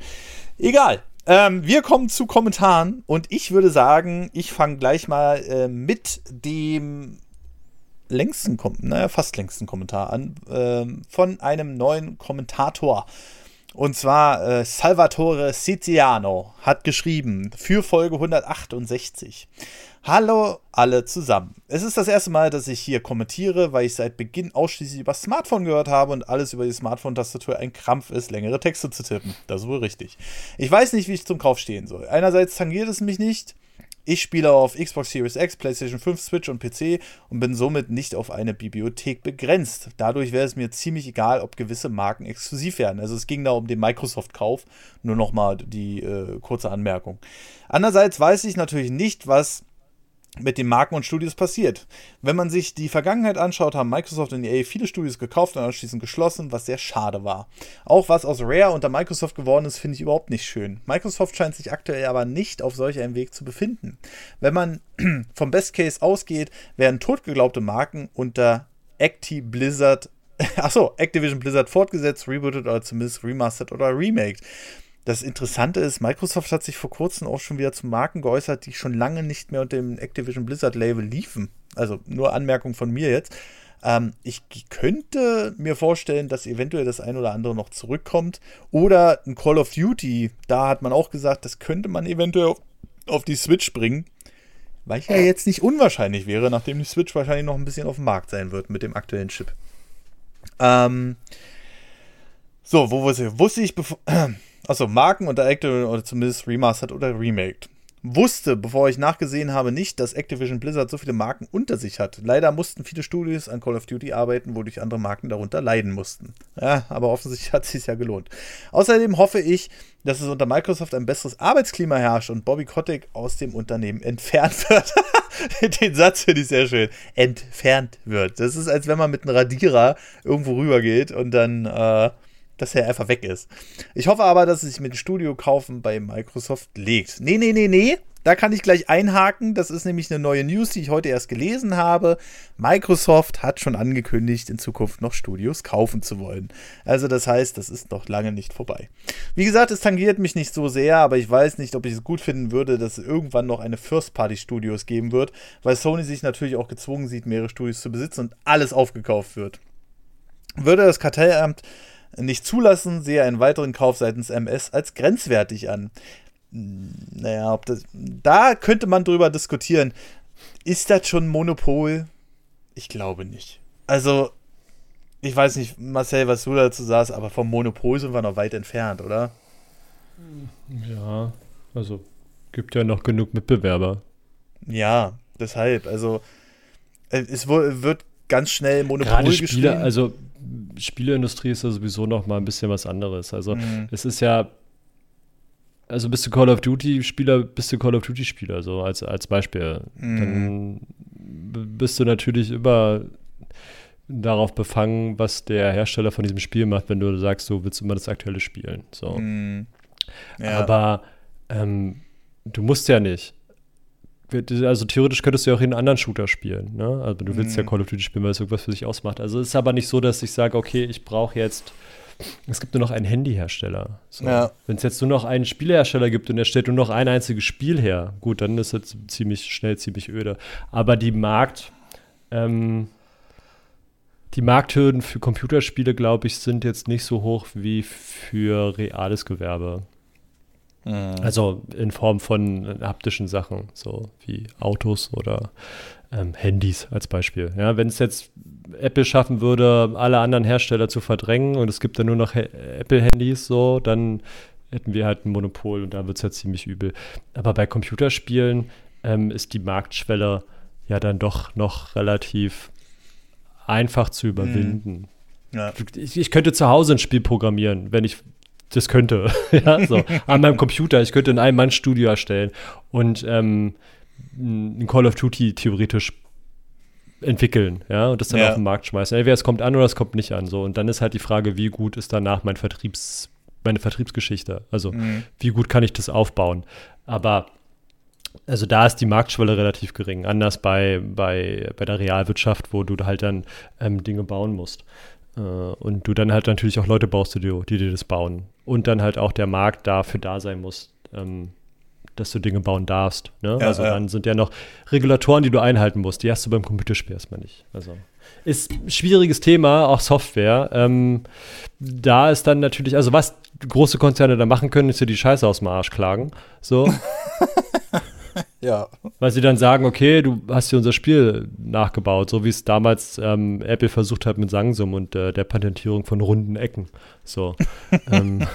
Egal. Ähm, wir kommen zu Kommentaren und ich würde sagen, ich fange gleich mal äh, mit dem längsten, naja, fast längsten Kommentar an, äh, von einem neuen Kommentator. Und zwar äh, Salvatore Siciano hat geschrieben für Folge 168. Hallo alle zusammen. Es ist das erste Mal, dass ich hier kommentiere, weil ich seit Beginn ausschließlich über Smartphone gehört habe und alles über die Smartphone-Tastatur ein Krampf ist, längere Texte zu tippen. Das ist wohl richtig. Ich weiß nicht, wie ich zum Kauf stehen soll. Einerseits tangiert es mich nicht, Ich spiele auf Xbox Series X, PlayStation 5, Switch und PC und bin somit nicht auf eine Bibliothek begrenzt. Dadurch wäre es mir ziemlich egal, ob gewisse Marken exklusiv werden. Also es ging da um den Microsoft-Kauf. Nur nochmal die äh, kurze Anmerkung. Andererseits weiß ich natürlich nicht, was mit den Marken und Studios passiert. Wenn man sich die Vergangenheit anschaut, haben Microsoft und EA viele Studios gekauft und anschließend geschlossen, was sehr schade war. Auch was aus Rare unter Microsoft geworden ist, finde ich überhaupt nicht schön. Microsoft scheint sich aktuell aber nicht auf solch einem Weg zu befinden. Wenn man vom Best Case ausgeht, werden totgeglaubte Marken unter Acti Blizzard Achso, Activision Blizzard fortgesetzt, rebooted oder zumindest remastered oder remaked. Das Interessante ist, Microsoft hat sich vor kurzem auch schon wieder zu Marken geäußert, die schon lange nicht mehr unter dem Activision Blizzard Label liefen. Also nur Anmerkung von mir jetzt. Ähm, ich könnte mir vorstellen, dass eventuell das ein oder andere noch zurückkommt. Oder ein Call of Duty, da hat man auch gesagt, das könnte man eventuell auf, die Switch bringen. Weil ja jetzt nicht unwahrscheinlich wäre, nachdem die Switch wahrscheinlich noch ein bisschen auf dem Markt sein wird mit dem aktuellen Chip. Ähm, so, wo wusste ich? Wusste ich, bevor. Achso, Marken unter Activision oder zumindest Remastered oder Remaked. Wusste, bevor ich nachgesehen habe, nicht, dass Activision Blizzard so viele Marken unter sich hat. Leider mussten viele Studios an Call of Duty arbeiten, wodurch andere Marken darunter leiden mussten. Ja, aber offensichtlich hat es sich ja gelohnt. Außerdem hoffe ich, dass es unter Microsoft ein besseres Arbeitsklima herrscht und Bobby Kotick aus dem Unternehmen entfernt wird. Den Satz finde ich sehr schön. Entfernt wird. Das ist, als wenn man mit einem Radierer irgendwo rübergeht und dann äh, dass er einfach weg ist. Ich hoffe aber, dass es sich mit dem Studio kaufen bei Microsoft legt. Nee, nee, nee, nee. Da kann ich gleich einhaken. Das ist nämlich eine neue News, die ich heute erst gelesen habe. Microsoft hat schon angekündigt, in Zukunft noch Studios kaufen zu wollen. Also das heißt, das ist noch lange nicht vorbei. Wie gesagt, es tangiert mich nicht so sehr, aber ich weiß nicht, ob ich es gut finden würde, dass es irgendwann noch eine First-Party-Studios geben wird, weil Sony sich natürlich auch gezwungen sieht, mehrere Studios zu besitzen und alles aufgekauft wird. Würde das Kartellamt nicht zulassen, sehe einen weiteren Kauf seitens MS als grenzwertig an. Naja, ob das, da könnte man drüber diskutieren. Ist das schon Monopol? Ich glaube nicht. Also, ich weiß nicht, Marcel, was du dazu sagst, aber vom Monopol sind wir noch weit entfernt, oder? Ja, also gibt ja noch genug Mitbewerber. Ja, deshalb, also es wird ganz schnell Monopol Gerade Spiele, also Spieleindustrie ist ja sowieso noch mal ein bisschen was anderes. Also mhm. es ist ja, also bist du Call of Duty Spieler, bist du Call of Duty Spieler, so als, als Beispiel. Mhm. Dann bist du natürlich immer darauf befangen, was der Hersteller von diesem Spiel macht, wenn du sagst, du willst immer das aktuelle spielen. So. Mhm. Ja. Aber ähm, du musst ja nicht also theoretisch könntest du ja auch in einen anderen Shooter spielen. Ne? Also du willst mhm. ja Call of Duty spielen, weil es irgendwas für sich ausmacht. Also es ist aber nicht so, dass ich sage, okay, ich brauche jetzt, es gibt nur noch einen Handyhersteller. So. Ja. Wenn es jetzt nur noch einen Spielehersteller gibt und er stellt nur noch ein einziges Spiel her, gut, dann ist es ziemlich schnell, ziemlich öde. Aber die Markt, ähm, die Markthürden für Computerspiele, glaube ich, sind jetzt nicht so hoch wie für reales Gewerbe. Mhm. Also in Form von haptischen Sachen, so wie Autos oder ähm, Handys als Beispiel. Ja, wenn es jetzt Apple schaffen würde, alle anderen Hersteller zu verdrängen und es gibt dann nur noch Apple-Handys, so, dann hätten wir halt ein Monopol und da wird es ja ziemlich übel. Aber bei Computerspielen ähm, ist die Marktschwelle ja dann doch noch relativ einfach zu überwinden. Mhm. Ja. Ich, ich, könnte zu Hause ein Spiel programmieren, wenn ich das könnte, ja, so, an meinem Computer. Ich könnte in einem Mann Studio erstellen und ähm, ein Call of Duty theoretisch entwickeln, ja, und das dann ja. auf den Markt schmeißen. Entweder es kommt an oder es kommt nicht an, so. Und dann ist halt die Frage, wie gut ist danach mein Vertriebs, meine Vertriebsgeschichte? Also, mhm. wie gut kann ich das aufbauen? Aber also da ist die Marktschwelle relativ gering, anders bei, bei, bei der Realwirtschaft, wo du halt dann ähm, Dinge bauen musst. Äh, und du dann halt natürlich auch Leute brauchst, die, die dir das bauen. Und dann halt auch der Markt dafür da sein muss, ähm, dass du Dinge bauen darfst. Ne? Ja, also ja. dann sind ja noch Regulatoren, die du einhalten musst. Die hast du beim Computerspiel erstmal nicht. Also ist ein schwieriges Thema, auch Software. Ähm, da ist dann natürlich, also was große Konzerne da machen können, ist dir die Scheiße aus dem Arsch klagen. So. Ja. Weil sie dann sagen, okay, du hast hier unser Spiel nachgebaut, so wie es damals ähm, Apple versucht hat mit Sangsum und äh, der Patentierung von runden Ecken. So. ähm.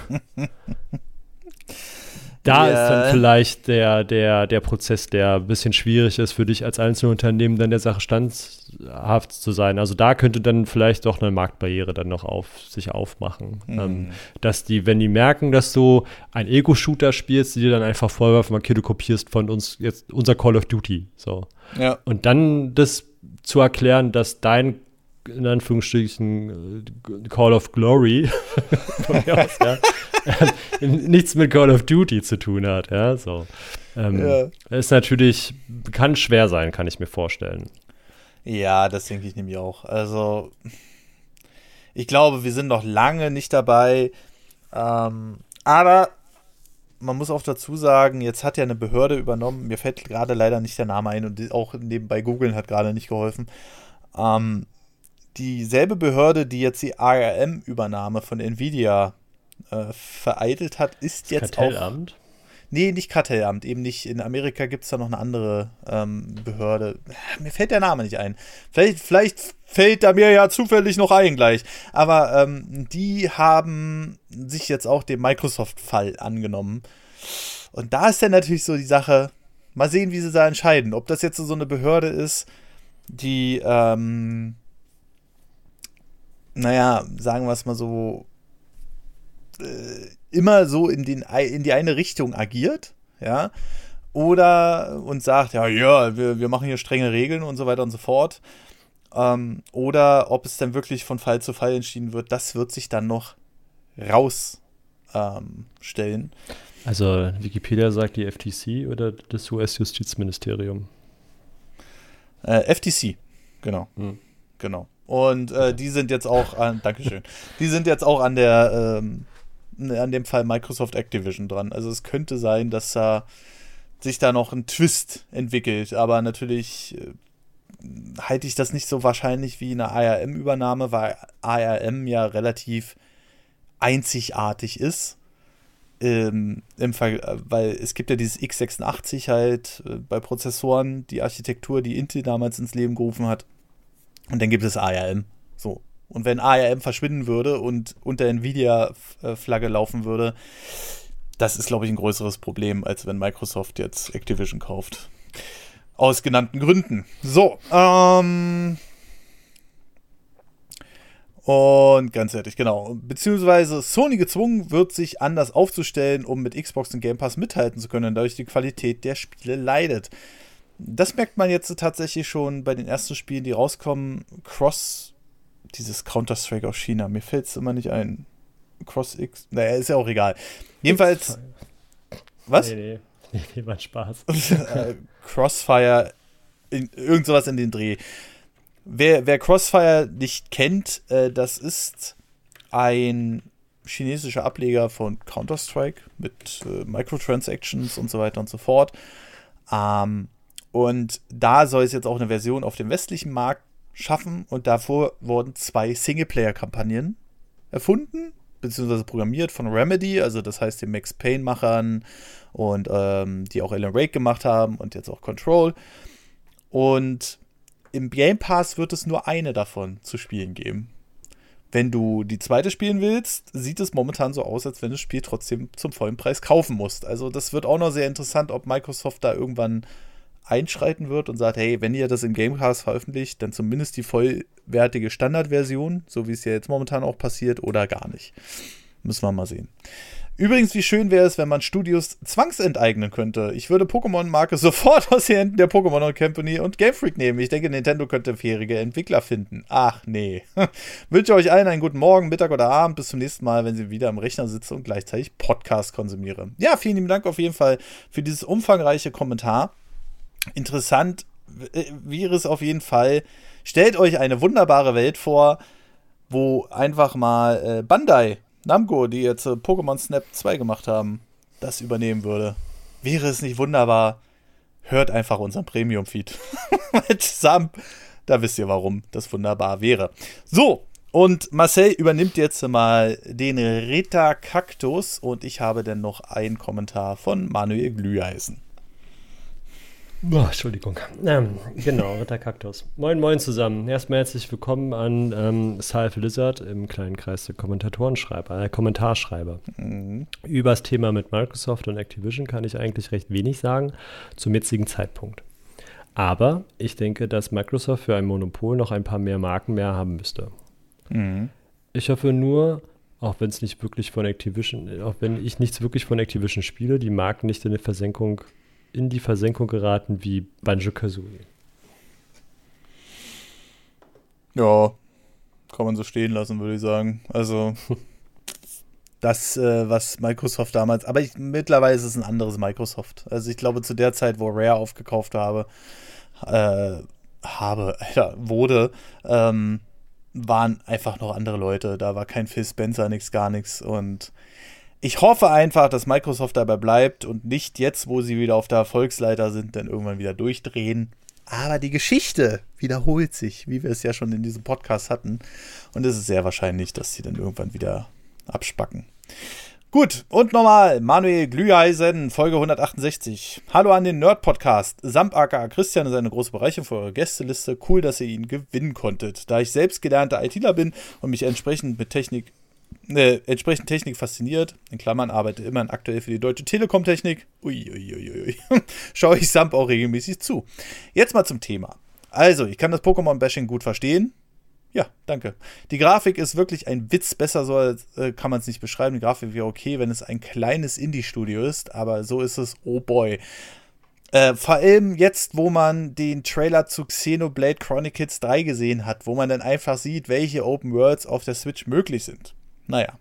Da ja. ist dann vielleicht der, der, der Prozess, der ein bisschen schwierig ist für dich als Einzelunternehmen, dann der Sache standhaft zu sein. Also da könnte dann vielleicht doch eine Marktbarriere dann noch auf sich aufmachen. Mhm. Ähm, dass die, wenn die merken, dass du ein Ego-Shooter spielst, die dir dann einfach vorwerfen, okay, du kopierst von uns jetzt unser Call of Duty. So. Ja. Und dann das zu erklären, dass dein in Anführungsstrichen äh, Call of Glory aus, ja, nichts mit Call of Duty zu tun hat, ja, so. Ähm, ja. Ist natürlich, kann schwer sein, kann ich mir vorstellen. Ja, das denke ich nämlich auch. Also, ich glaube, wir sind noch lange nicht dabei. Ähm, aber man muss auch dazu sagen, jetzt hat ja eine Behörde übernommen. Mir fällt gerade leider nicht der Name ein und auch nebenbei googeln hat gerade nicht geholfen. Ähm, dieselbe Behörde, die jetzt die ARM-Übernahme von Nvidia äh, vereitelt hat, ist jetzt Kartellamt? auch. Nee, nicht Kartellamt, eben nicht. In Amerika gibt es da noch eine andere ähm, Behörde. Mir fällt der Name nicht ein. Vielleicht, vielleicht fällt er mir ja zufällig noch ein gleich. Aber ähm, die haben sich jetzt auch dem Microsoft-Fall angenommen. Und da ist dann natürlich so die Sache, mal sehen, wie sie da entscheiden. Ob das jetzt so eine Behörde ist, die, ähm, naja, sagen wir es mal so, äh, immer so in, den, in die eine Richtung agiert, ja, oder und sagt, ja, ja, wir, wir machen hier strenge Regeln und so weiter und so fort. Ähm, oder ob es dann wirklich von Fall zu Fall entschieden wird, das wird sich dann noch rausstellen. Ähm, also Wikipedia sagt die FTC oder das US-Justizministerium? Äh, FTC, genau. Hm. Genau. Und äh, die sind jetzt auch an, Dankeschön, die sind jetzt auch an der ähm, an dem Fall Microsoft Activision dran. Also es könnte sein, dass da sich da noch ein Twist entwickelt, aber natürlich äh, halte ich das nicht so wahrscheinlich wie eine ARM-Übernahme, weil ARM ja relativ einzigartig ist. Ähm, im weil es gibt ja dieses x86 halt äh, bei Prozessoren, die Architektur, die Intel damals ins Leben gerufen hat. Und dann gibt es ARM. Und wenn ARM verschwinden würde und unter Nvidia-Flagge laufen würde, das ist, glaube ich, ein größeres Problem, als wenn Microsoft jetzt Activision kauft. Aus genannten Gründen. So, ähm. Und ganz ehrlich, genau. Beziehungsweise Sony gezwungen wird, sich anders aufzustellen, um mit Xbox und Game Pass mithalten zu können, dadurch die Qualität der Spiele leidet. Das merkt man jetzt tatsächlich schon bei den ersten Spielen, die rauskommen. Cross dieses Counter-Strike aus China. Mir fällt es immer nicht ein. Cross X. Naja, ist ja auch egal. Jedenfalls. Was? Nee, nee. Nee, war Spaß. Äh, Crossfire, in, irgend sowas in den Dreh. Wer, wer Crossfire nicht kennt, äh, das ist ein chinesischer Ableger von Counter-Strike mit äh, Microtransactions und so weiter und so fort. Ähm, und da soll es jetzt auch eine Version auf dem westlichen Markt schaffen und davor wurden zwei Singleplayer-Kampagnen erfunden, beziehungsweise programmiert von Remedy, also das heißt den Max Payne-Machern und ähm, die auch Alan Wake gemacht haben und jetzt auch Control. Und im Game Pass wird es nur eine davon zu spielen geben. Wenn du die zweite spielen willst, sieht es momentan so aus, als wenn du das Spiel trotzdem zum vollen Preis kaufen musst. Also das wird auch noch sehr interessant, ob Microsoft da irgendwann einschreiten wird und sagt, hey, wenn ihr das im Gamecast veröffentlicht, dann zumindest die vollwertige Standardversion, so wie es ja jetzt momentan auch passiert, oder gar nicht. Müssen wir mal sehen. Übrigens, wie schön wäre es, wenn man Studios zwangsenteignen könnte. Ich würde Pokémon-Marke sofort aus den Händen der Pokémon Company und Game Freak nehmen. Ich denke, Nintendo könnte fähige Entwickler finden. Ach nee. Wünsche euch allen einen guten Morgen, Mittag oder Abend. Bis zum nächsten Mal, wenn Sie wieder am Rechner sitzen und gleichzeitig Podcast konsumiere. Ja, vielen lieben Dank auf jeden Fall für dieses umfangreiche Kommentar interessant wäre es auf jeden Fall. Stellt euch eine wunderbare Welt vor, wo einfach mal äh, Bandai, Namco, die jetzt äh, Pokémon Snap 2 gemacht haben, das übernehmen würde. Wäre es nicht wunderbar? Hört einfach unseren Premium-Feed. Zusammen. Da wisst ihr, warum das wunderbar wäre. So, und Marcel übernimmt jetzt mal den Ritter Kaktus und ich habe dann noch einen Kommentar von Manuel Glüheisen. Oh, Entschuldigung. Ähm, genau, Ritter Kaktus. Moin, moin zusammen. Erstmal herzlich willkommen an ähm, Salve Lizard im kleinen Kreis der Kommentatorenschreiber, äh, Kommentarschreiber. Mhm. Über das Thema mit Microsoft und Activision kann ich eigentlich recht wenig sagen zum jetzigen Zeitpunkt. Aber ich denke, dass Microsoft für ein Monopol noch ein paar mehr Marken mehr haben müsste. Mhm. Ich hoffe nur, auch wenn es nicht wirklich von Activision, auch wenn ich nichts wirklich von Activision spiele, die Marken nicht in die Versenkung in die Versenkung geraten wie Banjo Kazooie. Ja, kann man so stehen lassen, würde ich sagen. Also das, äh, was Microsoft damals, aber ich, mittlerweile ist es ein anderes Microsoft. Also ich glaube, zu der Zeit, wo Rare aufgekauft habe, äh, habe, ja, wurde, ähm, waren einfach noch andere Leute. Da war kein Phil Spencer, nichts, gar nichts. Und ich hoffe einfach, dass Microsoft dabei bleibt und nicht jetzt, wo sie wieder auf der Erfolgsleiter sind, dann irgendwann wieder durchdrehen. Aber die Geschichte wiederholt sich, wie wir es ja schon in diesem Podcast hatten. Und es ist sehr wahrscheinlich, dass sie dann irgendwann wieder abspacken. Gut, und nochmal, Manuel Glüheisen, Folge 168. Hallo an den Nerd-Podcast. Samp aka Christian ist eine große Bereicherung für eure Gästeliste. Cool, dass ihr ihn gewinnen konntet. Da ich selbst gelernter ITler bin und mich entsprechend mit Technik äh, entsprechend Technik fasziniert, in Klammern arbeite immerhin aktuell für die Deutsche Telekom-Technik, uiuiuiui, schaue ich Samp auch regelmäßig zu. Jetzt mal zum Thema. Also, ich kann das Pokémon-Bashing gut verstehen. Ja, danke. Die Grafik ist wirklich ein Witz. Besser so äh, kann man es nicht beschreiben. Die Grafik wäre okay, wenn es ein kleines Indie-Studio ist, aber so ist es, oh boy. Äh, vor allem jetzt, wo man den Trailer zu Xenoblade Chronicles 3 gesehen hat, wo man dann einfach sieht, welche Open Worlds auf der Switch möglich sind. Naja.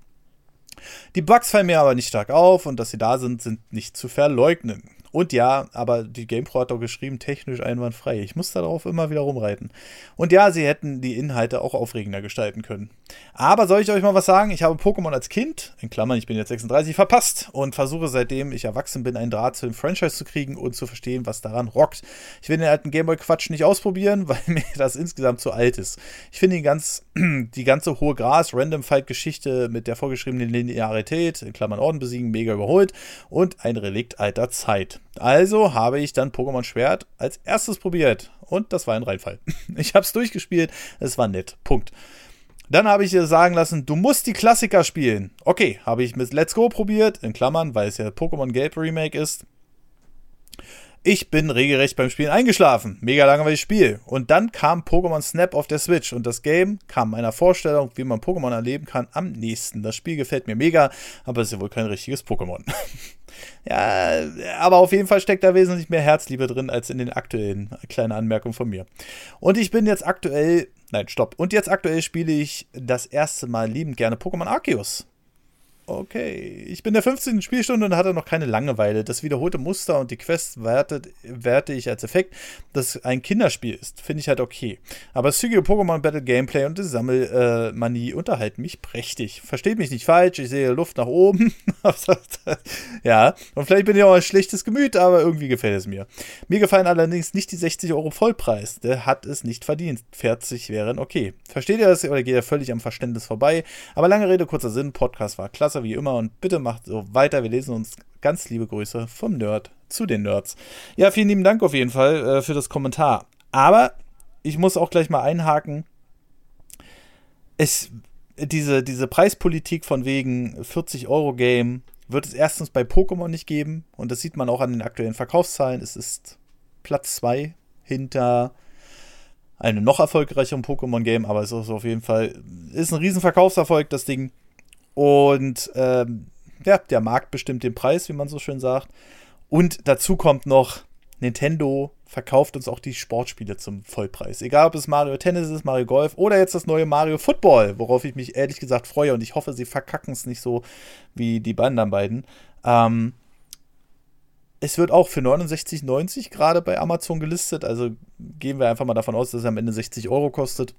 Die Bugs fallen mir aber nicht stark auf und dass sie da sind, sind nicht zu verleugnen. Und ja, aber die GamePro hat doch geschrieben, technisch einwandfrei. Ich muss darauf immer wieder rumreiten. Und ja, sie hätten die Inhalte auch aufregender gestalten können. Aber soll ich euch mal was sagen? Ich habe Pokémon als Kind, in Klammern, ich bin jetzt 36, verpasst und versuche seitdem ich erwachsen bin, einen Draht zu dem Franchise zu kriegen und zu verstehen, was daran rockt. Ich will den alten Gameboy-Quatsch nicht ausprobieren, weil mir das insgesamt zu alt ist. Ich finde ganz, die ganze hohe Gras-Random-Fight-Geschichte mit der vorgeschriebenen Linearität, in Klammern Orden besiegen, mega überholt und ein Relikt alter Zeit. Also habe ich dann Pokémon Schwert als erstes probiert. Und das war ein Reinfall. Ich habe es durchgespielt. Es war nett. Punkt. Dann habe ich ihr sagen lassen, du musst die Klassiker spielen. Okay, habe ich mit Let's Go probiert, in Klammern, weil es ja Pokémon Gelb Remake ist. Ich bin regelrecht beim Spielen eingeschlafen. Mega langweiliges Spiel. Und dann kam Pokémon Snap auf der Switch und das Game kam einer Vorstellung, wie man Pokémon erleben kann, am nächsten. Das Spiel gefällt mir mega, aber es ist ja wohl kein richtiges Pokémon. ja, aber auf jeden Fall steckt da wesentlich mehr Herzliebe drin als in den aktuellen. Kleine Anmerkung von mir. Und ich bin jetzt aktuell. Nein, stopp. Und jetzt aktuell spiele ich das erste Mal liebend gerne Pokémon Arceus okay, ich bin der 15. Spielstunde und hatte noch keine Langeweile. Das wiederholte Muster und die Quest wertet, werte ich als Effekt, dass ein Kinderspiel ist. Finde ich halt okay. Aber das zügige Pokémon Battle Gameplay und die Sammelmanie äh, unterhalten mich prächtig. Versteht mich nicht falsch, ich sehe Luft nach oben. ja, und vielleicht bin ich auch ein schlechtes Gemüt, aber irgendwie gefällt es mir. Mir gefallen allerdings nicht die 60 Euro Vollpreis. Der hat es nicht verdient. 40 wären okay. Versteht ihr das oder geht er völlig am Verständnis vorbei? Aber lange Rede, kurzer Sinn, Podcast war klasse wie immer und bitte macht so weiter. Wir lesen uns ganz liebe Grüße vom Nerd zu den Nerds. Ja, vielen lieben Dank auf jeden Fall äh, für das Kommentar. Aber ich muss auch gleich mal einhaken. Es, diese, diese Preispolitik von wegen 40 Euro Game wird es erstens bei Pokémon nicht geben und das sieht man auch an den aktuellen Verkaufszahlen. Es ist Platz 2 hinter einem noch erfolgreicheren Pokémon-Game, aber es ist auf jeden Fall ist ein riesen Verkaufserfolg, das Ding. Und ähm, ja, der Markt bestimmt den Preis, wie man so schön sagt. Und dazu kommt noch, Nintendo verkauft uns auch die Sportspiele zum Vollpreis. Egal, ob es Mario Tennis ist, Mario Golf oder jetzt das neue Mario Football, worauf ich mich ehrlich gesagt freue. Und ich hoffe, sie verkacken es nicht so wie die anderen beiden. Ähm, es wird auch für 69,90 gerade bei Amazon gelistet. Also gehen wir einfach mal davon aus, dass es am Ende 60 Euro kostet.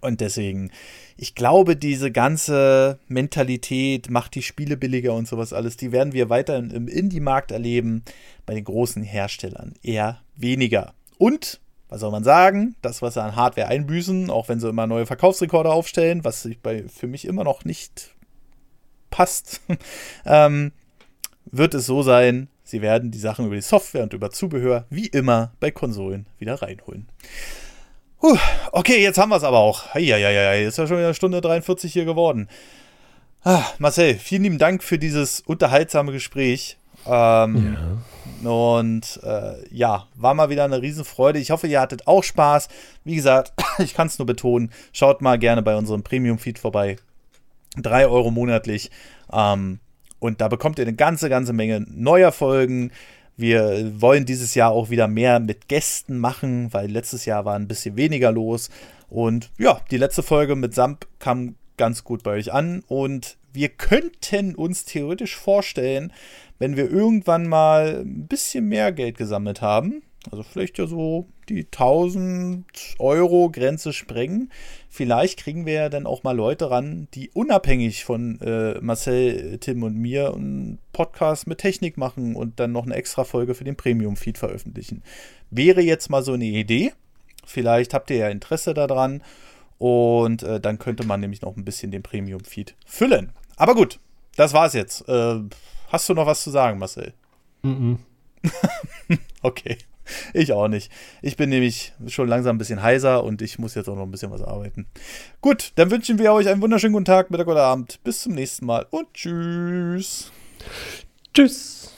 Und deswegen, ich glaube, diese ganze Mentalität macht die Spiele billiger und sowas alles, die werden wir weiter im Indie-Markt erleben, bei den großen Herstellern eher weniger. Und, was soll man sagen, das, was sie an Hardware einbüßen, auch wenn sie immer neue Verkaufsrekorde aufstellen, was bei, für mich immer noch nicht passt, ähm, wird es so sein, sie werden die Sachen über die Software und über Zubehör wie immer bei Konsolen wieder reinholen. Puh, okay, jetzt haben wir es aber auch. Eieiei, ist ja schon wieder Stunde 43 hier geworden. Ah, Marcel, vielen lieben Dank für dieses unterhaltsame Gespräch. Ähm, ja. Und äh, ja, war mal wieder eine Riesenfreude. Ich hoffe, ihr hattet auch Spaß. Wie gesagt, ich kann es nur betonen, schaut mal gerne bei unserem Premium-Feed vorbei. Drei Euro monatlich. Ähm, und da bekommt ihr eine ganze, ganze Menge neuer Folgen. Wir wollen dieses Jahr auch wieder mehr mit Gästen machen, weil letztes Jahr war ein bisschen weniger los. Und ja, die letzte Folge mit Samp kam ganz gut bei euch an. Und wir könnten uns theoretisch vorstellen, wenn wir irgendwann mal ein bisschen mehr Geld gesammelt haben, also vielleicht ja so die 1000 Euro Grenze sprengen. Vielleicht kriegen wir ja dann auch mal Leute ran, die unabhängig von äh, Marcel, Tim und mir einen Podcast mit Technik machen und dann noch eine extra Folge für den Premium-Feed veröffentlichen. Wäre jetzt mal so eine Idee. Vielleicht habt ihr ja Interesse daran. Und äh, dann könnte man nämlich noch ein bisschen den Premium-Feed füllen. Aber gut, das war's jetzt. Äh, hast du noch was zu sagen, Marcel? Mhm. -mm. okay. Ich auch nicht. Ich bin nämlich schon langsam ein bisschen heiser und ich muss jetzt auch noch ein bisschen was arbeiten. Gut, dann wünschen wir euch einen wunderschönen guten Tag, Mittag oder Abend. Bis zum nächsten Mal und tschüss. Tschüss.